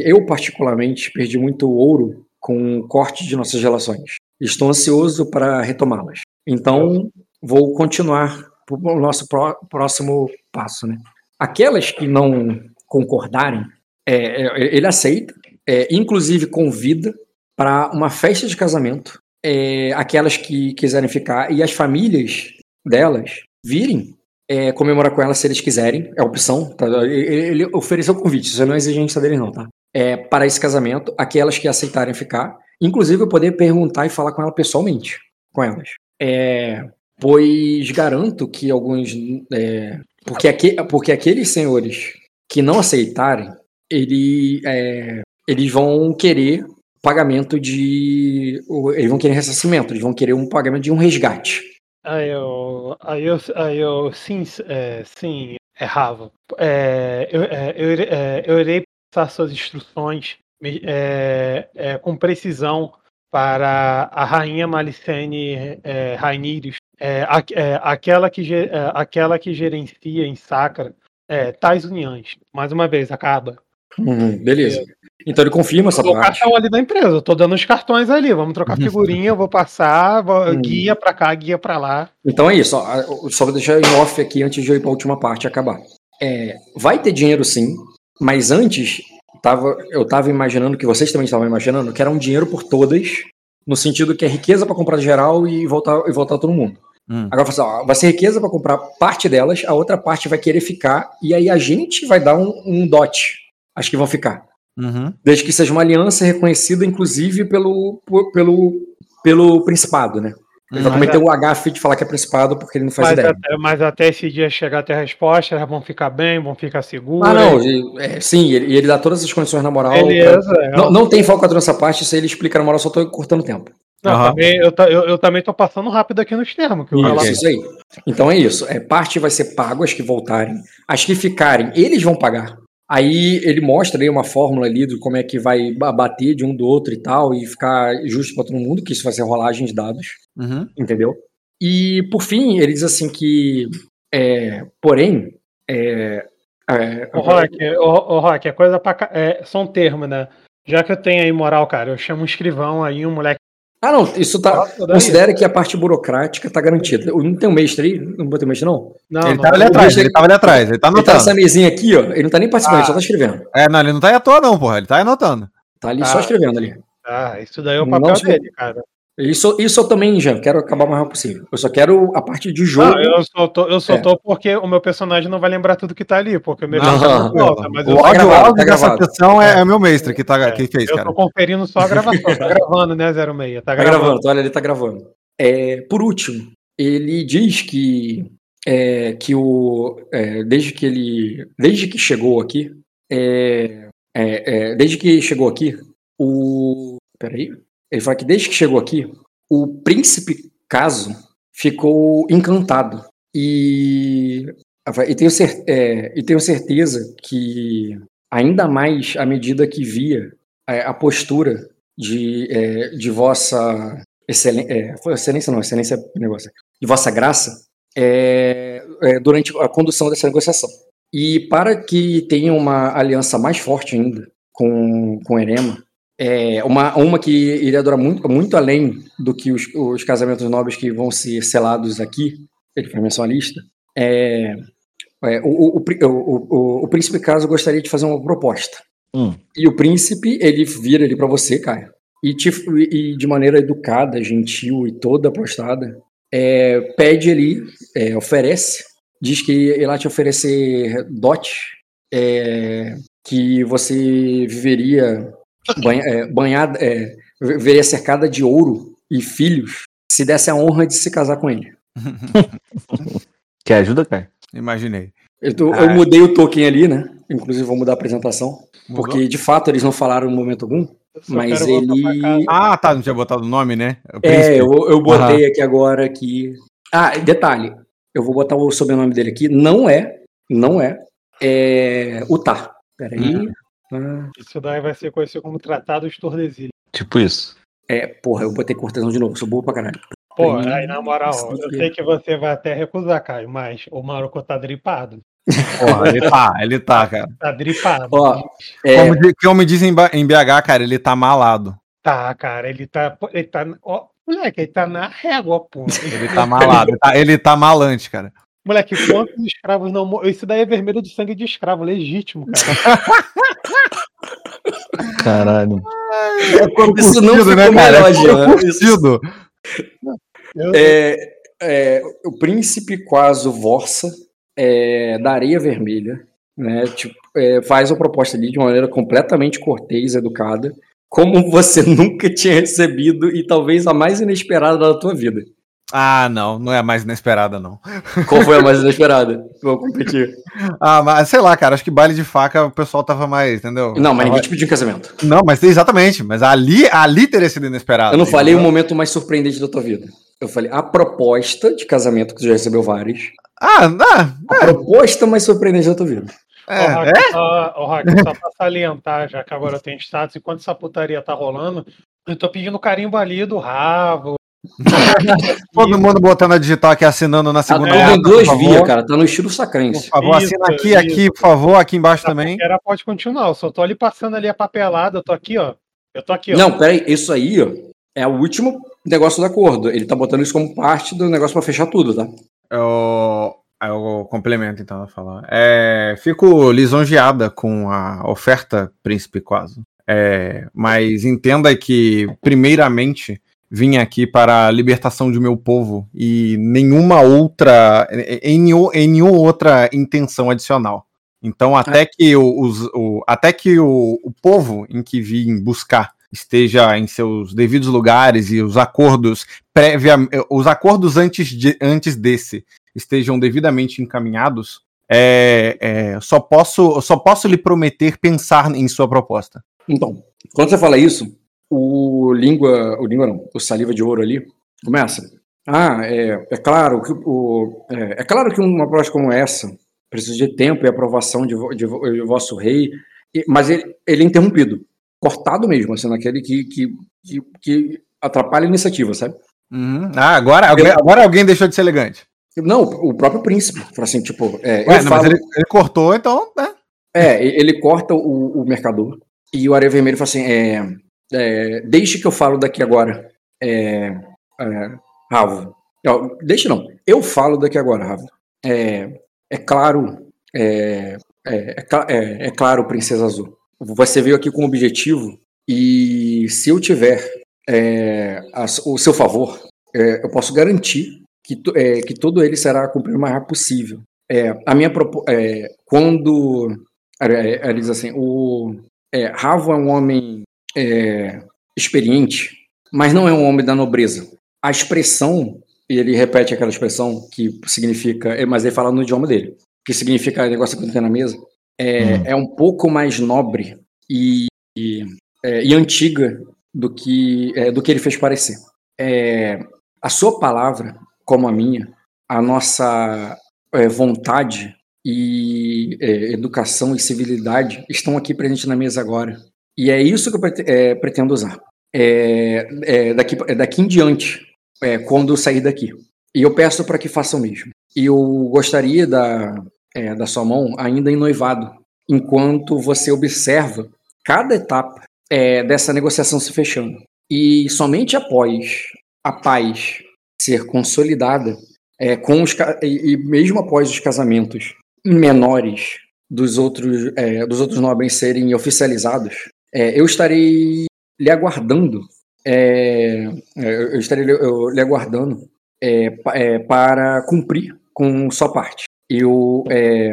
Eu, particularmente, perdi muito ouro com o corte de nossas relações. Estou ansioso para retomá-las. Então, vou continuar o nosso pró- próximo passo. Né? Aquelas que não concordarem, é, é, ele aceita, é, inclusive convida para uma festa de casamento. é, aquelas que quiserem ficar e as famílias delas virem é, comemorar com elas se eles quiserem, é opção. tá? Ele, ele ofereceu convite, isso não é exigência dele, não, tá? É, para esse casamento, aquelas que aceitarem ficar, inclusive eu poder perguntar e falar com ela pessoalmente, com elas. É, pois garanto que alguns. é, porque, aque, porque aqueles senhores que não aceitarem, ele, é, eles vão querer pagamento de. Eles vão querer ressarcimento, eles vão querer um pagamento de um resgate. Aí eu, aí eu, aí eu sim, é, sim, errava. É, eu, é, eu, é, eu irei passar suas instruções é, é, com precisão para a rainha Malicene é, é, a- é, aquela, que, é, aquela que gerencia em Sacra é, tais uniões. Mais uma vez, acaba. Uhum, beleza. Então ele confirma essa parte. cartão ali da empresa, eu tô dando os cartões ali, vamos trocar figurinha, eu vou passar, vou- Hum. guia pra cá, guia pra lá. Então é isso. ó, Só vou deixar em off aqui antes de eu ir para a última parte acabar. É, vai ter dinheiro sim, mas antes tava, eu estava imaginando, que vocês também estavam imaginando, que era um dinheiro por todas, no sentido que é riqueza para comprar geral e voltar, e voltar todo mundo. Hum. Agora assim, ó, vai ser riqueza para comprar parte delas, a outra parte vai querer ficar, e aí a gente vai dar um, um dote. Acho que vão ficar. Uhum. Desde que seja uma aliança reconhecida, inclusive, pelo, pelo, pelo Principado, né? Ele vai Mas cometer o agafe de falar que é Principado porque ele não faz Mas ideia. até, mas até esse dia chegar até a resposta, elas vão ficar bem, vão ficar seguras. Ah, não, e- é, sim, e ele, ele dá todas as condições na moral. Beleza. pra- é. Não, não tem falcatrua nessa parte, isso aí ele explica na moral, só tô cortando tempo. Não, Aham. também, eu, eu, eu também tô passando rápido aqui nos termos. Que o Isso, isso aí. Então é isso. É, parte vai ser pago, as que voltarem. As que ficarem, eles vão pagar. Aí ele mostra aí uma fórmula ali de como é que vai ba- bater de um do outro e tal, e ficar justo para todo mundo, que isso vai ser rolagem de dados. Uhum. entendeu? E por fim, ele diz assim que, é, porém, é, é, Ô, Rock, ô, ô, Rock, é coisa pra. É, são termos, né? Já que eu tenho aí moral, cara, eu chamo um escrivão aí, um moleque. Ah não, isso tá, considere que a parte burocrática tá garantida. Eu Não tem um mestre aí? Não botei mestre não? Não, ele não, tava ali atrás, ele ele- tava ali atrás, ele tá Ele tá anotando. nessa mesinha aqui, ó, ele não tá nem participando, ele Ah. só tá escrevendo. É, não, ele não tá aí à toa, não, porra. Ele tá anotando. Tá ali Ah. só escrevendo ali. Ah, isso daí é o Não papel se- dele, cara. Isso, isso eu também, já quero acabar o mais rápido possível. Eu só quero a parte de jogo. Não, eu só tô, eu só É. tô porque o meu personagem não vai lembrar tudo que tá ali, porque o meu Não, personagem não, não volta, mas eu, O Tá áudio, gravado, o áudio tá dessa sessão é, é o meu mestre que, tá, que fez, eu cara. tô conferindo só a gravação. Tá gravando, né, 06? Tá Tá gravando. gravando, olha, ele tá gravando. É, por último, ele diz que é, que o é, desde que ele desde que chegou aqui é, é, é, desde que chegou aqui o peraí, ele fala que desde que chegou aqui o príncipe Caso ficou encantado e e tenho, cer- é, e tenho certeza que ainda mais à medida que via é, a postura de, é, de vossa excelência, é, excelência não, excelência negócio, de vossa graça é, é, durante a condução dessa negociação. E para que tenha uma aliança mais forte ainda com, com Erema, é, uma, uma que iria durar muito, muito além do que os, os casamentos nobres que vão ser selados aqui, ele faz menção à lista, é, é, o, o, o, o, príncipe Caso gostaria de fazer uma proposta. Hum. E o príncipe, ele vira ali pra você, Caio, e, te, e de maneira educada, gentil e toda postada, é, pede ali, é, oferece, diz que ele vai te oferecer dote, é, que você viveria banha, é, banhada, é, viveria cercada de ouro e filhos, se desse a honra de se casar com ele. Quer ajuda, Caio? Imaginei. Eu, tô- Ah, eu é. mudei o token ali, né? Inclusive vou mudar a apresentação, porque de fato eles não falaram em momento algum, mas ele. Ah, tá, não tinha botado o nome, né? O É, eu, eu botei aqui agora que. Ah, detalhe. Eu vou botar o sobrenome dele aqui. Não é. Não é. É. Utah. Peraí. Hum. Ah, Isso daí vai ser conhecido como Tratado de Tordesilhas. Tipo isso. é, porra, eu botei cortesão de novo. Sou burro pra caralho. Pô, Aí, na moral, eu aqui. sei que você vai até recusar, Caio, mas o Maroco tá dripado. Porra, ele tá, ele tá, cara. Tá dripado. Ó, É, Como, di- como dizem em BH, cara, ele tá malado. Tá, cara, ele tá. Ele tá ó, Moleque, ele tá na régua, pô. Ele tá malado, ele tá, ele tá malante, cara. Moleque, quantos escravos não morreram? Isso daí é vermelho de sangue de escravo, legítimo, cara. Caralho. Isso não ficou né, cara? melhor. É É, é, o príncipe Quaso Vorsa é, da Areia Vermelha, né? Tipo, é, faz uma proposta ali de uma maneira completamente cortês, educada, como você nunca tinha recebido e talvez a mais inesperada da tua vida. Ah, não, não é a mais inesperada, não. Qual foi a mais inesperada? Vou competir. Ah, mas sei lá, cara, acho que baile de faca o pessoal tava mais, entendeu? Não, mas Tava- ninguém te pediu em casamento. Não, mas exatamente, mas ali, ali teria sido inesperado. Eu não falei o entendeu? momento mais surpreendente da tua vida. Eu falei a proposta de casamento, que tu já recebeu várias. Ah, ah, A proposta mais surpreendente da tua vida. Ô, é, Rack, é? só, Rack, só pra salientar, já que agora eu tenho status, enquanto essa putaria tá rolando, eu tô pedindo carimbo ali do Ravo. Todo mundo botando a digital aqui, assinando na Tá segunda aba, em duas por favor. vias, cara. Tá no estilo Por sacrense. favor, Isso, assina aqui, isso. aqui, por favor, aqui embaixo A também. paquera pode continuar, eu só tô ali passando ali a papelada, eu tô aqui, ó. Eu tô aqui, ó. Não, peraí, isso aí, ó, é o último negócio do acordo. Ele tá botando isso como parte do negócio pra fechar tudo, tá? Eu, eu complemento, então, a falar. É, fico lisonjeada com a oferta, Príncipe Quaso. É, mas entenda que, primeiramente, vim aqui para a libertação de meu povo e nenhuma outra, em, em nenhuma outra intenção adicional. Então, até que, o, os- o- até que o, o povo em que vim buscar esteja em seus devidos lugares e os acordos prévia, os acordos antes, de, antes desse estejam devidamente encaminhados, é, é, só posso só posso lhe prometer pensar em sua proposta. Então, quando você fala isso, o língua, o língua não, o saliva de ouro ali começa. Ah, é, é claro que o, é, é claro que uma proposta como essa precisa de tempo e aprovação de, de, de vosso rei, e- mas ele, ele é interrompido, cortado mesmo, assim, naquele que, que, que, que atrapalha a iniciativa, sabe? Uhum. Ah, agora, agora, agora alguém deixou de ser elegante. Não, o próprio príncipe, assim, tipo, é, Ué, não, falo, ele, ele cortou, então, né? É, ele corta o, o mercador e o Areia Vermelho fala assim: é, é, deixe que eu falo daqui agora, é, é, Ravo. Não, deixe não, eu falo daqui agora, Ravo. É, é claro, é, é, é é- é claro, Princesa Azul. Você veio aqui com um objetivo e se eu tiver a- o seu favor, eu posso garantir que, to- que todo ele será cumprido o mais rápido possível. A minha quando ele diz assim, o Ravo é um homem é, experiente, mas não é um homem da nobreza. A expressão, e ele repete aquela expressão que significa, é, mas ele fala no idioma dele, que significa negócio que tem na mesa, é, Hum. é um pouco mais nobre e, e, é, e antiga do que, é, do que ele fez parecer. É, a sua palavra, como a minha, a nossa é, vontade e educação e civilidade estão aqui presentes na mesa agora. E é isso que eu é, pretendo usar. É, é, daqui, é daqui em diante, é, quando sair daqui. E eu peço para que façam mesmo. E eu gostaria da, é, da sua mão ainda em noivado, enquanto você observa cada etapa dessa negociação se fechando. E somente após a paz ser consolidada, com os, e, e mesmo após os casamentos menores dos outros, dos outros nobres serem oficializados, é, eu estarei lhe aguardando, é, é, eu estarei eu lhe aguardando é, é, para cumprir com sua parte. Eu, é,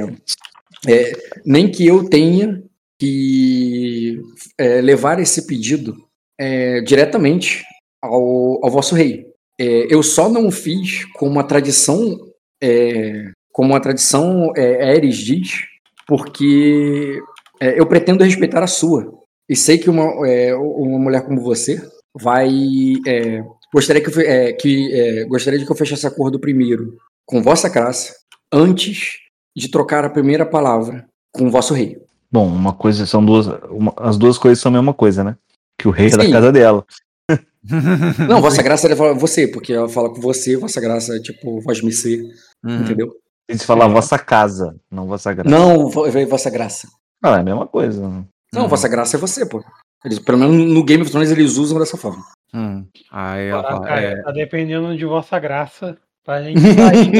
nem que eu tenha que levar esse pedido diretamente ao, ao vosso rei. Eu só não fiz como a tradição, como a tradição é, Ares diz, porque é, eu pretendo respeitar a sua. E sei que uma, é, uma mulher como você vai. é, gostaria que, é, que é, gostaria de que eu fechasse acordo primeiro com vossa graça, antes de trocar a primeira palavra com o vosso rei. Bom, uma coisa são duas. uma- as duas coisas são a mesma coisa, né? Que o rei é da Sim. casa dela. Não, vossa graça ela fala você, porque ela fala com você, vossa graça é tipo vós me ser, Uhum. entendeu? Tem que falar vossa casa, não vossa graça. Não, vo- vossa graça. Ah, é a mesma coisa. Não, Uhum. vossa graça é você, pô. Eles, pelo menos no Game of Thrones eles usam dessa forma. Hum. Aí ela Ah, fala, cara, é, Tá dependendo de vossa graça. Pra gente sair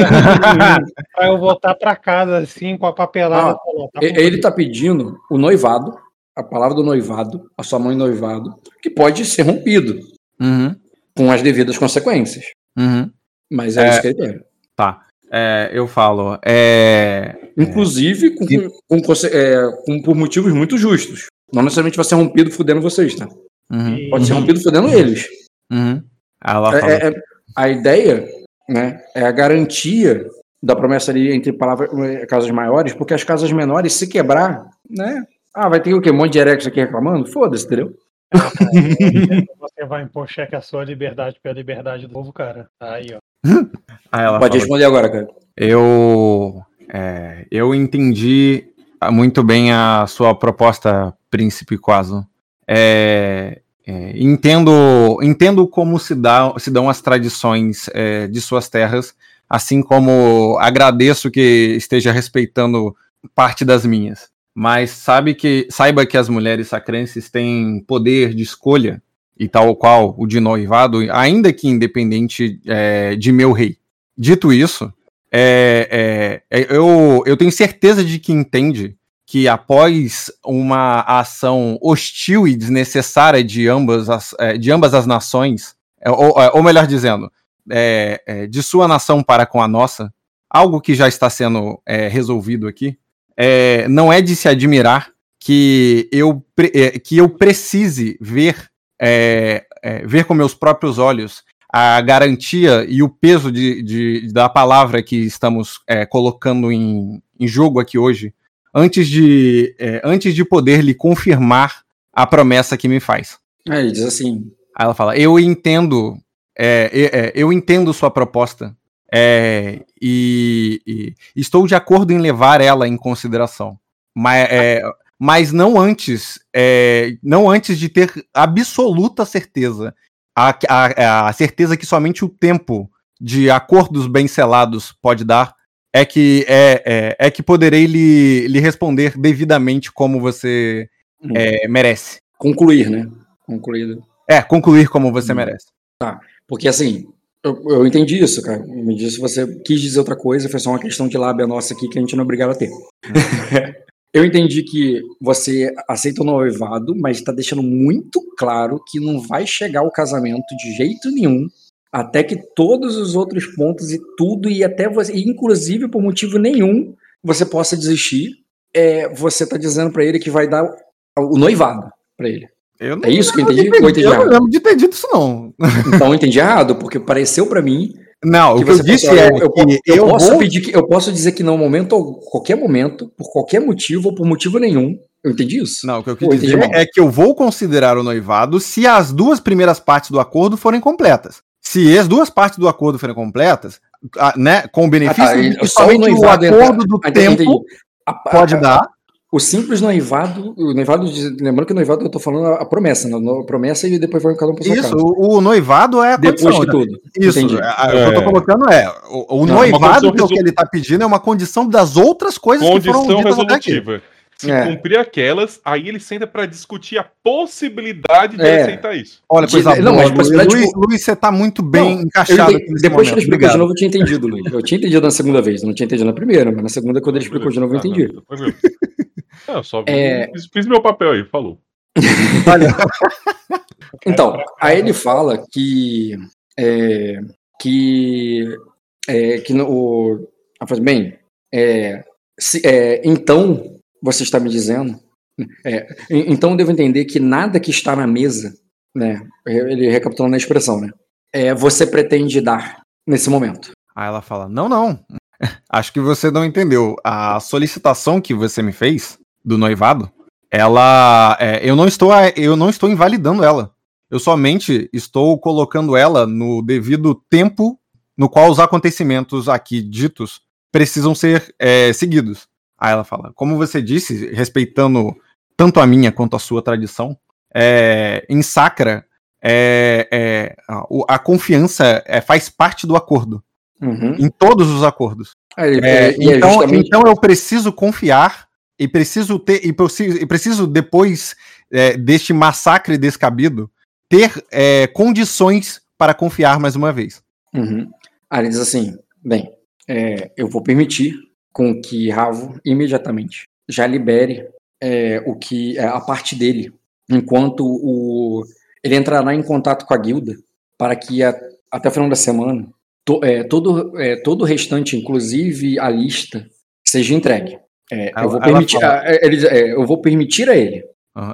pra eu voltar pra casa assim, com a papelada. Ah, falar, tá. Ele tá pedindo o noivado, a palavra do noivado, a sua mãe noivado, que pode ser rompido uhum, com as devidas consequências. uhum. Mas é, É. isso que ele quer. Tá. É, eu falo, é, Inclusive com, com, conse- é, com- por motivos muito justos. Não necessariamente vai ser rompido fudendo vocês, tá? uhum, Pode ser rompido fudendo eles. uhum. É- fala, é- é- a ideia né, é a garantia da promessa ali entre palavras, eh, casas maiores, porque as casas menores, se quebrar, né? Ah, vai ter o quê? Um monte de erex aqui reclamando? Foda-se, entendeu? Você vai impor cheque a sua liberdade pela liberdade do povo, cara. Aí, ó. Aí ela Pode responder agora, cara. Eu, é, eu entendi muito bem a sua proposta, Príncipe Quaso. É, é, entendo, entendo como se, dá, se dão as tradições é, de suas terras, assim como agradeço que esteja respeitando parte das minhas. Mas sabe que, saiba que as mulheres sacrenses têm poder de escolha, e tal qual o de noivado, ainda que independente é, de meu rei. Dito isso, é, é, é, eu, eu tenho certeza de que entende que após uma ação hostil e desnecessária de ambas as, é, de ambas as nações, é, ou, ou melhor dizendo, de sua nação para com a nossa, algo que já está sendo resolvido aqui, não é de se admirar que eu, que eu precise ver, é, é, ver com meus próprios olhos a garantia e o peso de, de- da palavra que estamos é, colocando em, em jogo aqui hoje, antes de, é, antes de poder lhe confirmar a promessa que me faz. Aí ele diz assim: Aí ela fala: Eu entendo, é, é, é, eu entendo sua proposta é, e, e estou de acordo em levar ela em consideração, mas, é, mas não antes, é, não antes de ter absoluta certeza, a, a, a certeza que somente o tempo de acordos bem selados pode dar. É que, é, é, é que poderei lhe, lhe responder devidamente como você Hum. é, merece. concluir, né? Concluído. É, concluir como você Hum. merece. Porque assim, eu, eu entendi isso, cara. Me disse se você quis dizer outra coisa, foi só uma questão de lábia nossa aqui que a gente não é obrigado a ter. eu entendi que você aceita o noivado, mas está deixando muito claro que não vai chegar ao casamento de jeito nenhum, até que todos os outros pontos e tudo, e até você, inclusive por motivo nenhum, você possa desistir. É, você tá dizendo para ele que vai dar o noivado para ele. Eu não É isso que eu entendi? eu de- entendi eu não lembro de ter dito isso, não. Então eu entendi errado, porque pareceu para mim Não, que o que eu disse é eu, que eu eu posso vou... pedir que eu posso dizer que não momento ou qualquer momento, por qualquer motivo ou por motivo nenhum. Eu entendi isso. Não, o que eu quis dizer é que eu vou considerar o noivado se as duas primeiras partes do acordo forem completas. Se as duas partes do acordo forem completas, né, com o benefício Ah, tá, somente o acordo entra- do Ah, tempo entendi. A- a- pode a- dar. O simples noivado, o noivado, de- lembrando que o noivado eu tô falando a, promessa, né? a promessa e depois vai cada um pra sua Isso, casa. o, o noivado é a Depois condição. que né? tudo. Isso, Entendi. a- a- o que eu tô É. colocando é, o, o Não, uma noivado condição que, é o que ele tá pedindo é uma condição das outras coisas que foram Condição ditas até aqui. resolutiva. Se É. cumprir aquelas, aí ele senta pra discutir a possibilidade de É. aceitar isso. Olha, De- coisa não, mas Luiz, tipo- Luiz, você tá muito bem Não, encaixado entendi- depois que ele explicou de novo, eu tinha entendido, Luiz. Eu tinha entendido na segunda vez, eu não tinha entendido na primeira, mas na segunda, quando ele explicou de novo, eu não, entendi. tranquilo. Não, eu só É. fiz, fiz meu papel aí, falou. Então, aí ele fala que. É, que. É, que no, o. faz Bem, é, se- é, então você está me dizendo. é, en- então eu devo entender que nada que está na mesa, né? Ele recapitulando a expressão, né? É, você pretende dar nesse momento. Aí ela fala: Não, não. Acho que você não entendeu. A solicitação que você me fez do noivado, ela. é, eu, não estou, eu não estou invalidando ela. Eu somente estou colocando ela no devido tempo no qual os acontecimentos aqui ditos precisam ser é, seguidos. Aí ela fala: Como você disse, respeitando tanto a minha quanto a sua tradição, é, em Sacra, é, é, a, a confiança é, faz parte do acordo Uhum. em todos os acordos. É então, justamente- então eu preciso confiar e preciso ter e preciso, e preciso depois é, deste massacre descabido ter é, condições para confiar mais uma vez. Uhum. Ele diz assim: bem, é, eu vou permitir com que Ravo imediatamente já libere é, o que é a parte dele, enquanto o, ele entrará em contato com a guilda para que a, até o final da semana to, é, todo, todo o restante, inclusive a lista, seja entregue. É, Ela- eu, vou permitir, fala. a- é, ele é, eu vou permitir a ele.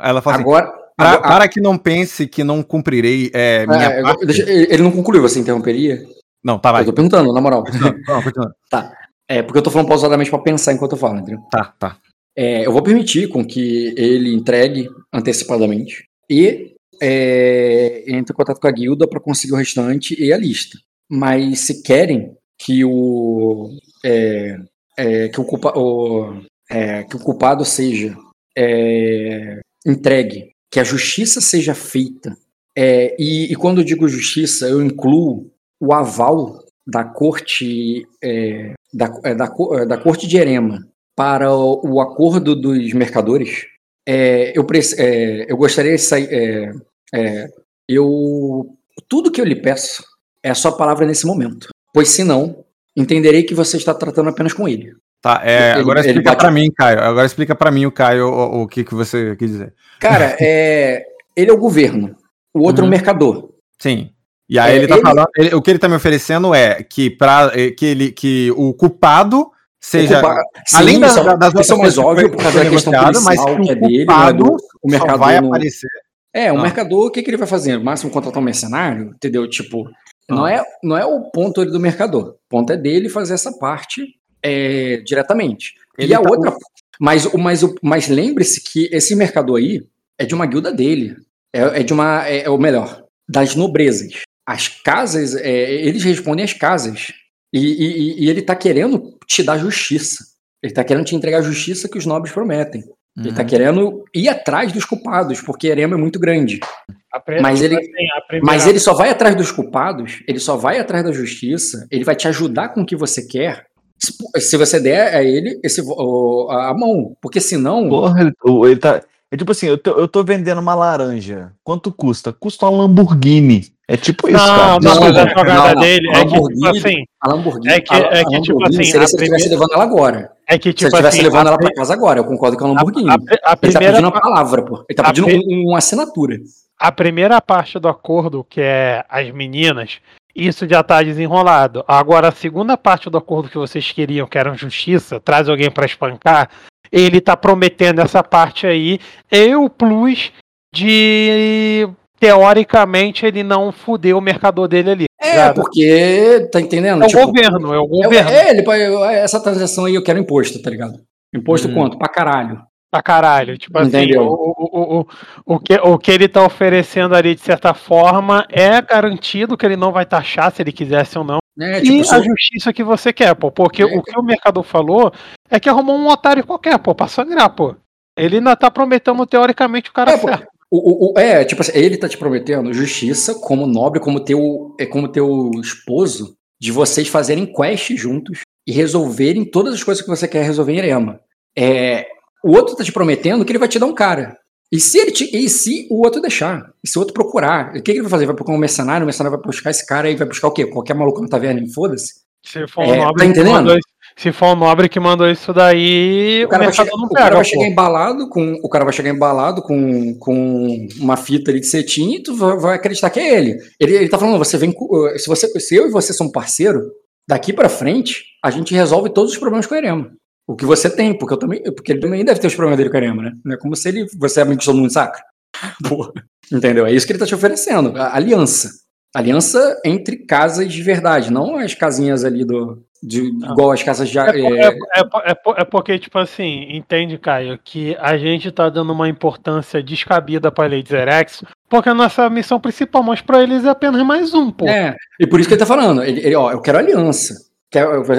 Ela fala assim, Agora, para, agora- para que não pense que não cumprirei é, minha é, parte. deixa- ele não concluiu, você interromperia? Não, tá, vai. Eu tô perguntando, na moral. Não, continua. É, porque eu tô falando pausadamente pra pensar enquanto eu falo, entendeu? Tá, tá. É, eu vou permitir com que ele entregue antecipadamente e é, entre em contato com a guilda para conseguir o restante e a lista. Mas se querem que o é, é, que o, culpa, o, é, que o culpado seja é, entregue, que a justiça seja feita, é, e, e quando eu digo justiça, eu incluo o aval da corte é, da, é, da, da corte de Erema para o, o acordo dos mercadores, eu, eu gostaria de sair. Eu, tudo que eu lhe peço é a sua palavra nesse momento, pois senão entenderei que você está tratando apenas com ele. Tá, é, Ele- agora ele explica bate- pra mim, Caio. Agora explica pra mim, o Caio, o, o que, que você quis dizer. Cara, é, ele é o governo, o outro é o Uhum. mercador. Sim. E aí É, ele tá ele- falando. ele- o que ele tá me oferecendo é que, pra, eh, que, ele, que o culpado seja. Culpa- Sim, além da- da- das é outras coisas óbvio por causa da questão negociado, mas policial, que o que é dele, culpado é o mercador vai não- aparecer. É, o Ah. mercador, o que, que ele vai fazer? No máximo contratar um mercenário, entendeu? Tipo, não, Ah. é, não é o ponto do mercador. O ponto é dele fazer essa parte é, diretamente. Ele e a tá- outra. Mas, o- mas, o- mas lembre-se que esse mercador aí é de uma guilda dele. É, é de uma. É, é o melhor, das nobrezas. As casas, é, eles respondem às casas. E, e- e- ele tá querendo te dar justiça. Ele tá querendo te entregar a justiça que os nobres prometem. Ele Uhum. tá querendo ir atrás dos culpados, porque Erema é muito grande. A Mas ele- assim, a primeira- Mas ele só vai atrás dos culpados, ele só vai atrás da justiça, ele vai te ajudar com o que você quer, se- se você der a ele esse, a a mão. Porque senão. Porra, ele, o- ele tá. É tipo assim, eu tô, eu tô vendendo uma laranja. Quanto custa? Custa uma Lamborghini. É tipo isso, Não, cara. não, Não, mas a não, jogada não, dele não. é que, tipo assim, a Lamborghini. É que- a, é a que, tipo assim, seria a se ele estivesse primeira- levando ela agora. é que Se ele tipo estivesse assim, levando a, ela pra casa agora, eu concordo com a Lamborghini. a, pri- a ele tá primeira, pedindo uma palavra, pô. Ele tá a pedindo um- uma assinatura. A primeira parte do acordo, que é as meninas, isso já tá desenrolado. Agora, a segunda parte do acordo que vocês queriam, que era justiça, traz alguém pra espancar, ele tá prometendo essa parte aí, e o plus de teoricamente ele não fuder o mercador dele ali. É, ligado? porque. Tá entendendo? É o Tipo, governo, é o É, governo. é, ele, essa transação aí eu quero imposto, tá ligado? Imposto Hum. quanto? Pra caralho. Pra caralho. Tipo assim, Entendeu? o, o, o, o, o, que, o que ele tá oferecendo ali, de certa forma, é garantido que ele não vai taxar se ele quisesse ou não. É, e tipo, a justiça que você quer, pô. Porque É. o que o mercador falou é que arrumou um otário qualquer, pô, pra sangrar, pô. Ele ainda tá prometendo, teoricamente, o cara É, certo. O, o- o- é, tipo assim, ele tá te prometendo justiça como nobre, como teu, é, como teu esposo, de vocês fazerem quest juntos e resolverem todas as coisas que você quer resolver em Erema. É, o outro tá te prometendo que ele vai te dar um cara. E se, ele te- e se o outro deixar? E se o outro procurar? O que, ele vai fazer? Vai procurar um mercenário, o mercenário vai buscar esse cara e vai buscar o quê? Qualquer maluco na taverna, e foda-se. Se for, É, um nobre tá que mandou, isso- se for um nobre que mandou isso daí, O cara, vai mercador chegar, não o cara pega, vai chegar embalado com o cara vai chegar embalado com, com uma fita ali de cetim e tu vai, vai acreditar que é ele. ele. Ele tá falando, você vem com- se você se eu e você somos parceiro, daqui pra frente a gente resolve todos os problemas com o Erema. O que você tem, porque eu também, porque ele também deve ter os problemas dele Erema, né? Não é como se ele você é amigo de todo mundo, saca? Porra. Entendeu? É isso que ele tá te oferecendo, a aliança. Aliança entre casas de verdade, não as casinhas ali do de, igual as casas de É, é, é- é é é porque, tipo assim, entende, Caio, que a gente tá dando uma importância descabida pra Lady Zerex, porque a nossa missão principal, mas pra eles é apenas mais um, pô. É, e por isso que ele tá falando. Ele, ele, ó, eu quero aliança.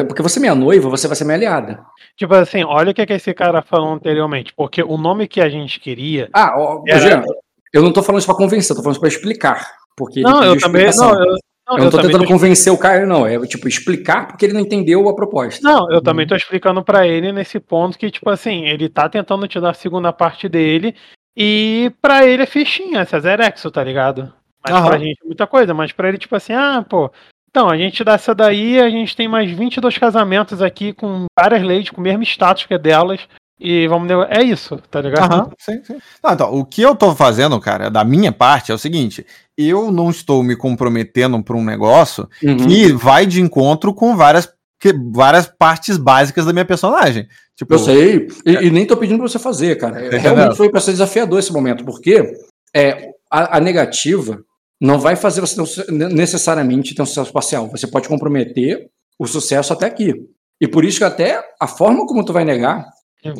Porque você é minha noiva, você vai ser minha aliada. Tipo assim, olha o que, que esse cara falou anteriormente, porque o nome que a gente queria. Ah, ó, Era- Jean, eu não tô falando isso pra convencer, eu tô falando isso pra explicar. Porque ele Não, eu também. Não, eu, Não, Eu não tô também tentando convencer o cara, não. É tipo explicar porque ele não entendeu a proposta. Não, eu também tô explicando pra ele nesse ponto que, tipo assim, ele tá tentando te dar a segunda parte dele e pra ele é fichinha, essa Zerexo, tá ligado? Mas Aham. pra gente é muita coisa, mas pra ele, tipo assim, ah, pô, então, a gente dá essa daí, a gente tem mais 22 casamentos aqui com várias leis, com o mesmo status que é delas, e vamos. É isso, tá ligado? Aham, sim, sim. Não, então, o que eu tô fazendo, cara, da minha parte é o seguinte: eu não estou me comprometendo para um negócio Uhum. que vai de encontro com várias, que- várias partes básicas da minha personagem. Tipo, Eu sei, e, e nem tô pedindo pra você fazer, cara. É, Realmente foi pra ser desafiador esse momento, porque é, a, a negativa não vai fazer você necessariamente ter um sucesso parcial. Você pode comprometer o sucesso até aqui. E por isso que até a forma como tu vai negar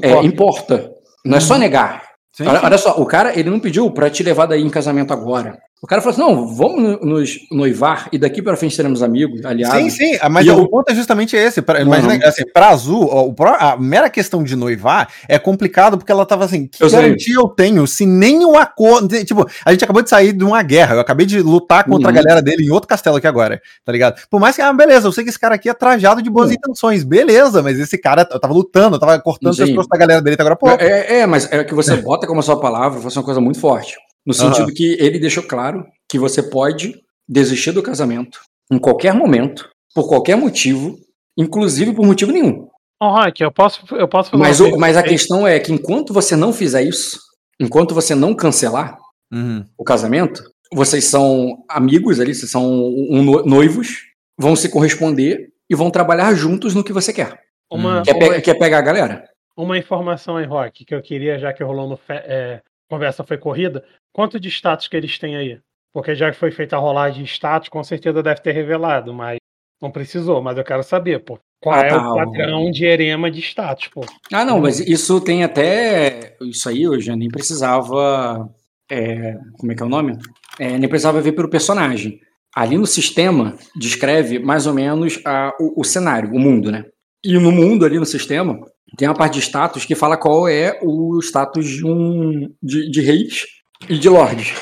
é, importa. Não é só negar. sim, Olha, sim. olha só, o cara ele não pediu pra te levar daí em casamento agora. O cara falou assim: não, vamos no- nos noivar e daqui pra frente seremos amigos, aliados. Sim, sim, ah, mas E o eu- ponto é justamente esse. Pra, Uhum. Imagina, assim, pra Azul, a mera questão de noivar é complicado porque ela tava assim: que Eu sei. garantia eu tenho se nem o acordo. Tipo, a gente acabou de sair de uma guerra, eu acabei de lutar contra Uhum. a galera dele em outro castelo aqui agora, tá ligado? Por mais que, ah, beleza, eu sei que esse cara aqui é trajado de boas Uhum. intenções, beleza, mas esse cara, eu tava lutando, eu tava cortando Sim. pessoas da galera dele até agora, pô. É, é, mas é que você bota como a sua palavra fosse uma coisa muito forte. No sentido que ele deixou claro que você pode desistir do casamento em qualquer momento, por qualquer motivo, inclusive por motivo nenhum. Ó, Rock, eu posso, eu posso fazer Mas, o- mas a questão é que enquanto você não fizer isso, enquanto você não cancelar Uhum. o casamento, vocês são amigos ali, vocês são um no- noivos, vão se corresponder e vão trabalhar juntos no que você quer. Uma, Quer, uma, pe- quer pegar a galera? uma informação aí, Rock, que eu queria, já que rolou no é, conversa foi corrida, quanto de status que eles têm aí? Porque já que foi feita a rolagem de status, com certeza deve ter revelado, mas não precisou, mas eu quero saber, pô. Qual Ah, é tá, o padrão de erema de status, pô? Ah, não, mas isso tem até. Isso aí eu já nem precisava. é, como é que é o nome? É, nem precisava ver pelo personagem. Ali no sistema descreve mais ou menos a- o, o cenário, o mundo, né? E no mundo ali no sistema tem uma parte de status que fala qual é o status de um de, de reis e de lordes.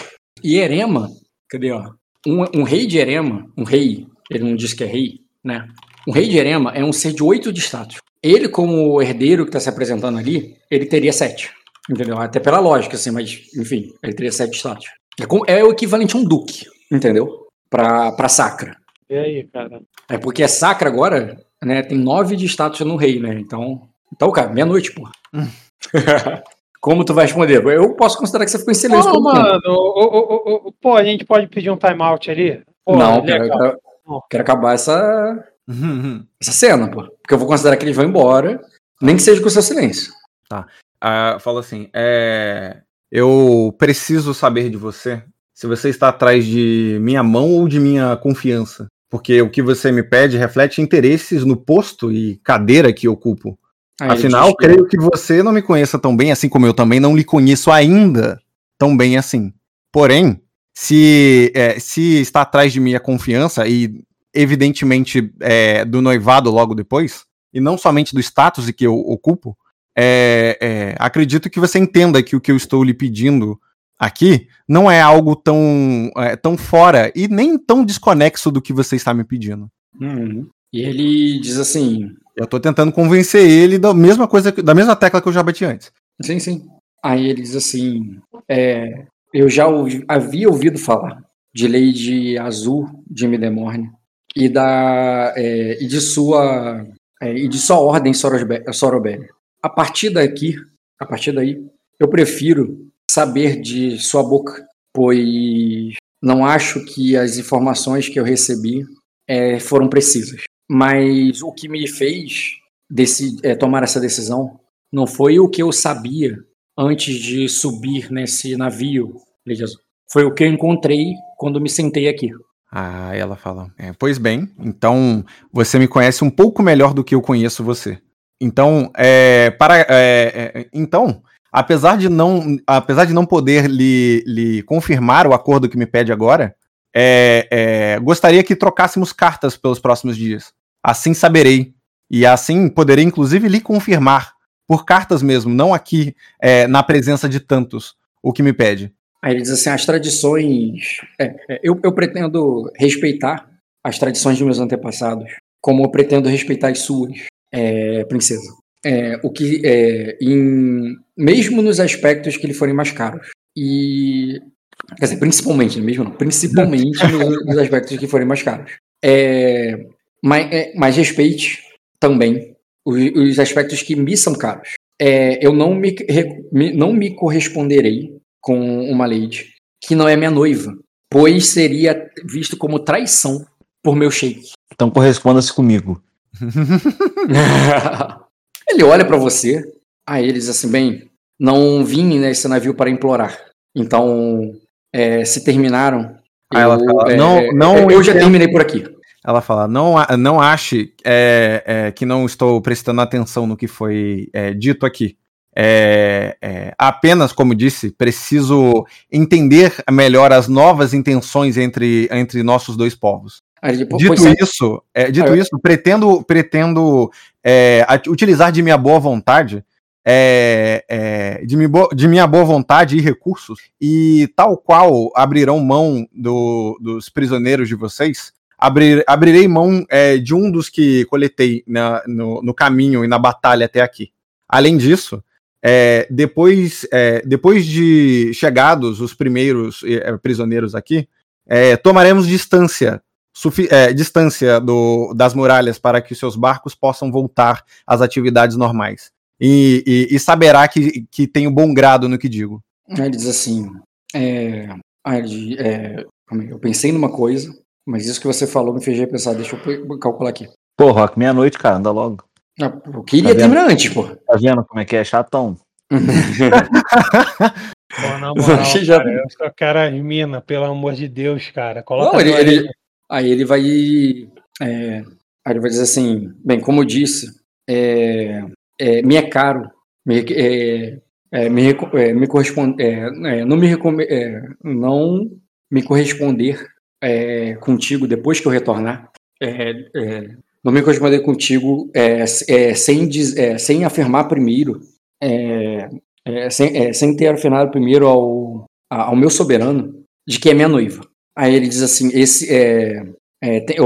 E Erema, cadê ó? Um, um rei de Erema, um rei, ele não diz que é rei, né? Um rei de Erema é um ser de oito de status. Ele, como herdeiro que está se apresentando ali, ele teria sete. Entendeu? Até pela lógica, assim, mas, enfim, ele teria sete status. É, é o equivalente a um duque, entendeu? Pra, pra sacra. E aí, cara? É porque a sacra agora, né, tem nove de status no rei, né? Então, então cara, meia-noite, porra. Como tu vai responder? Eu posso considerar que você ficou em silêncio. Tempo. mano, o- o- o- pô, a gente pode pedir um timeout ali? Pô, Não, eu legal. quero, quero acabar essa, Uhum. essa cena, pô. Porque eu vou considerar que eles vão embora, nem que seja com o seu silêncio. Ah, fala assim: é, eu preciso saber de você se você está atrás de minha mão ou de minha confiança. Porque o que você me pede reflete interesses no posto e cadeira que ocupo. Aí Afinal, creio que você não me conheça tão bem, assim como eu também não lhe conheço ainda tão bem assim. Porém, se, é, se está atrás de minha confiança e, evidentemente, é, do noivado logo depois, e não somente do status que eu ocupo, é, é, acredito que você entenda que o que eu estou lhe pedindo aqui não é algo tão, é, tão fora e nem tão desconexo do que você está me pedindo. Uhum. E ele diz assim: Eu tô tentando convencer ele da mesma coisa, da mesma tecla que eu já bati antes. Sim, sim. Aí ele diz assim: é, eu já ouvi- havia ouvido falar de Lady Azul de Midemorne e da é, e de sua é, e de sua ordem Sorobelli. A partir daqui, a partir daí, eu prefiro saber de sua boca, pois não acho que as informações que eu recebi é, foram precisas. Mas o que me fez é, tomar essa decisão não foi o que eu sabia antes de subir nesse navio. Foi o que eu encontrei quando me sentei aqui. Ah, ela fala. "É, pois bem, então você me conhece um pouco melhor do que eu conheço você. Então, é, para, é, é, então, apesar de não, apesar de não poder lhe, lhe confirmar o acordo que me pede agora, é, é, gostaria que trocássemos cartas pelos próximos dias. Assim saberei e assim poderei inclusive lhe confirmar por cartas mesmo, não aqui é, na presença de tantos, o que me pede. Aí ele diz assim: as tradições. é, é, eu, eu pretendo respeitar as tradições de meus antepassados, como eu pretendo respeitar as suas, é, princesa. O que, em, mesmo nos aspectos que lhe forem mais caros. E. Quer dizer, principalmente, mesmo não, principalmente nos, nos aspectos que forem mais caros. É, mas, é, mas respeite também os, os aspectos que me são caros. É, eu não me, me- não me corresponderei com uma lady que não é minha noiva, pois seria visto como traição por meu sheik. Então corresponda-se comigo. ele olha pra você, aí ele diz assim, bem, não vim nesse navio para implorar. Então, é, se terminaram, ela fala, é, não- é, não eu já terminei por aqui. Ela fala: não, não ache é, é, que não estou prestando atenção no que foi dito aqui. É, é, apenas, como disse, preciso entender melhor as novas intenções entre, entre nossos dois povos. Aí ele, "Pô, Dito isso, é, dito Ah, eu- isso, pretendo, pretendo utilizar de minha boa vontade, é, é, de, de minha boa vontade e recursos, e tal qual abrirão mão do- dos prisioneiros de vocês, abrir- abrirei mão é, de um dos que coletei na- no, no caminho e na batalha até aqui. Além disso, é, depois, é, depois de chegados os primeiros é, prisioneiros aqui, tomaremos distância é, distância do- das muralhas para que seus barcos possam voltar às atividades normais. E, e- e saberá que, que tenho bom grado no que digo. Aí ele diz assim, é, aí ele diz, é, eu pensei numa coisa, mas isso que você falou me fez repensar, deixa eu calcular aqui. Pô, Rock, meia-noite, cara, anda logo. Eu queria Tá terminar antes, pô. Tá vendo como é que é chatão? Pô, na moral, Achei já- cara, eu só quero as minas, pelo amor de Deus, cara. Coloca Não, ele, ele- aí. aí ele vai. é, aí ele vai dizer assim: bem, como eu disse, é, é, me é caro, me, é, é, me, é, me corresponde, é, é, não, me é, não me corresponder contigo depois que eu retornar. não me corresponder contigo sem, diz- sem afirmar primeiro, sem, sem ter afirmado primeiro ao, ao meu soberano de que é minha noiva. Aí ele diz assim, esse é, é, tem,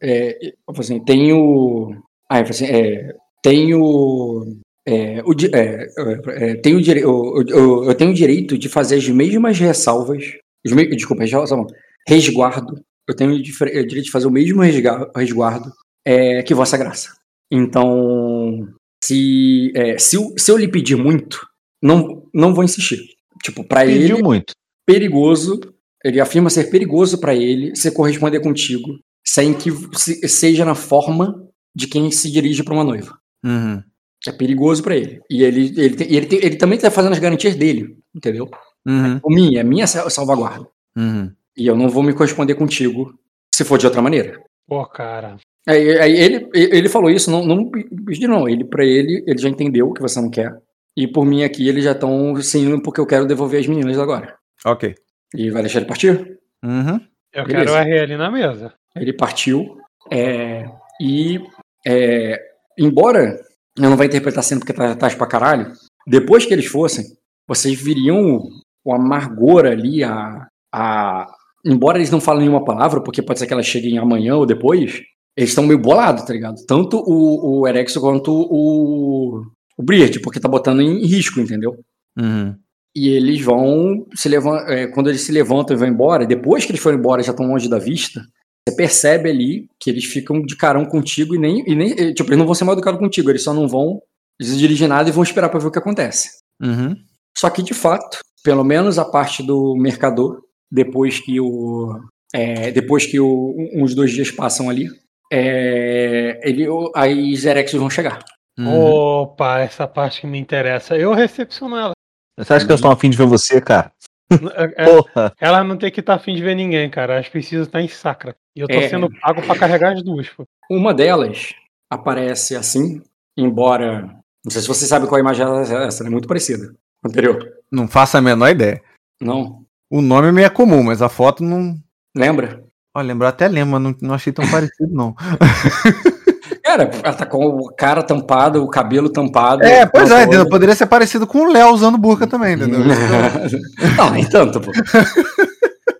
é, assim, tenho, fala assim, é, tenho, é, o, di- é, é, tenho dire, eu, eu, eu tenho o direito de fazer as mesmas ressalvas, os me- desculpa, ressalva resguardo, eu tenho o o direito de fazer o mesmo resga- resguardo é, que Vossa Graça. Então, se, é, se, eu, se eu lhe pedir muito, não, não vou insistir. Tipo, para ele Pediu muito. perigoso, ele afirma ser perigoso para ele se corresponder contigo, sem que se- seja na forma de quem se dirige para uma noiva. Uhum. É perigoso para ele. E ele, ele, tem- ele, tem- ele também tá fazendo as garantias dele, entendeu? Uhum. O minha, é minha sal- salvaguarda. Uhum. E eu não vou me corresponder contigo se for de outra maneira. Pô, cara. Aí, aí ele, ele falou isso, não, não pedi não. Ele, para ele, ele já entendeu que você não quer. E por mim aqui, eles já estão se indo porque eu quero devolver as meninas agora. Ok. E vai deixar ele partir? Uhum. Eu Beleza. quero o RL na mesa. Ele partiu. é, e, é, embora eu não vai interpretar sendo porque tá tarde pra caralho, depois que eles fossem, vocês viriam o, amargor ali, a, a. Embora eles não falem nenhuma palavra, porque pode ser que elas cheguem amanhã ou depois, eles estão meio bolados, tá ligado? Tanto o, o Erexo quanto o. O Briard, porque tá botando em risco, entendeu? Uhum. E eles vão se levantar. quando eles se levantam e vão embora, depois que eles foram embora já estão longe da vista, você percebe ali que eles ficam de carão contigo e nem. E nem tipo, eles não vão ser mal educados contigo, eles só não vão se dirigir nada e vão esperar pra ver o que acontece. Uhum. Só que, de fato, pelo menos a parte do mercador, depois que o. é, depois que o, uns dois dias passam ali, é, ele, o- aí os Erexos vão chegar. Uhum. Opa, essa parte que me interessa. Eu recepciono ela. Você acha que eu estou afim de ver você, cara? É- Porra. Ela não tem que estar afim de ver ninguém, cara. Elas precisam estar em sacra. E eu tô É. sendo pago pra carregar as duas, pô. Uma delas aparece assim, embora. Não sei se você sabe qual imagem é essa, ela é muito parecida. com a Anterior. Não faço a menor ideia. Não. O nome é meio comum, mas a foto não. Lembra? Ó, lembrar até lembro, mas não, não achei tão parecido, não. Cara, ela tá com a cara tampada, o cabelo tampado. É, pois é, entendeu? poderia ser parecido com o Léo usando burca também, entendeu? Não, nem tanto, pô.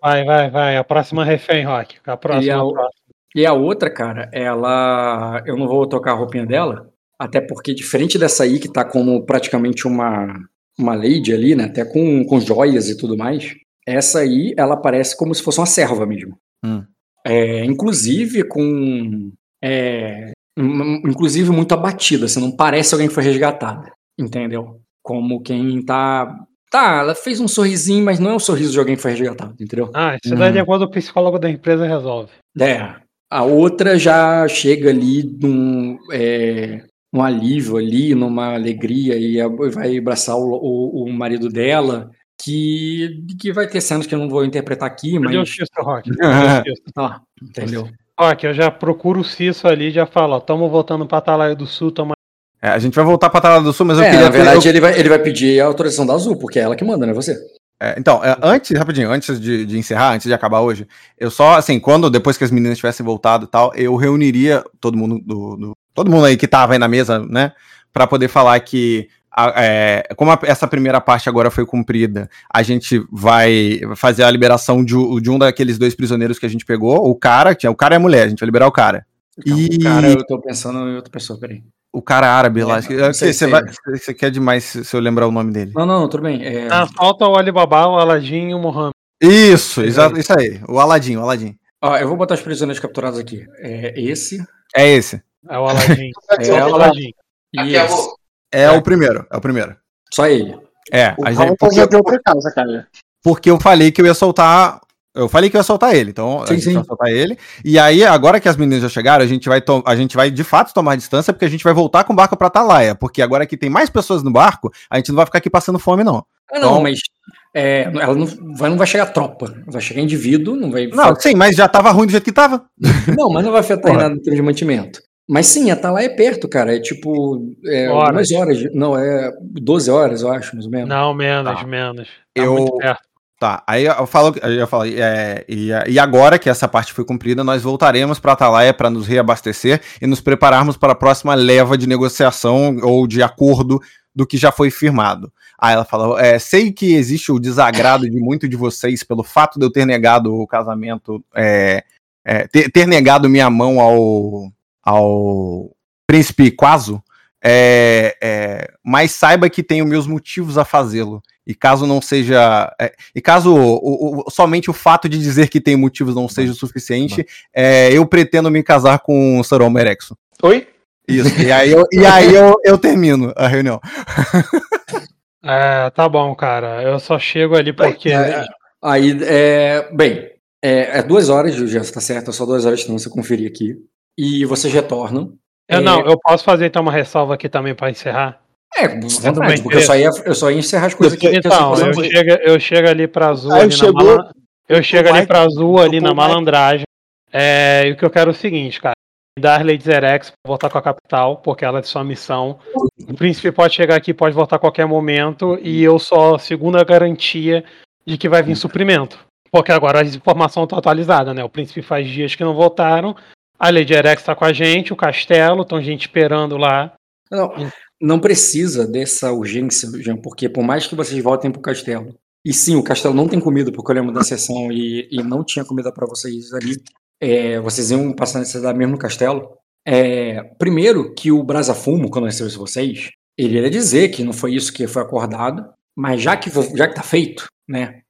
Vai, vai, vai. A próxima refém, Rock. A próxima. E a- próxima. E a outra, cara, ela. Eu não vou tocar a roupinha dela, até porque, diferente dessa aí, que tá como praticamente uma, uma lady ali, né? Até com, com joias e tudo mais, essa aí, ela parece como se fosse uma serva mesmo. Hum. É, inclusive com. é, inclusive muito abatida, assim, não parece alguém que foi resgatada, entendeu? Como quem tá. Tá, ela fez um sorrisinho, mas não é um sorriso de alguém que foi resgatado, entendeu? Ah, isso daí Hum. de acordo com o psicólogo da empresa resolve. É. A outra já chega ali num, é, num alívio ali, numa alegria, e vai abraçar o, o- o marido dela, que, que vai ter cenas que eu não vou interpretar aqui, mas. Cício, Rock? Ah, entendeu? Rock, eu já procuro o Cício ali e já falo, ó, tamo voltando pra Atalaia do Sul, tamo... É, a gente vai voltar pra Talada do Sul, mas eu É, queria na verdade, ele, vai, ele vai pedir a autorização da Azul, porque é ela que manda, não é você. É, então, é, antes, rapidinho, antes de, de encerrar, antes de acabar hoje, eu só, assim, quando, depois que as meninas tivessem voltado e tal, eu reuniria todo mundo do, do- todo mundo aí que tava aí na mesa, né, pra poder falar que, a- é, como a- essa primeira parte agora foi cumprida, a gente vai fazer a liberação de, um- de um daqueles dois prisioneiros que a gente pegou, o cara, tinha, o cara e a mulher, a gente vai liberar o cara. Então, E- Cara, eu tô pensando em outra pessoa, peraí. O cara árabe lá, É, acho que- não sei você, é vai- ele. você quer demais se eu lembrar o nome dele. Não, não, tudo bem. É, Ah, falta o Alibaba, o Aladdin e o Mohammed. Isso, exato, isso aí, o Aladim, o Aladim. ó, eu vou botar os prisioneiros capturados aqui. É esse. É esse. É o Aladdin. É, é o Aladdin. e Aqui é. É o primeiro, é o primeiro. Só ele. É, O a gente, porque, já de outra casa, cara. porque eu falei que eu ia soltar. Eu falei que eu ia soltar ele, então a Sim, gente sim. vai soltar ele. E aí, agora que as meninas já chegaram, a gente vai, to- a gente vai de fato tomar distância, porque a gente vai voltar com o barco pra Atalaia. Porque agora que tem mais pessoas no barco, a gente não vai ficar aqui passando fome, não. Ah, não, Então- mas é, ela não vai, não vai chegar tropa. Vai chegar indivíduo, não vai. Não, sim, mas já tava ruim do jeito que tava. Não, mas não vai afetar em Porra. nada em termos de mantimento. Mas sim, Atalaia é perto, cara. É tipo. É, Horas. horas. Não, é 12 horas, eu acho, mais ou menos. Não, menos, Tá. menos. Tá Eu- muito perto. Tá, aí eu falo, eu falar, é, e, e agora que essa parte foi cumprida, nós voltaremos para Atalaia para nos reabastecer e nos prepararmos para a próxima leva de negociação ou de acordo do que já foi firmado. Aí ela falou: é, sei que existe o desagrado de muito de vocês pelo fato de eu ter negado o casamento, é, é, ter, ter negado minha mão ao, ao príncipe Quaso, é, é, mas saiba que tenho meus motivos a fazê-lo. E caso não seja. é, e caso o- o- somente o fato de dizer que tem motivos não seja o suficiente, é, eu pretendo me casar com o Sarom Erexo. Oi? Isso. E aí, eu, e aí eu, eu termino a reunião. É, tá bom, cara. Eu só chego ali porque. É, Aí, é, bem, é, é duas horas, já está certo, é só duas horas de distância, eu conferi aqui. E vocês retornam. Eu não, eu posso fazer então uma ressalva aqui também pra encerrar. É, vontade, porque eu só, ia, eu só ia encerrar as coisas aqui. que Então, eu sei eu fazer. chego, eu chego ali pra azul Aí ali na chegou- malan- Eu chego ali pra azul ali na malandragem. É, e o que eu quero é o seguinte, cara. Dar Lady Zerex pra voltar com a capital, porque ela é de sua missão. O príncipe pode chegar aqui, pode voltar a qualquer momento, e eu sou a segunda garantia de que vai vir suprimento. Porque agora a informação está atualizada, né? O príncipe faz dias que não voltaram. A Lady Erex tá com a gente, o castelo, estão gente esperando lá. Não, não precisa dessa urgência, Jean, porque por mais que vocês voltem pro castelo, e sim, o castelo não tem comida, porque eu lembro da sessão e, e não tinha comida para vocês ali, é, vocês iam passar necessidade mesmo no castelo. É, primeiro, que o Brasa Fumo, quando recebesse vocês, ele ia dizer que não foi isso que foi acordado, mas já que, já que tá feito, né,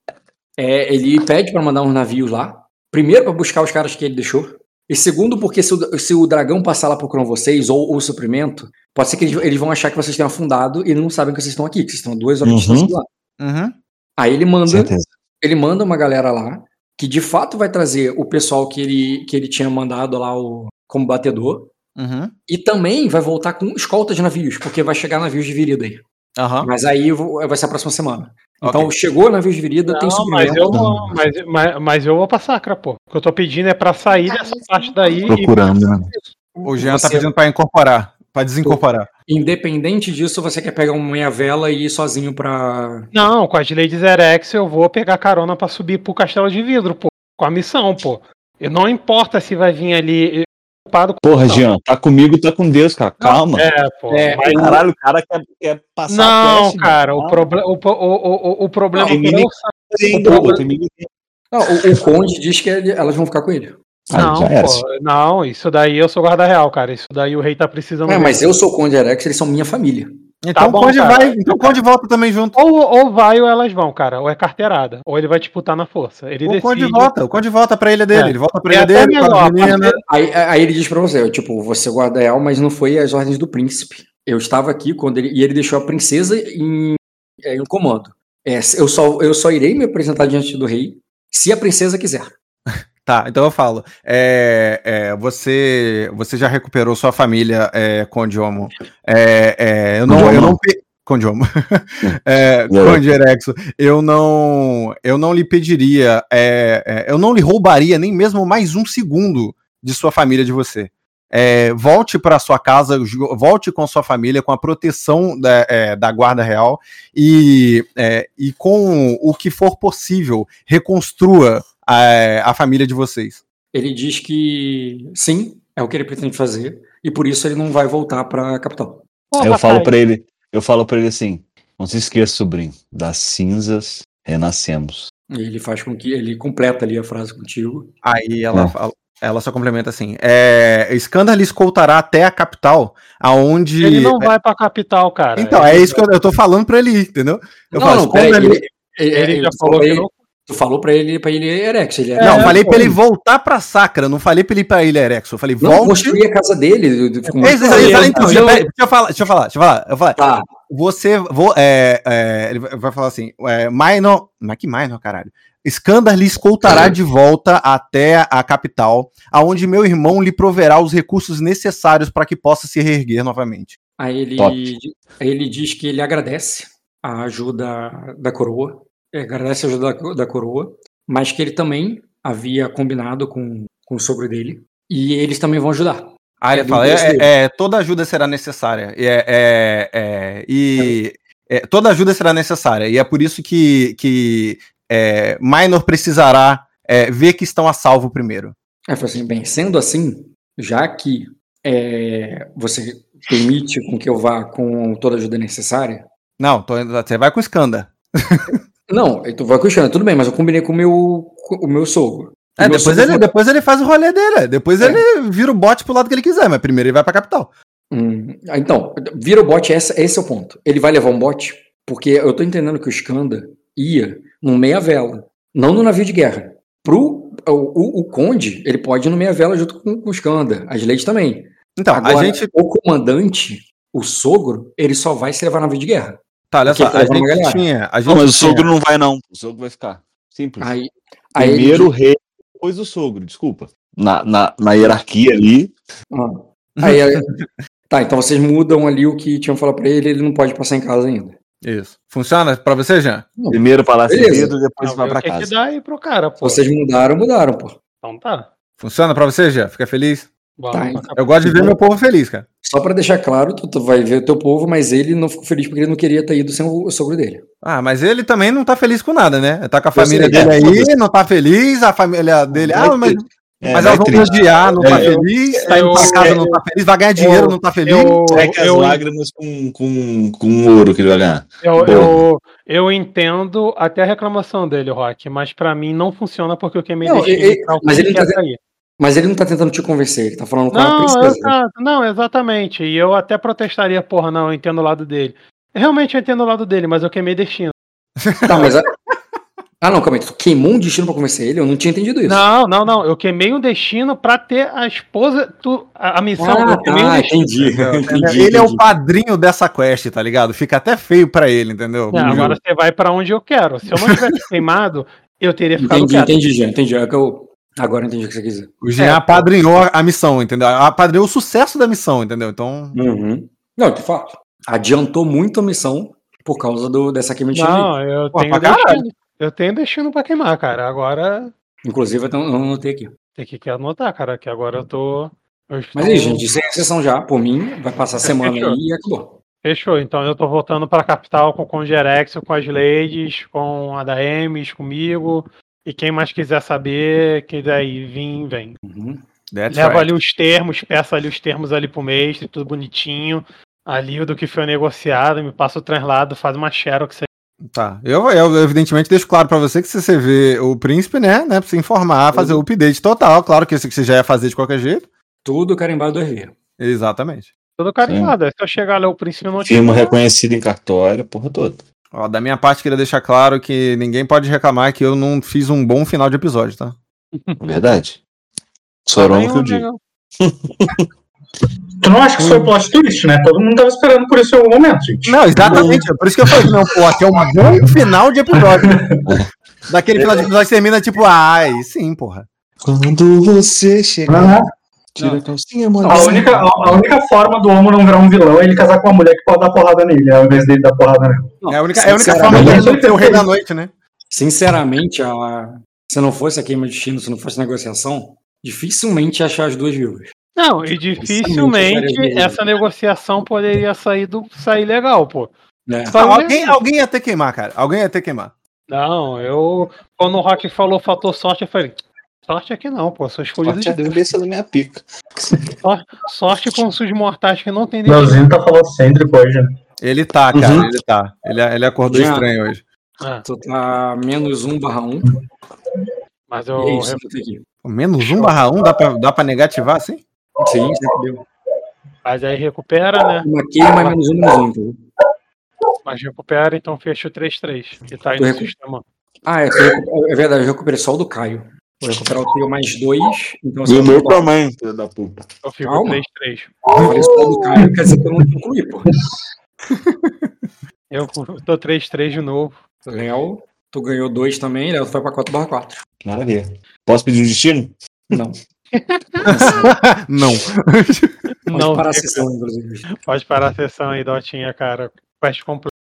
é, ele pede para mandar uns navios lá, primeiro para buscar os caras que ele deixou, e segundo, porque se o, se o dragão passar lá procurando vocês, ou o suprimento, pode ser que eles, eles vão achar que vocês tenham afundado e não sabem que vocês estão aqui, que vocês estão duas horas de Uhum. distância de lá. Uhum. Aí ele manda, Certeza. ele manda uma galera lá, que de fato vai trazer o pessoal que ele, que ele tinha mandado lá o, como batedor, Uhum. e também vai voltar com escolta de navios, porque vai chegar navios de virida aí. Mas aí vai ser a próxima semana. Então Ok. chegou navios de virida, tem suprimento. mas eu, vou, mas, mas, mas eu vou pra sacra, pô. O que eu tô pedindo é pra sair dessa parte daí Procurando, né? O Jean tá Você- pedindo pra incorporar, pra desincorporar. Independente disso, você quer pegar uma meia vela e ir sozinho pra. Não, com a de Lady Zerex eu vou pegar carona pra subir pro castelo de vidro, pô. Com a missão, pô. E não importa se vai vir ali ocupado com Porra. Jean, tá comigo, tá com Deus, cara. Calma. É, pô. É, mas- Caralho, o cara quer, quer passar não, cara, o, proble o, o, o, o, o problema Não, é que tem problema- tem ninguém- Não, o, o Conde diz que ele- elas vão ficar com ele. Não, era. pô, não, isso daí eu sou guarda real, cara. Isso daí o rei tá precisando. É, mas eu sou o Conde Erex, eles são minha família. Então bom, o Conde cara. vai, então Conde volta também junto. Ou, ou vai ou elas vão, cara. Ou é carteirada. Ou ele vai disputar na força. Ele O Conde decide. volta, o Conde volta pra ilha dele, É. ele volta pra É ilha dele, melhor, menina. Aí, aí ele diz pra você, tipo, você guarda real, mas não foi as ordens do príncipe. Eu estava aqui quando ele, e ele deixou a princesa em, em comando. É, eu, só, eu só irei me apresentar diante do rei se a princesa quiser. Tá, então eu falo. É, é, você, você já recuperou sua família, é, Conde Homo. É, é, eu não, eu não Homo. é, eu não, eu não lhe pediria, é, é, eu não lhe roubaria nem mesmo mais um segundo de sua família de você. É, volte para sua casa, volte com sua família, com a proteção da, é, da Guarda Real e, é, e com o que for possível, reconstrua a, a família de vocês. Ele diz que sim, é o que ele pretende fazer, e por isso ele não vai voltar pra capital. Pô, Aí eu falo papai, pra ele, eu falo para ele assim: não se esqueça, sobrinho, das cinzas renascemos. E ele faz com que ele completa ali a frase contigo. Aí ela É. fala- ela só complementa assim: é, Scandal escoltará até a capital, aonde. Ele não vai pra capital, cara. Então, é isso que eu, eu tô falando pra ele ir, entendeu? Eu não, falo, não, ele, ele, Ele ele já falou que não. Tu falou pra ele, pra ele Erex. Ele é Não, É, falei pra ele voltar pra Sacra, não falei pra ele ir pra Ilha Erexo. Eu falei, Não, volte. construir a casa dele. exa- então, eu- deixa, eu falar, deixa eu falar, deixa eu falar. Eu falei, Tá, você. Vou, é, é, ele vai falar assim: é, Minor. Mas que Minor, caralho? Scandal lhe escoltará de volta até a capital, aonde meu irmão lhe proverá os recursos necessários para que possa se reerguer novamente. Aí ele, Top. aí ele diz que ele agradece a ajuda da coroa, é, agradece a ajuda da, da coroa, mas que ele também havia combinado com, com o sogro dele, e eles também vão ajudar. É ele do fala: é, dele. é, toda ajuda será necessária. E, é, é, é, e é, toda ajuda será necessária. E é por isso que, que é, Minor precisará é, ver que estão a salvo primeiro. Falei assim, bem, sendo assim, já que é, você permite com que eu vá com toda a ajuda necessária, Não, tô você vai com Scanda. não, tu vai com o Xana, tudo bem, mas eu combinei com o meu, com o meu sogro. É, meu depois, sogro ele, falou- depois ele faz o rolê dele. Depois É. ele vira o bote pro lado que ele quiser, mas primeiro ele vai pra capital. Hum, ah, então, vira o bot, essa, esse é o ponto. Ele vai levar um bot, porque eu tô entendendo que o Skanda ia no meia-vela, não no navio de guerra. Pro, o, o, o Conde, ele pode ir no meia-vela junto com, com o Skanda, as leis também. Então, Agora, a gente. o comandante, o sogro, ele só vai se levar navio de guerra. Tá, olha só, a gente tinha. A gente Não, mas o tinha- sogro não vai, não. O sogro vai ficar. Simples. Aí, aí ele Primeiro o diz- rei, depois o sogro, desculpa. Na, na, na hierarquia ali, ah, aí, aí- tá, então vocês mudam ali o que tinham falado pra ele, ele não pode passar em casa ainda. Isso. Funciona pra você, Jean? primeiro Palácio. Vidro, depois Não, vai pra o que, que casa. dá aí pro cara, pô. vocês mudaram, mudaram, pô. Então tá. Funciona pra você, Jean? Fica feliz? Tá. Eu gosto de ver meu povo feliz, cara. Só pra deixar claro, tu, tu vai ver o teu povo, mas ele não ficou feliz porque ele não queria ter ido sem o, sogro dele. Ah, mas ele também não tá feliz com nada, né? Tá com a Eu família sei, dele é, aí, não tá feliz, a família dele. Vai Ah, mas, É, mas elas vão triste. odiar, não tá É, feliz, tá indo eu- pra casa, eu- não tá feliz, vai ganhar dinheiro, eu- não tá feliz. Eu, Seca as eu, lágrimas com, com, com ouro que ele vai ganhar. eu, eu, eu entendo até a reclamação dele, Rock, mas pra mim não funciona porque eu queimei Não, ele- mas ele não quer tá- sair. Mas ele não tá tentando te convencer, ele tá falando com a Não, princesa. exato, não, exatamente. E eu até protestaria, porra, não, eu entendo o lado dele. Realmente eu entendo o lado dele, mas eu queimei destino. Tá, mas. A... Ah, não, calma aí. Tu queimou um destino pra convencer ele? Eu não tinha entendido isso. Não, não, não. Eu queimei um destino pra ter a esposa. Tu, a, a missão. Ah, eu queimei um tá, destino. entendi. entendi, ele é o padrinho dessa quest, tá ligado? Fica até feio pra ele, entendeu? É, agora você vai pra onde eu quero. Se eu não tivesse queimado, eu teria ficado Entendi, quieto. entendi, já, entendi. É que eu... Agora eu entendi o que você quis dizer. O Jean É, apadrinhou a- a missão, entendeu? Apadrinhou o sucesso da missão, entendeu? Então. Uhum. Não, de fato. Adiantou muito a missão por causa do, dessa queimadinha ali. Não, eu Pô, tenho destino. Eu tenho destino pra queimar, cara. Agora Inclusive, eu não anotei aqui. tem que que anotar, cara, que agora eu tô. eu Mas aí, gente, sem exceção já, por mim, vai passar a semana Fechou. aí e acabou. Fechou, então eu tô voltando pra capital com o Congerex, com as ladies, com a da Emes, comigo. E quem mais quiser saber, quiser ir, vir, vem. Uhum. Leva right. ali os termos, peça ali os termos ali pro mestre, tudo bonitinho. Ali do que foi negociado, me passa o translado, faz uma xerox aí Tá. Eu, eu, evidentemente, deixo claro pra você que se você vê o príncipe, né, né, pra se informar, fazer o update total. Claro que isso que você já ia fazer de qualquer jeito. Tudo carimbado 2V. Exatamente. Tudo carimbado. é Se eu chegar lá, o príncipe não Firma tiver. reconhecida em cartório, porra toda. Ó, da minha parte, queria deixar claro que ninguém pode reclamar que eu não fiz um bom final de episódio, tá? Verdade. Também Sorongo que eu não, digo. Tu não acha que isso foi plot twist, né? Todo mundo tava esperando por isso em algum momento, gente. Não, exatamente. É por isso que eu falei, não, pô, aqui é um bom final de episódio. Daquele final de episódio que termina tipo, ai, sim, porra. Quando você chegar, Aham. Tira a calcinha, A moleque. única, a, a única forma do Homo não virar um vilão é ele casar com uma mulher que pode dar porrada nele, ao invés dele dar porrada nele. É a única, é a única sinceramente, forma de ele ele ser o rei da noite, né? Sinceramente, a... se não fosse a queima de destino, se não fosse negociação, dificilmente ia achar as duas vivas. Não, e dificilmente essa negociação poderia sair, do, sair legal, pô. Só Não, alguém, alguém ia ter que queimar, cara. Alguém ia ter que queimar. Não, eu. Quando o Rock falou fator sorte, eu falei. Sorte aqui não, pô. Sou escolhido Corte de a Deus. cabeça da minha pica. Sorte, sorte com os mortais que não tem destino. Leozinho tá falocêntrico hoje, né? Ele tá, cara, Uhum. ele tá. Ele, ele acordou Já. estranho hoje. Ah, Tu tá menos 1 barra 1. mas eu. é isso. Pô, Menos um barra um, dá pra, dá pra negativar assim? Sim, sempre deu. Mas aí recupera, né? Uma queima é menos 1, menos 1. entendeu? Mas recupera, então fecha o 3-3. Que tá aí Tu no recu- sistema. Ah, é, é verdade, eu recuperei só o do Caio. Vou recuperar o teu mais 2. Então, Do eu meu tamanho, filho da puta. Eu fico Calma. 3-3. falei só o do Caio, quer dizer que eu não concluí, pô. Eu tô 3-3 de novo. Léo, tu ganhou 2 também, Léo, tu vai pra 4 barra 4. Maravilha. Posso pedir um destino? Não. Não. Pode Não, parar a sessão, inclusive. pode parar a sessão aí, Dotinha, cara. Quest completo.